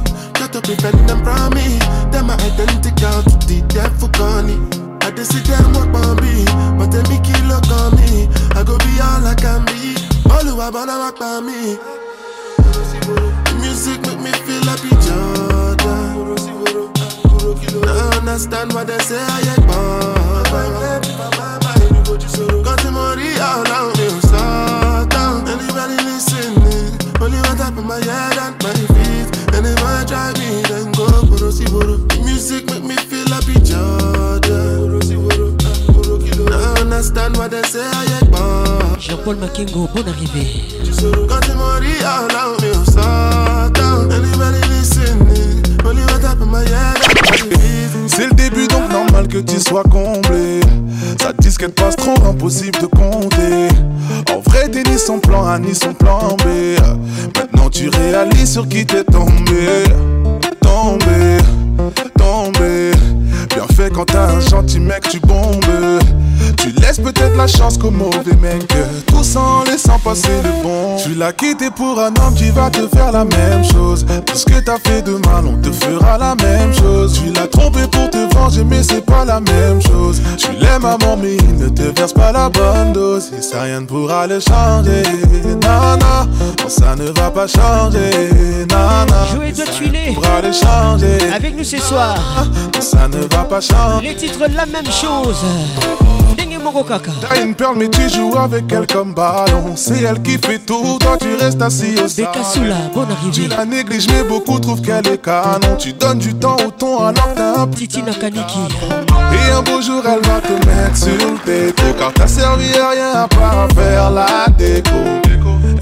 Speaker 5: Got to prevent them from me. Them are identical to the devil gunny. I just sit them walk on me, but they me kill look on me. I go be all I can be. All who I wanna walk by me. The music make me feel happy, Jordan. Now understand what they say, I ain't tu m'en dis, oh là, on est au Satan. Anybody listening? Only what up in my head and my feet. And if I try me, then go, boro si boro. The music make me feel happy, Jordan. Boro si boro, boro kilo. Now understand what they say, I ain't bad.
Speaker 8: Jean-Paul Makengo, bonne arrivée.
Speaker 5: Quand tu. Anybody listening? Only what up in my head.
Speaker 52: C'est le début donc que tu sois comblé Ça disquette passe trop impossible de compter En vrai t'es ni son plan A ni son plan B Maintenant tu réalises sur qui t'es tombé Tombé, tombé Bien fait quand t'as un gentil mec, tu bombes. Tu laisses peut-être la chance qu'au mauvais mec. Tout sans laissant passer le bon. Tu l'as quitté pour un homme qui va te faire la même chose. Tout ce que t'as fait de mal, on te fera la même chose. Tu l'as trompé pour te venger, mais c'est pas la même chose. Tu l'aimes à mort, mais il ne te verse pas la bonne dose. Et ça, rien ne pourra le changer. Nana, non, ça ne va pas changer. Nana,
Speaker 8: Joël doit tuiler.
Speaker 52: pourra le changer.
Speaker 8: Avec nous ce soir.
Speaker 52: Non, ça ne va pas changer.
Speaker 8: Les titres, la même chose. Kaka.
Speaker 52: T'as une perle mais tu joues avec elle comme ballon. C'est elle qui fait tout, toi tu restes assis au
Speaker 8: bonne arrivée.
Speaker 52: Tu la négliges mais beaucoup trouvent qu'elle est canon. Tu donnes du temps au ton alors t'as un
Speaker 8: Nakaniki
Speaker 52: Et un beau jour elle va te mettre sur le péto Car t'as servi à rien à part faire la déco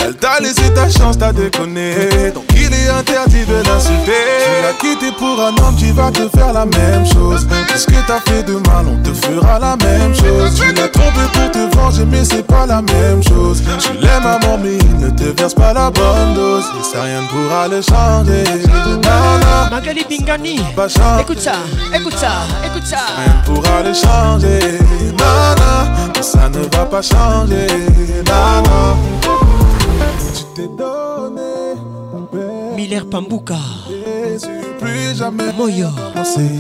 Speaker 52: Elle t'a laissé ta chance, t'as déconné. Donc il est interdit de l'insulter. Tu l'as quitté pour un homme qui va te faire la même chose. Tout ce que t'as fait de mal, on te fera la même chose. Tu l'as trompé pour te venger, mais c'est pas la même chose. Tu l'aimes à mort, mais il ne te verse pas la bonne dose. Et ça rien ne pourra le changer. Nana,
Speaker 8: Magali
Speaker 52: changer.
Speaker 8: Écoute ça, écoute ça, écoute ça.
Speaker 52: Rien ne pourra le changer, nana. Ça ne va pas changer, nana. Tu t'es donné,
Speaker 8: Miller Pambuka.
Speaker 52: Plus jamais
Speaker 8: Moyo.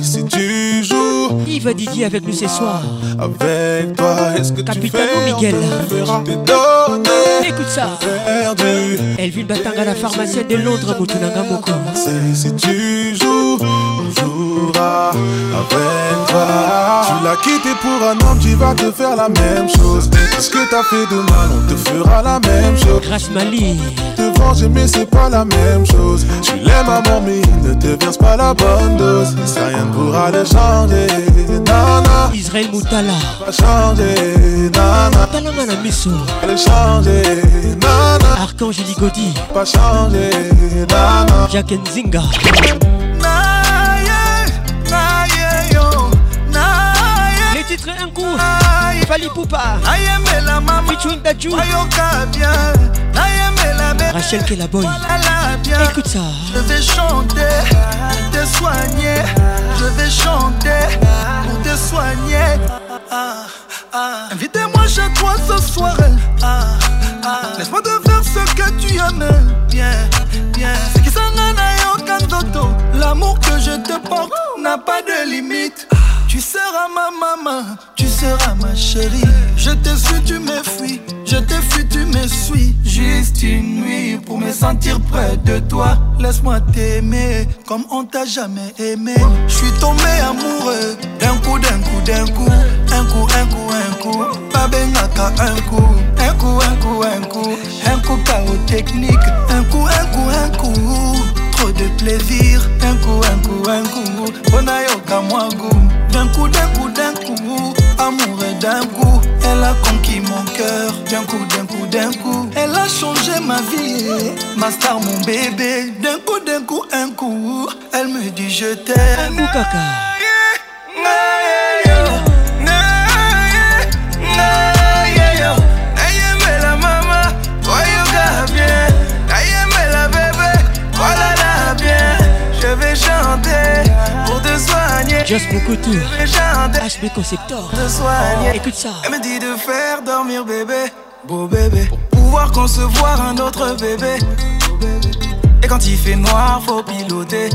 Speaker 52: si tu joues
Speaker 8: Yves Didier avec nous ce soir.
Speaker 52: avec toi. Est-ce que tu
Speaker 8: Capitano
Speaker 52: fais
Speaker 8: Miguel.
Speaker 52: Tu t'es donné,
Speaker 8: Écoute ça.
Speaker 52: perdu.
Speaker 8: Elvin Batanga, la pharmacienne de Londres, Moutunanga Moko.
Speaker 52: Si tu joues, avec toi. Tu l'as quitté pour un homme qui va te faire la même chose. Ce que t'as fait de mal, on te fera la même chose.
Speaker 8: Grâce Mali.
Speaker 52: Te venger, mais c'est pas la même chose. Tu l'aimes à mort, mais il ne te verse pas la bonne dose. Ça, rien ne pourra le changer. Nana,
Speaker 8: Israël Moutala.
Speaker 52: pas changer. Nana,
Speaker 8: Talanga na miso.
Speaker 52: pas le changer. Nana,
Speaker 8: Archange Ligodi.
Speaker 52: pas changer. Nana.
Speaker 8: Jacques Nzinga. Les titres un coup. Fali Poupa. Featuring
Speaker 11: bébé
Speaker 8: Rachel Kelaboy. Écoute ça.
Speaker 11: Je vais chanter, te soigner. Je vais chanter pour te soigner. Ah, ah. Invitez-moi chez toi ce soir. Ah, ah. Laisse-moi te faire ce que tu aimes. Bien, bien. Ce qui s'en a aucun toto. L'amour que je te porte n'a pas de limite. Tu seras ma maman, tu seras ma chérie. Je te suis, tu me fuis. Je te fuis, tu me suis. Juste une nuit pour me sentir près de toi. Laisse-moi t'aimer comme on t'a jamais aimé. Je suis tombé amoureux d'un coup, d'un coup, d'un coup. Un coup, un coup, un coup. Pas un coup. Un coup, un coup, un coup. Un coup, chaos technique. Un coup, un coup, un coup. De plaisir. Un coup, un coup, un coup. Bonayoka moi goût. D'un coup, d'un coup, d'un coup. Amoureux d'un coup. Elle a conquis mon cœur. D'un coup, d'un coup, d'un coup. Elle a changé ma vie. Ma star, mon bébé. D'un coup, d'un coup, un coup. Elle me dit je t'aime.
Speaker 8: Just
Speaker 11: chanter
Speaker 8: HB Conceptor.
Speaker 11: pour te soigner.
Speaker 8: Écoute ça.
Speaker 11: Elle me dit de faire dormir bébé, beau bébé. Pour pouvoir concevoir un autre bébé. Et quand il fait noir, faut piloter.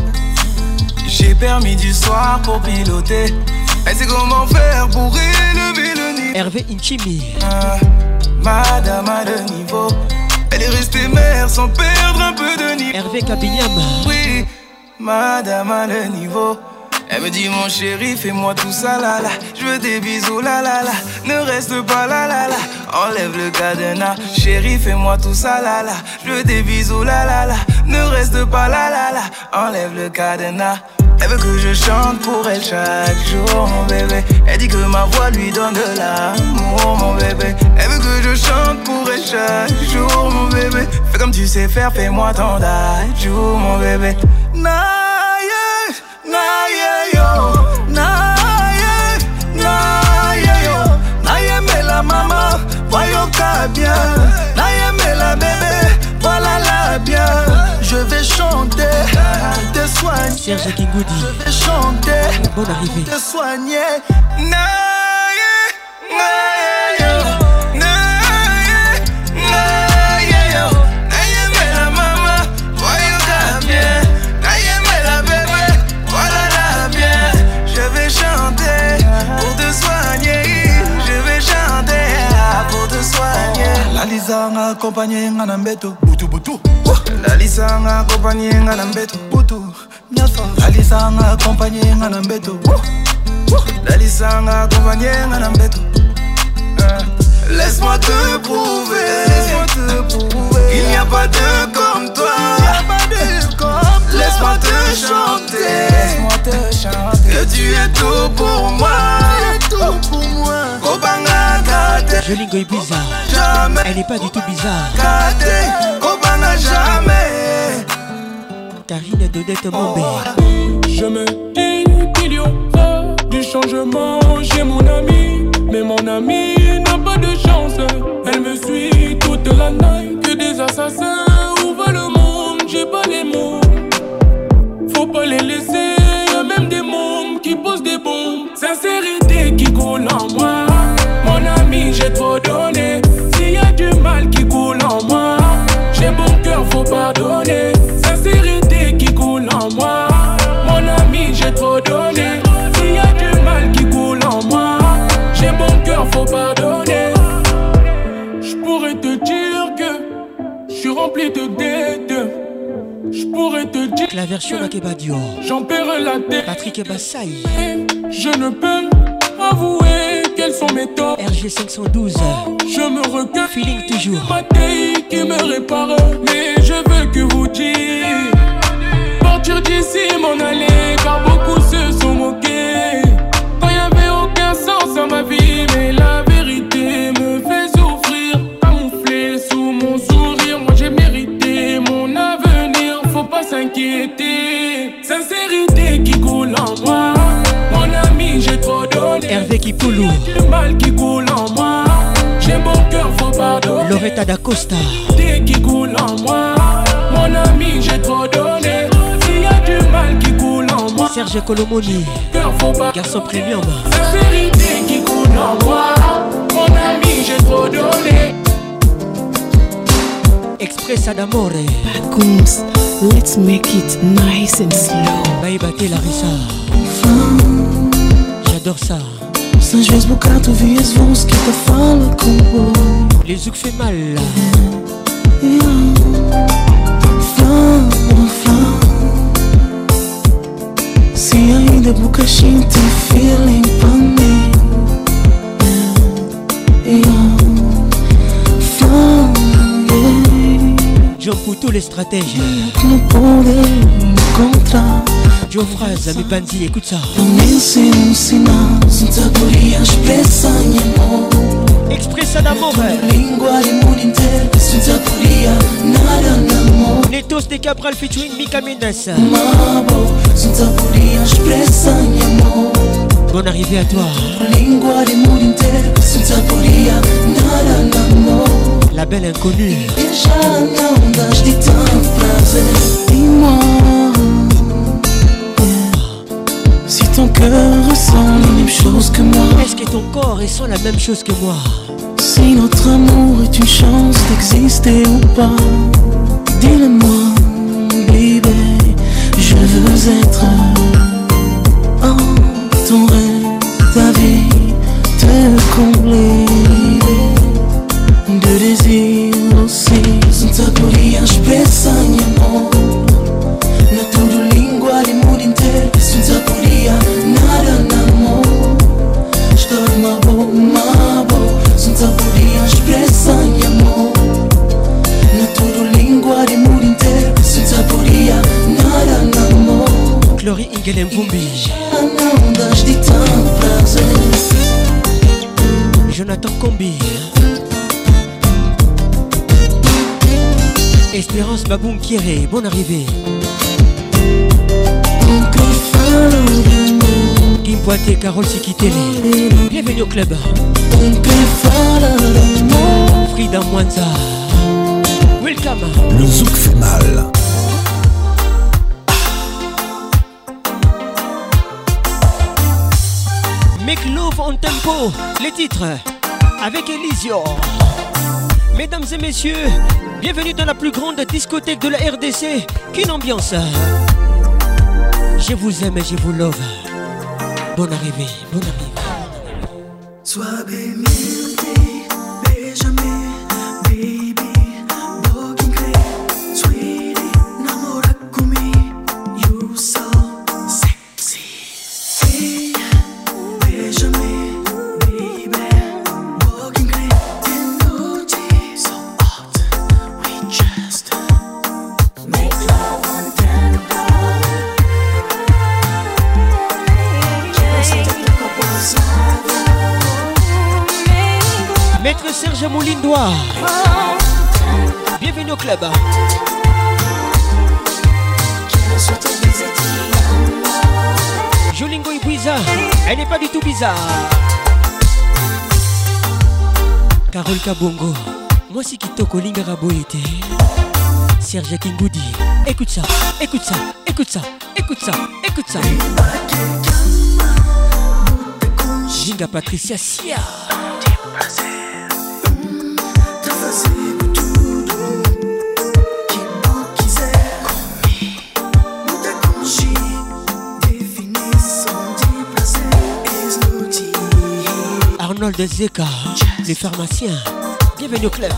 Speaker 11: J'ai permis du soir pour piloter. Elle sait comment faire pour élever le niveau.
Speaker 8: Hervé Inchimi.
Speaker 11: Ah, Madame a le niveau. Elle est restée mère sans perdre un peu de niveau.
Speaker 8: Hervé Kabinyam.
Speaker 11: Oui, Madame a le niveau. Elle me dit mon chéri, fais-moi tout ça là là. Je veux des bisous là là là. Ne reste pas là là là. Enlève le cadenas. Chéri, fais-moi tout ça là là. Je veux des bisous là là là. Ne reste pas là là là. Enlève le cadenas. Elle veut que je chante pour elle chaque jour, mon bébé. Elle dit que ma voix lui donne de l'amour, mon bébé. Elle veut que je chante pour elle chaque jour, mon bébé. Fais comme tu sais faire, fais-moi ton jour, mon bébé. Naye, naye, yo. Naye, naye, yo. Naye, mais la maman, voyoka bien. Naye, mais la bébé, voilà la bien. Je vais chanter, te soigner.
Speaker 8: Serge Kingoudi.
Speaker 11: Je vais chanter
Speaker 8: Bonne arrivée.
Speaker 11: Te soigner. Naye, naye, La
Speaker 34: lisa nga accompagné nga na mbeto. Butu butu. La lisa nga accompagné nga na mbeto. Butu. Miafa. La lisa nga accompagné nga na mbeto. La lisa nga accompagné nga na mbeto.
Speaker 11: Laisse-moi te prouver, laisse-moi te prouver. Qu'il n'y a pas de comme toi. Laisse-moi te chanter, laisse-moi te chanter que tu es tout pour moi. tout pour moi. Kobanga
Speaker 8: Jolingo est bizarre.
Speaker 11: jamais.
Speaker 8: Elle n'est pas du tout bizarre.
Speaker 11: Kate, Kobanga jamais.
Speaker 8: Karine Dodette Mombe.
Speaker 26: Je me dis qu'il y aura du changement chez mon ami. Mais mon ami n'a pas de chance. Elle me suit toute la nuit. Que des assassins ouvrent le monde. J'ai pas les mots. Faut pas les laisser. Y'a même des mômes qui posent des bombes. Sincérité qui coule en moi. Mon ami, j'ai trop donné.
Speaker 8: La version d'Akebadio.
Speaker 26: j'en paierai la tête.
Speaker 8: Patrick Bassaï.
Speaker 26: Je ne peux avouer quels sont mes torts.
Speaker 8: RG 512.
Speaker 26: Je me recueille.
Speaker 8: Feeling toujours.
Speaker 26: Ma qui me répare. Mais je veux que vous dites. Partir d'ici, m'en aller. Car beaucoup se sont moqués.
Speaker 8: Kipoulou.
Speaker 26: Du mal qui coule en moi. J'ai bon cœur, faut pardonner.
Speaker 8: Loretta d'Acosta.
Speaker 26: Dès qui coule en moi. Mon ami, j'ai trop donné. S'il y a du mal qui coule en moi.
Speaker 8: Serge Colomoni.
Speaker 26: Cœur, faut pas.
Speaker 8: Garçon premium.
Speaker 26: Sincérité qui coule en moi. Mon ami, j'ai trop donné.
Speaker 8: Express d'amore.
Speaker 53: Goons, let's make it nice and slow.
Speaker 8: Baïbate Larissa. J'adore ça.
Speaker 34: Às vezes bocado vi as vozes que te falam com o
Speaker 8: Les zouk fait mal.
Speaker 34: Fala, fala Se ainda boca gente feeling pra mim. Fala, yeah. Não podem encontrar
Speaker 8: Joe Fraz, Ami Banzi, écoute ça.
Speaker 34: Expressa
Speaker 8: d'amore. Netos de Cabral featuring Mika Mendes. Bonne arrivée à toi. La belle inconnue.
Speaker 34: Dis-moi ton cœur ressent les mêmes choses que moi.
Speaker 8: Est-ce que ton corps ressent la même chose que moi?
Speaker 34: Si notre amour est une chance d'exister ou pas Dis-le-moi, baby Je veux être en ton rêve. Ta vie, te combler
Speaker 8: Ingel Mvumbi. Jonathan Combi. Espérance Baboum Kieré, bonne arrivée. Kim Poité, Carole Sikitele. Bienvenue au club. Frida Mwanza. Welcome.
Speaker 1: Le zouk fait mal.
Speaker 8: On Tempo, les titres avec Elisio. Mesdames et messieurs, bienvenue dans la plus grande discothèque de la RDC. Quelle ambiance Je vous aime et je vous love. Bonne arrivée, bonne arrivée.
Speaker 11: Sois béni,
Speaker 8: Carole Kabongo, moi c'est Kitoko Lingara Boyete. Serge Kingoudi, écoute ça, écoute ça, écoute ça, écoute ça, écoute ça. Ginga Patricia Sia. Arnold Zeka, les pharmaciens. Bienvenue au club.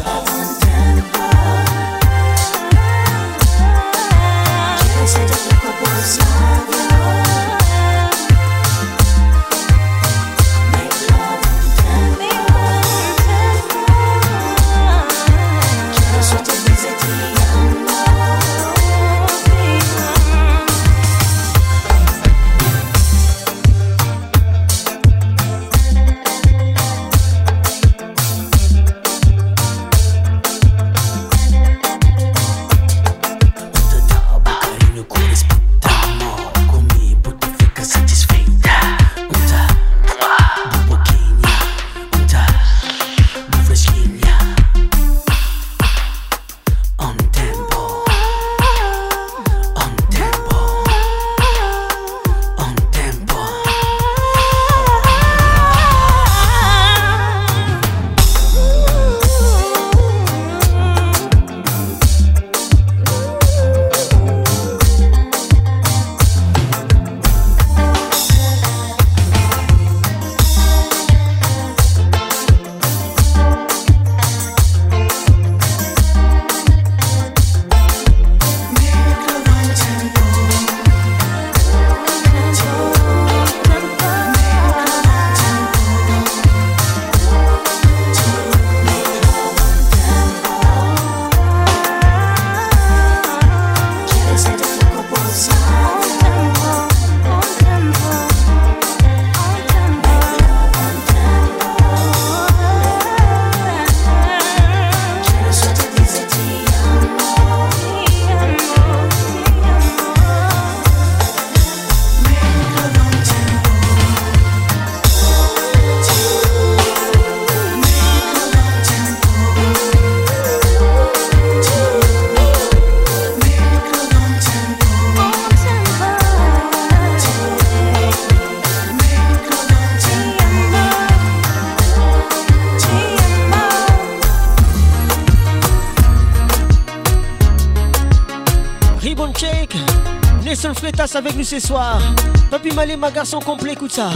Speaker 8: Ce soir. Papi Malé, ma garçon complet, écoute ça.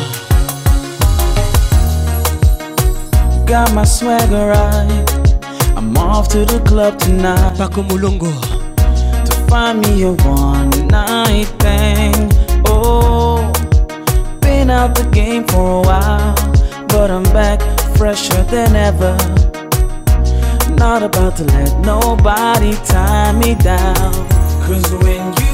Speaker 54: Got my swagger right. I'm off to the club tonight.
Speaker 8: Paco Mulongo.
Speaker 54: To find me a one night thing. Oh, been out the game for a while. But I'm back fresher than ever. Not about to let nobody tie me down. Cause when you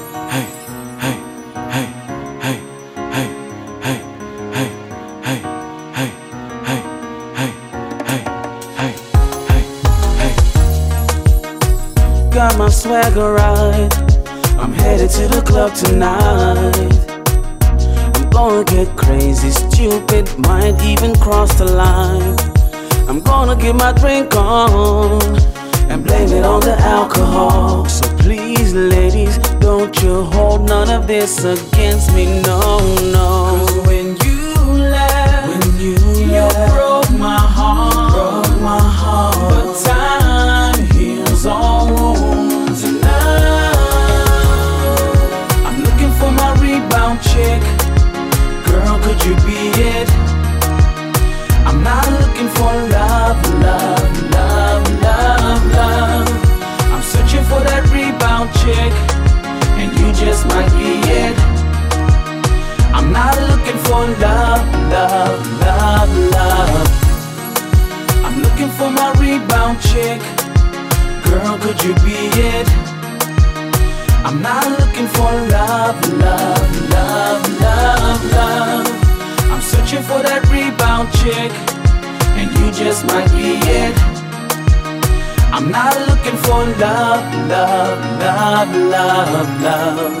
Speaker 54: Swagger right. I'm headed to the club tonight. I'm gonna get crazy, stupid, might even cross the line. I'm gonna get my drink on and blame it on the alcohol. So please, ladies, don't you hold none of this against me, no, no. For love, love, love, love. I'm looking for my rebound chick. Girl, could you be it? I'm not looking for love, love, love, love, love. I'm searching for that rebound chick, and you just might be it. I'm not looking for love, love, love, love, love.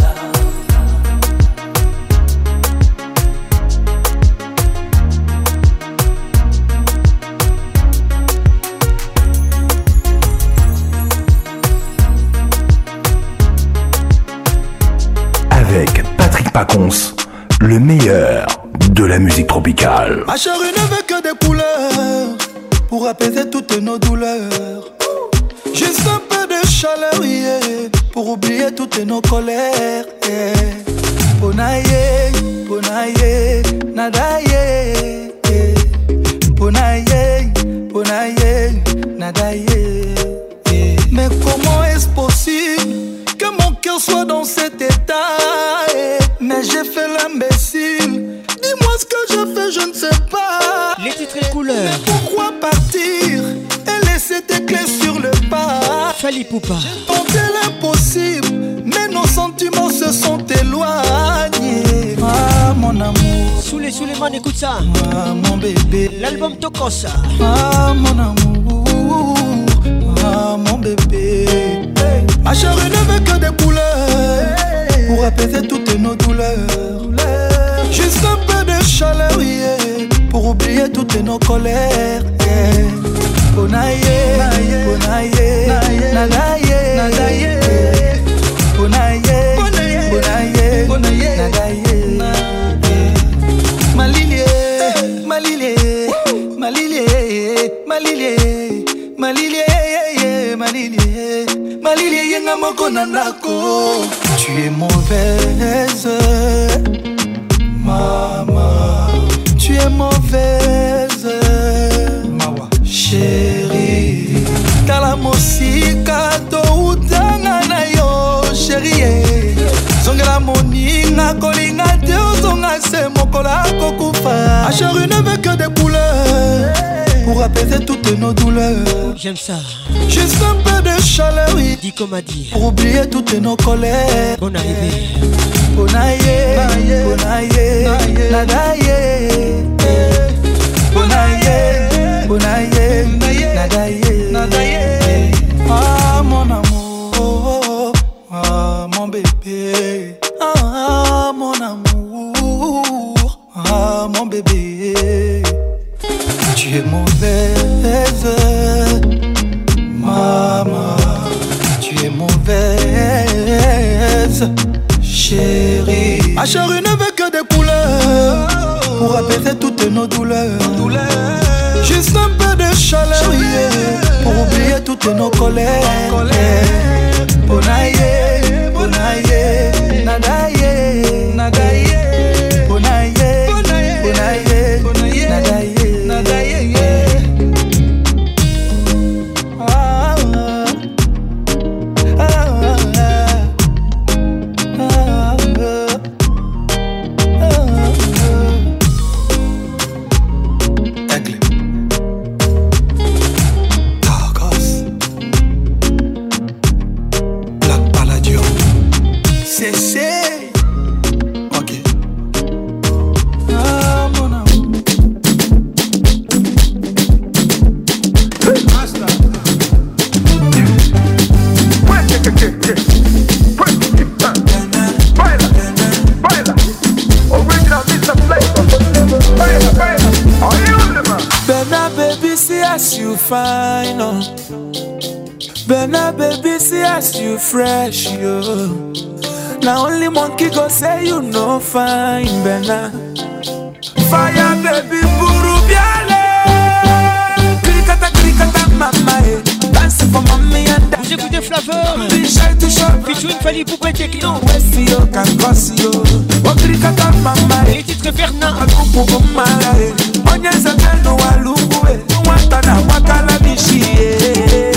Speaker 1: Pacons, le meilleur de la musique tropicale.
Speaker 11: Ma chérie ne que des couleurs pour apaiser toutes nos douleurs. Juste un peu de chaleur, yeah, pour oublier toutes nos colères. Yeah. Ponaye, ponaye, nadaye. Yeah. Ponaye, ponaye, nadaye. Mais comment est-ce possible que mon cœur soit dans cet état? Yeah. Mais j'ai fait l'imbécile. Dis-moi ce que je fais, je ne sais pas.
Speaker 8: Les titres et couleurs.
Speaker 11: Mais pourquoi partir et laisser tes clés sur le pas
Speaker 8: Fali Poupa.
Speaker 11: J'ai tenté l'impossible, mais nos sentiments se sont éloignés. Ah, mon amour.
Speaker 8: Sous les sous les man, écoute ça.
Speaker 11: Ah, mon bébé.
Speaker 8: L'album Tokosa.
Speaker 11: Ah, mon amour. Ah, mon bébé. Ma chérie ne veut que des couleurs pour apaiser toutes nos douleurs. Juste un peu de chaleur, yeah, pour oublier toutes nos colères. Moko na ndako. Tu es mauvaise, maman. Tu es mauvaise, mawa, chérie. Tala mosika toutanga na yo, chérie. zongela moninga kolinga te ozonga se mokolo akokufa asheri ne veut que des couleurs pour apaiser toutes nos douleurs.
Speaker 8: J'aime ça.
Speaker 11: juste un peu de chaleur oui,
Speaker 8: Dis comme a dit.
Speaker 11: pour oublier toutes nos colères.
Speaker 8: Bonne arrivée.
Speaker 11: bonaye bonaye nadaye bonaye bonaye nadaye ah mon amour. Ah mon bébé. Ah mon amour. Ah mon bébé
Speaker 19: es mauvaise, maman. Tu es mauvaise, chérie. Ma chérie ne veut que des couleurs pour apaiser toutes nos douleurs. Juste un peu de
Speaker 11: chaleur, pour oublier toutes nos colères. Bonaye, bonaye, nadaye, nadaye. bless you fresh yo. Na only monkey go say you no fine bena fire baby buru biale. Krikata krikata mama eh. Dance for mommy and dad.
Speaker 8: Vous écoutez flavor.
Speaker 11: Bichai to shop
Speaker 8: featuring Fali Poupette et
Speaker 11: Clio Wessi yo can cross yo. Oh krikata mama eh.
Speaker 8: Les titres Bernard
Speaker 11: akumpu gomala eh. Onyeza tendo walungu eh. Nwata na wakala bishi eh.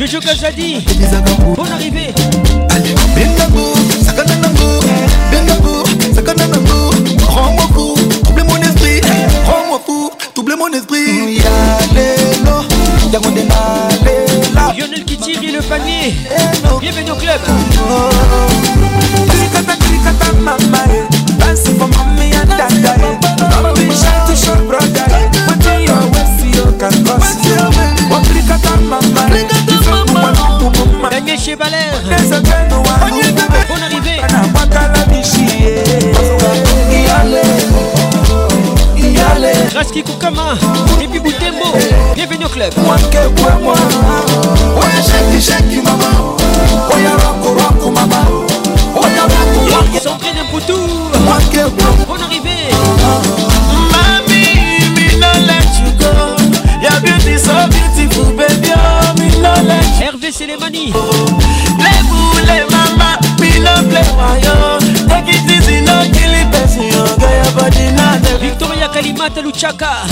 Speaker 8: Jojo Kajadi, bonne arrivée.
Speaker 19: Allez, Bengabou, Sakananango, Bengabou, Sakananango, rends-moi fou, trouble mon esprit, rends-moi fou, trouble mon esprit. Yalélo, Yagonde Naléla.
Speaker 8: Lionel qui tire le panier,
Speaker 11: eh
Speaker 8: bienvenue au club.
Speaker 11: Oh, oh, oh.
Speaker 19: Matt Luchaka.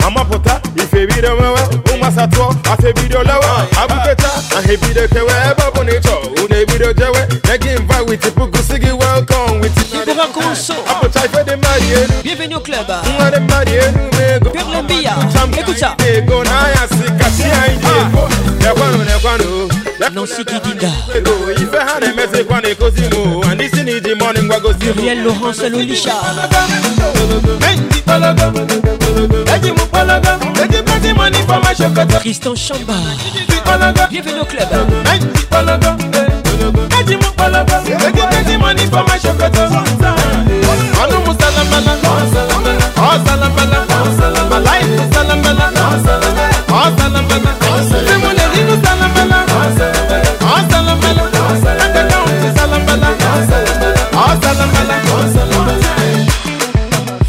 Speaker 19: Mama
Speaker 55: ife the marienu
Speaker 8: Bienvenue au club.
Speaker 55: Ngare marienu mego.
Speaker 8: Pierre Lembia. Écoute ça.
Speaker 55: Ego na ya sikati ya ije Nekwano nekwano
Speaker 8: Nancy Kidinda.
Speaker 55: Ego ife ha na-emezi kwa na-ekozi mo And isi ni ji morning gwa gozi mo.
Speaker 8: Gabriel Laurence Lolisha. Tristan Chamba. Bienvenue au club.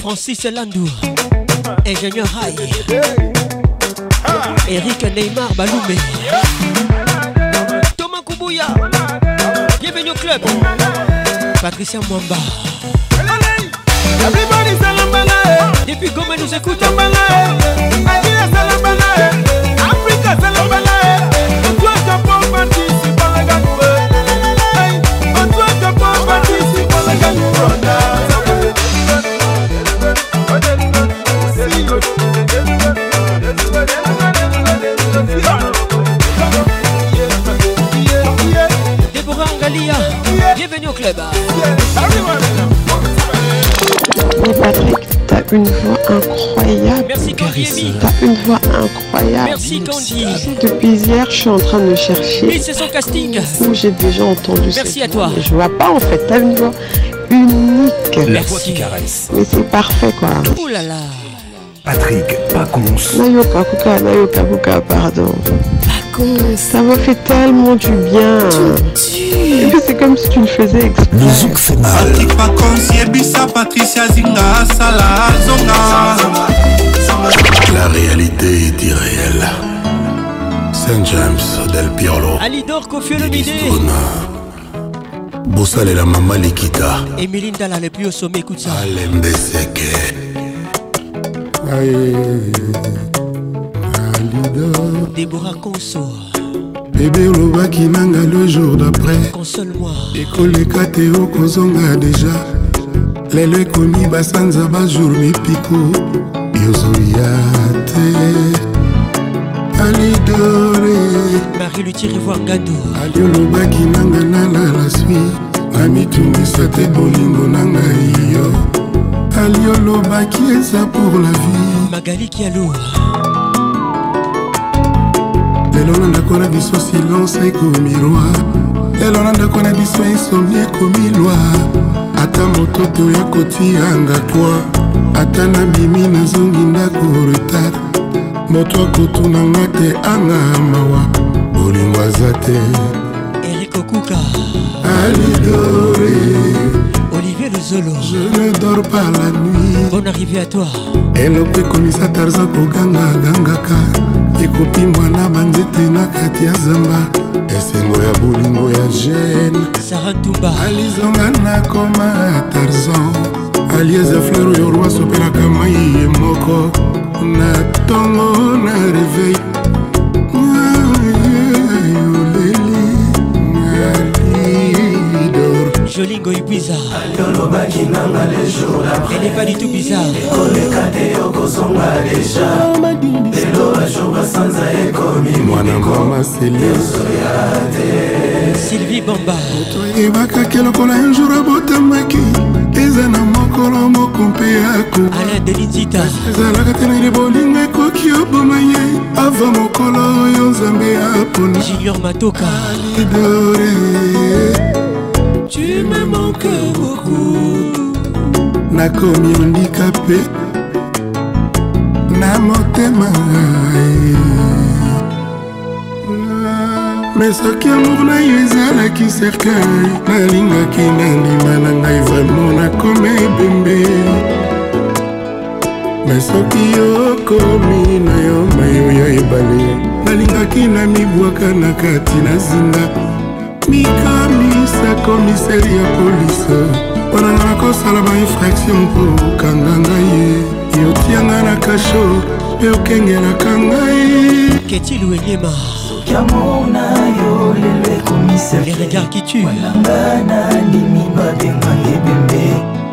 Speaker 8: Francis Landou. Ingénieur High. Eric Neymar Baloumé. Thomas Kubuya. Bienvenue au club. Patricia Mwamba.
Speaker 55: Everybody salambala
Speaker 8: Depuis Goma nous écoute.
Speaker 55: Nigeria salambala Africa
Speaker 8: Merci
Speaker 56: T'as une voix incroyable.
Speaker 8: Merci Candy.
Speaker 56: Depuis hier, je suis en train de chercher
Speaker 8: Oui, c'est son casting.
Speaker 56: où j'ai déjà entendu
Speaker 8: Merci
Speaker 56: cette
Speaker 8: à toi.
Speaker 56: voix. Je vois pas en fait, t'as une voix unique.
Speaker 1: La voix qui caresse.
Speaker 56: Mais c'est parfait quoi.
Speaker 8: Ouh là là.
Speaker 1: Patrick Pacons.
Speaker 56: Nayoka Kuka, Nayoka Kuka, pardon. Ça m'a fait tellement du bien. C'est comme si tu le faisais exprès.
Speaker 1: Le zouk fait mal.
Speaker 21: patrick pacons yebisa patricia zinga asala zonga
Speaker 57: La réalité est irréelle. Saint James del Piolo.
Speaker 8: Alidor Kofiolomide.
Speaker 57: bosalela mama likita
Speaker 8: Emilie Ndala le plus au sommet, écoute ça.
Speaker 57: alembeseke
Speaker 8: Déborah Conso.
Speaker 2: bebe olobaki nanga le jour d'après
Speaker 8: Console-moi.
Speaker 2: ekoleka te okozonga deja lelo ekomi basanza bajour mipiko yozoya te alidore.
Speaker 8: Ivoire Gado.
Speaker 2: ali olobaki nanga nalala swi namitungisa te bolingo na ngai yo. Ali olobaki eza pour la vie.
Speaker 8: Magali Kialo.
Speaker 2: lelo na ndako na biso silence ekomi roi. Lelo na ndako na biso insomni ekomi loi. Ata moto te oya kotianga toi ata nabimi nazongi ndako retard. Moto akotunanga te anga mawa. Bolingo aza te.
Speaker 8: Eric Okuka
Speaker 2: Alidoré
Speaker 8: Olivier Lezolo
Speaker 2: Je ne dors pas la nuit.
Speaker 8: Bonne arrivée à toi.
Speaker 2: Eloko ekomisa tarzan koganga gangaka. Ekopi mwana banzete na kati ya zamba. Esengo ya bolingo ya jene
Speaker 8: sarantumba
Speaker 2: alizonga nakoma tarzan alieze fleur oyo roi sopelaka mai ye moko. Na ntongo na reveil joli
Speaker 8: goy bizarreolobaki nanga lejourele pas du tout bizarre.
Speaker 2: Ekoleka te okozonga deja lelo bajour basanza ekomi mwanekomaseliozoya te
Speaker 8: sylvie bomba.
Speaker 2: Ebakaki lokola un jour abotamaki eza na mokolo moko mpe ako
Speaker 8: Alain Delinzita
Speaker 2: ezalaka te naile bolingo ekoki oboma ye. Ava mokolo oyo nzambe aponi
Speaker 8: Junior Matoka.
Speaker 2: Idore tu me manques beaucoup. Nakomi ondika mpe na motema me soki amour na yo ezalaki cercueil nalingaki na ndima na ngai vraimen nakoma ebembe me soki okomi na yo mayo ya ebale nalingaki na mibwaka na kati na zinga. Mikamisa komiseri ya polise mponanga nakosala bainfraction mpo okanga ngai ye yotianga na kasho mpe okengelaka ngai
Speaker 8: Qu'est-il
Speaker 15: Amour na yo lelo ekomisaka
Speaker 8: Les regards qui tuent.
Speaker 15: Walanga na ndimi babenga ebembe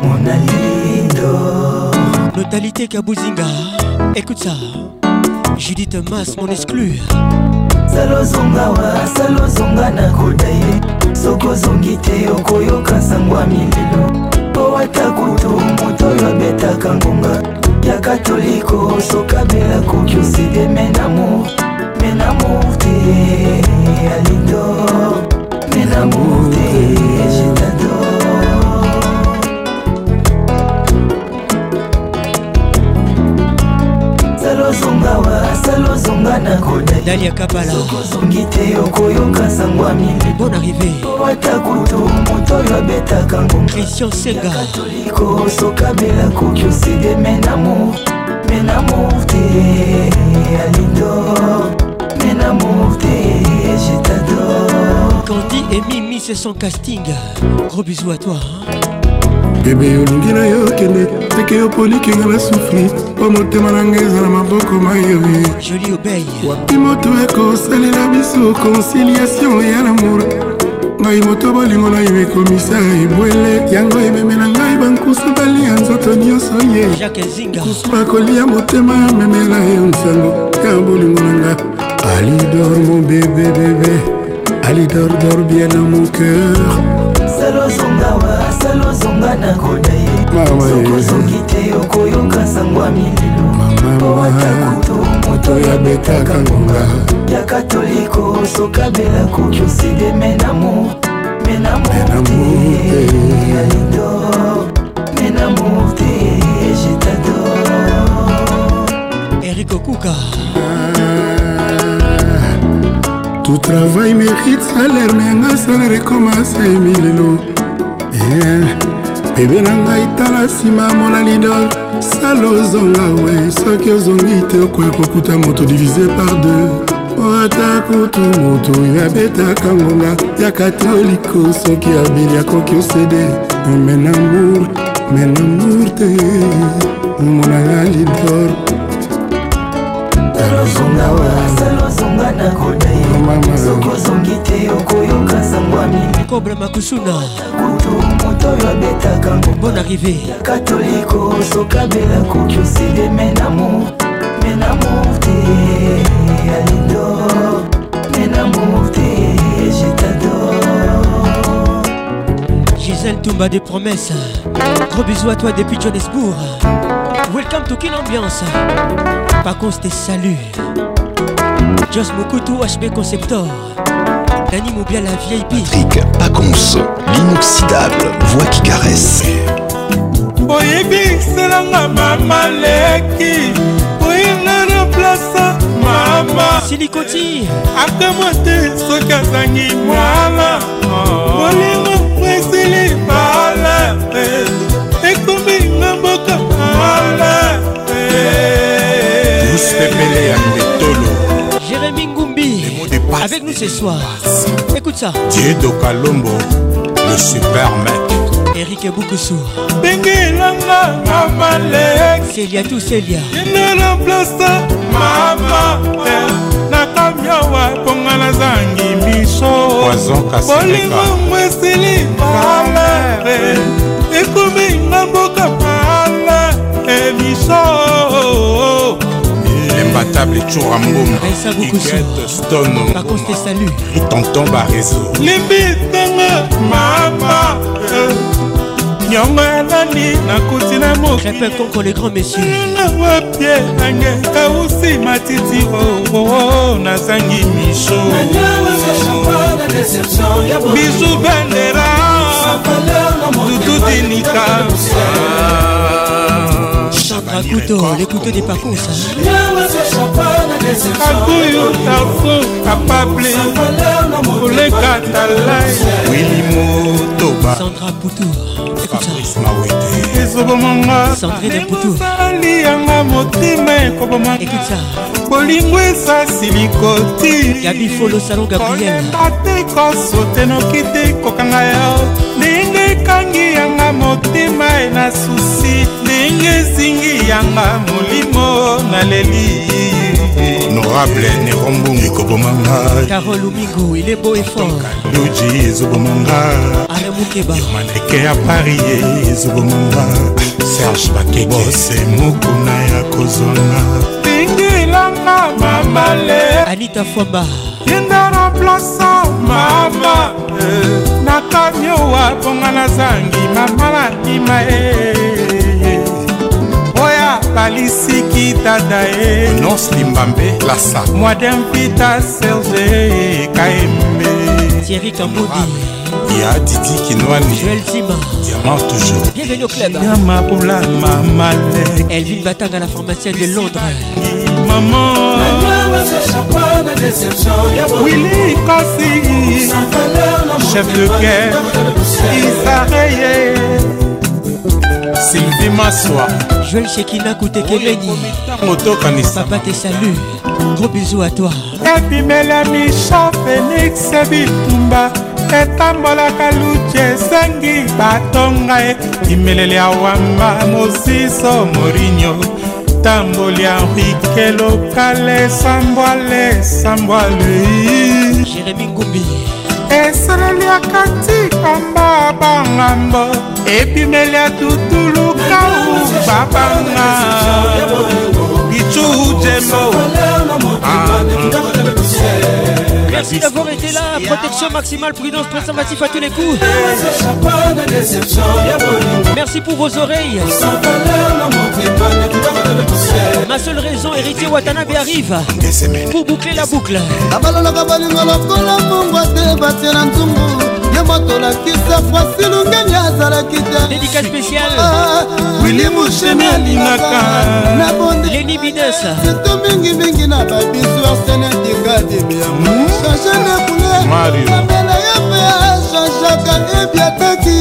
Speaker 15: mona lido
Speaker 8: Notalité Kabuzinga Écoute ça. Judith Mas, mon exclu.
Speaker 15: Salozonga wa salozonga nakoda ye. Soki ozongi te okoyoka sango ya milelo po ata kutu moto oyo abetaka ngonga. Ya katoliko sokabela koki oside menamour mena mouvte alidor mena mouvte je t'adore. Salozonga wa salozonga na
Speaker 8: kodalia kabala.
Speaker 15: Sokozongi te okoyoka sango ya mili
Speaker 8: bon arrivé po
Speaker 15: ata kutu moto oyo abetaka
Speaker 8: ngongakristian senga.
Speaker 15: Katoliko sokabela koki oside mena mouvte mena mouvte alidor menamour te jetador
Speaker 8: Candy et Mimi c'est son casting. Gros bisous à toi
Speaker 2: bebe olingi na yo kende teke yo polikinga na sufri mpo motema na ngai eza na maboko
Speaker 8: Obey
Speaker 2: wapi moto ekosalela biso conciliation ya lamour? Ngai moto bolingo na yo ekomisa ebwele. Yango ememela ngai bankusu balia nzoto nyonso ye.
Speaker 8: Jacques Zinga
Speaker 2: kusu bakolia motema memela yo nsango. Ya bolingo na Ali dort mon bébé bébé. Ali dort dort bien dans mon cœur.
Speaker 15: Moto yabetaka ngonga ya katoliko sokabela koki oside menamo menamorte alidor menamorte jetador
Speaker 8: erik okuka. Ah.
Speaker 2: Tout travail mérite salaire me yanga salaire ekomasa emilelo bebe na ngai tala nsima mona lidol sala ozonga we soki ozongi te okoya kokuta moto divise par deux. O ata kutu moto oyo abetaka ngonga ya katoliko soki abeli akoki osede menamour menamour te omonanga lidor
Speaker 15: salozonga wa salozonga nakoda ye soki ozongi te okoyoka sango ya milelo
Speaker 8: Cobra Makusuna
Speaker 15: kutu moto oyo abetaka
Speaker 8: Bonne arrivée.
Speaker 15: Katoliko sokabela koki oside menamour menamour te alidor menamour te jetador
Speaker 8: Gisèle Toumba des promesses. Gros bisous à toi depuis Johannesburg. Welcome to Kin Ambiance. Pacons te salue Joss Mokutu HB Conceptor. Dani Moubia la vieille
Speaker 1: Patrick Pacons, l'inoxydable voix qui caresse.
Speaker 24: oyebiselanga mama leki. Oyinga na plasa mama.
Speaker 8: Silikoti
Speaker 24: akamwa te soki azangi mwana Avec
Speaker 8: nous ce soir. Écoute ça.
Speaker 21: Diego Kalombo, le super mec.
Speaker 8: Eric Boukoussou.
Speaker 24: Bengelanga, Mamalek.
Speaker 8: Célia tout Célia.
Speaker 24: Yenela Blasta, Mama. Eh. Nakamiawa, Pongala Zangi, Micho.
Speaker 21: Poison Kassé.
Speaker 24: Bolingo Mwesili, Mama. Eh. Ekomi Ngamboka,
Speaker 21: Mama. Eh,
Speaker 8: Micho. imbattable
Speaker 21: et toujours
Speaker 8: à mboma ikete
Speaker 21: stone tonton barezo
Speaker 24: libitanga mama eh. nyongo elandi nakuti na mokilinga wapie nange kausi matiti oo nazangi misho bisu bendera dutudinika
Speaker 8: Alexandre Akuto, le couteau des parcours.
Speaker 24: akuyu tako kapable koleka
Speaker 8: talaisandra putu
Speaker 24: ezobomangabali yanga
Speaker 8: motema ekobomaekuta
Speaker 24: bolingo esasi likoti
Speaker 8: gabi folo salon gabriel.
Speaker 24: Atekosotenoki te kokanga yo. Ndenge ekangi yanga motema ena susi. Ndenge ezingi yanga molimo naleli
Speaker 21: Honorable Nerombungu. Ekobomanga.
Speaker 8: Carole Oumingo, il est beau et fort.
Speaker 21: Luji ezobomanga.
Speaker 8: Alain Moukeba.
Speaker 21: maneke ya paris ezobomanga serge bakeke bose mokuna ya kozonga
Speaker 24: bingilanga mamale
Speaker 8: Anita Fwamba.
Speaker 24: yenda na plasa mama eh, nakamiowa mponga nazangi mama na ndima e oya balisiki tata e.
Speaker 21: Nos limbambe lasa
Speaker 24: mwadem pita serge kaembe.
Speaker 8: Thierry Kamboudi.
Speaker 21: ya didi kinwani
Speaker 8: Joël Zima.
Speaker 21: diamant toujours.
Speaker 8: Bienvenue au club.
Speaker 24: yamabula mamale
Speaker 8: Elvin Batanga, la pharmacienne de Londres.
Speaker 24: maman. Willy Kasi Chef de guerre. Isareye
Speaker 21: sylvie maswa
Speaker 8: Joël Shekina Koutekemeni.
Speaker 21: motokanisa
Speaker 8: Papa te salue. Gros bisous à toi.
Speaker 24: epimela misha félix bitumba etambolaka luti esengi batonga e imeleli ya wamba mosiso morinyo tamboli henrike lokale sambwale sambwale
Speaker 8: Jérémy Ngumbi.
Speaker 24: Esaleli ya kati kamba bangambo epimeli ya tutulukau babanga bicu jembo
Speaker 8: Merci d'avoir été là. Protection maximale, prudence, préservatif à tous les coups. Merci pour vos oreilles. Ma seule raison, héritier Watanabe arrive pour boucler la boucle.
Speaker 14: abalolaka bolingo lokola mbongwa te batie na nzungu ye moto lakisa fwasi lungeni azalaki te
Speaker 8: Dédicace spéciale.
Speaker 24: wili mushemi alingaka
Speaker 8: Lenny Binessa.
Speaker 14: sito mingimingi na babisu arsene dikadibiyango change na
Speaker 21: Mario.
Speaker 14: couleur kamela ye mpe achangeaka ebiataki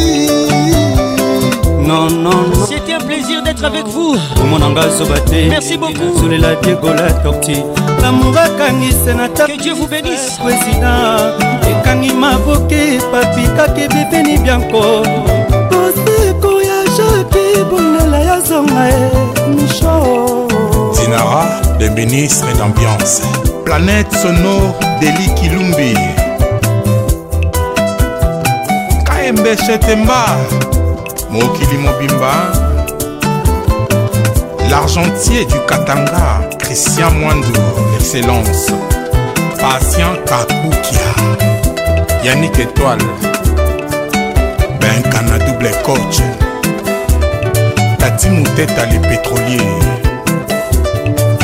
Speaker 58: non non non.
Speaker 8: C'était un plaisir d'être avec vous.
Speaker 58: omonanga zoba te
Speaker 8: Merci beaucoup.
Speaker 58: nazolela diegola torti lamour akangise na
Speaker 8: Que Dieu vous bénisse.
Speaker 58: président ekangi maboke papikaki bipeni bianko koseko ya jaki bondela ya zonga e misho
Speaker 21: dinara le ministre d'ambiance. Planète sonore deli kilumbi.
Speaker 24: Kaembe shetemba
Speaker 21: mokili mobimba. L'argentier du katanga christian mwandu l'excellence patient kakukia. Yannick étoile benkana double coach. Tati muteta le pétrolier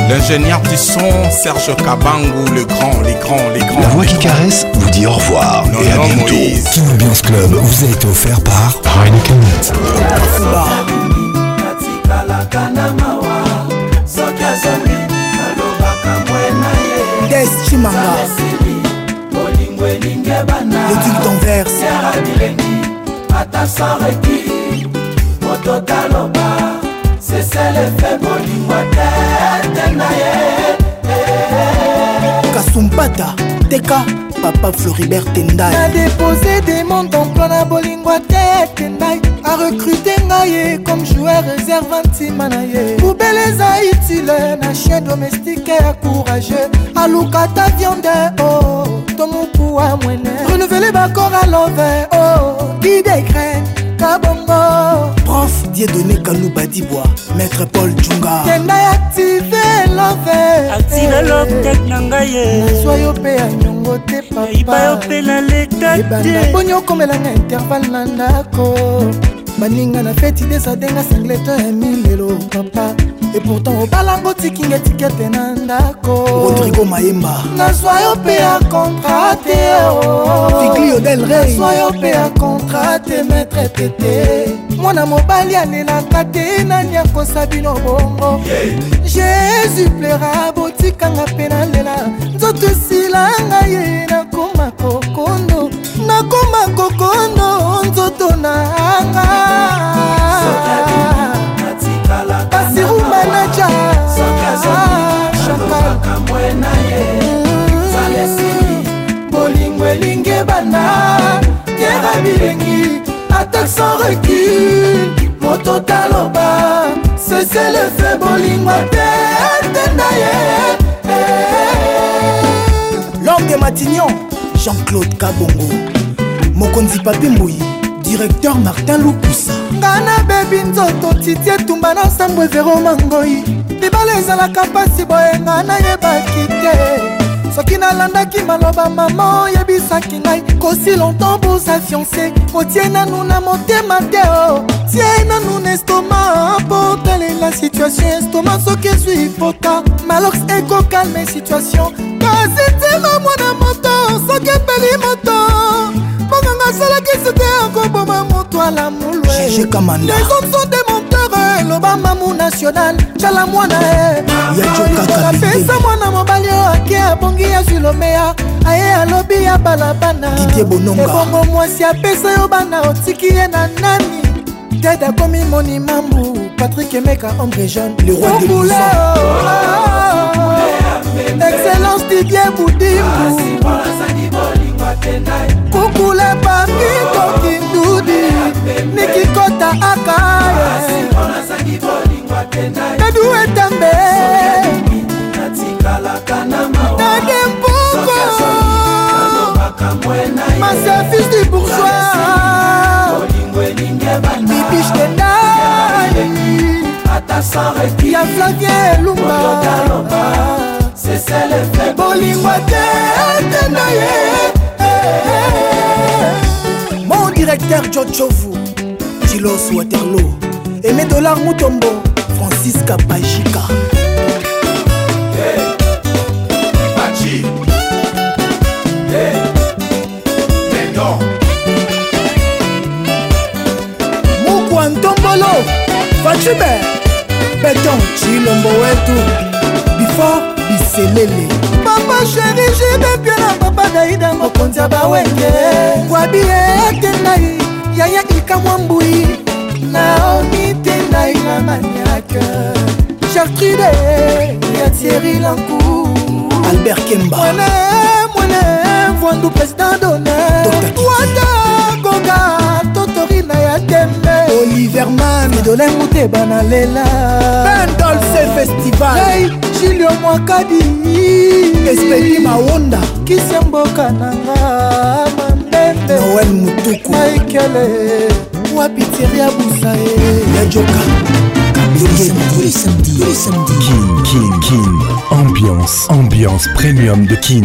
Speaker 21: l'ingénieur du son serge kabangu le grand les grands les grands
Speaker 1: La voix qui caresse vous dit au revoir
Speaker 21: Non,
Speaker 1: et à bientôt.
Speaker 21: Moïse.
Speaker 1: Kin Ambiance Club vous a été offert par Heineken.
Speaker 23: des chimanga le duc d'anvers
Speaker 15: atasareki moto taloba seselefe bolingwa tete na ye
Speaker 23: sumpata teka papa floribert tendai.
Speaker 10: Na dépose des montants mpo na bolingo te tendai. Arecrute ngai ye comme joueur réserve ntima na ye poubele eza utile na chien domestique ya courageux. Alukata viande o to mokuwa mwene renouveler bacor à love o didegren kabongo
Speaker 23: prof diedone kaluba dibwa maître paul junga.
Speaker 10: Tendai active love.
Speaker 16: Active love tek na ngai ye.
Speaker 10: Nazwa yo mpe ya nyongo te
Speaker 16: payiba yo mpe na leta te.
Speaker 10: Poni okomelanga intervalle na ndako. Baninga na feti desadenga singleto ya milelo papa e pourtant obalango tikinga etikete na ndako
Speaker 23: rodrigo mayemba.
Speaker 10: Nazwa yo mpe ya contrat te
Speaker 23: figlio del rey.
Speaker 10: Nazwa yo mpe ya contrat te maître tete. Mwana mobali alelaka te nani akosa bino bongo? Jésus plaira botikanga mpe nalela nzoto esila ngai ye nakoma kokondo. Nakoma kokondo nzoto nanga bolingo elingi ebana yera bilengi attaque sans recul. Moto taloba seselefe bolingo te tenda ye.
Speaker 23: L'homme de matignon jean-claude kabongo mokonzi papi mbui directeur martin lukusa
Speaker 10: nga nabebi nzoto titi etumba na nsambo evero mangoi. Libala ezalaka mpasi boye nga nayebaki te soki nalandaki maloba mama oyebisaki ngai. Kosi longtemps boza fiance otie nanu na motema te o tie nanu na estoma mpo talela situation. Estoma soki ezwi pota malox ekokalme situation kasi ntima mwana moto. Soki epeli moto mbonganga asalaki sete akoboma moto ala mulwe.
Speaker 23: Kamanda.
Speaker 10: Les hommes sont des monteurs eloba mamu national tala mwana apesa mwana mobali oyo ake abongi azwi lomeya aye alobi ya balabana. Ebongo mwasi apesa yo bana otiki ye na nani? Ted akomi moni mambu patrik emeka ombre jeune.
Speaker 23: Le roi de
Speaker 10: boule excellence didie budimbu kukule pamito kindudi nikikota akaye. Edu etambe nade mpoko maservice du bourgeois. Bibiche tendai ya flavien elumba bolingo te tenda ye
Speaker 23: Mon directeur John Chovu, Tilos Waterloo, Aimé Dollar Moutombo, Francis Kapajika.
Speaker 59: Hey, hey,
Speaker 23: Mukwa Ntombolo, Fachibe, Beton Chilombo Wetu, Before biselele
Speaker 10: papa sheri jibepie na papa daida mokonzi ya bawenge. Wabi etendai yaya ikamwa mbui naomi tendai na maniake. Chartride ya tieri lanku
Speaker 23: albert kemba.
Speaker 10: Mwene mwene mvwandu président d'honneur. Wata ya tembe
Speaker 23: oliverman
Speaker 10: idole muteba na lela
Speaker 23: bendolse festival.
Speaker 10: Hey, jilio mwakadi.
Speaker 23: Espedi mawonda
Speaker 10: kisia mboka nanga mambembe
Speaker 23: noel mutuku
Speaker 10: maikele. Wapitiria busae
Speaker 23: yajoka
Speaker 1: Tous les samedis, tous les samedis. Kin, Kin, Kin. Ambiance, ambiance premium de Kin.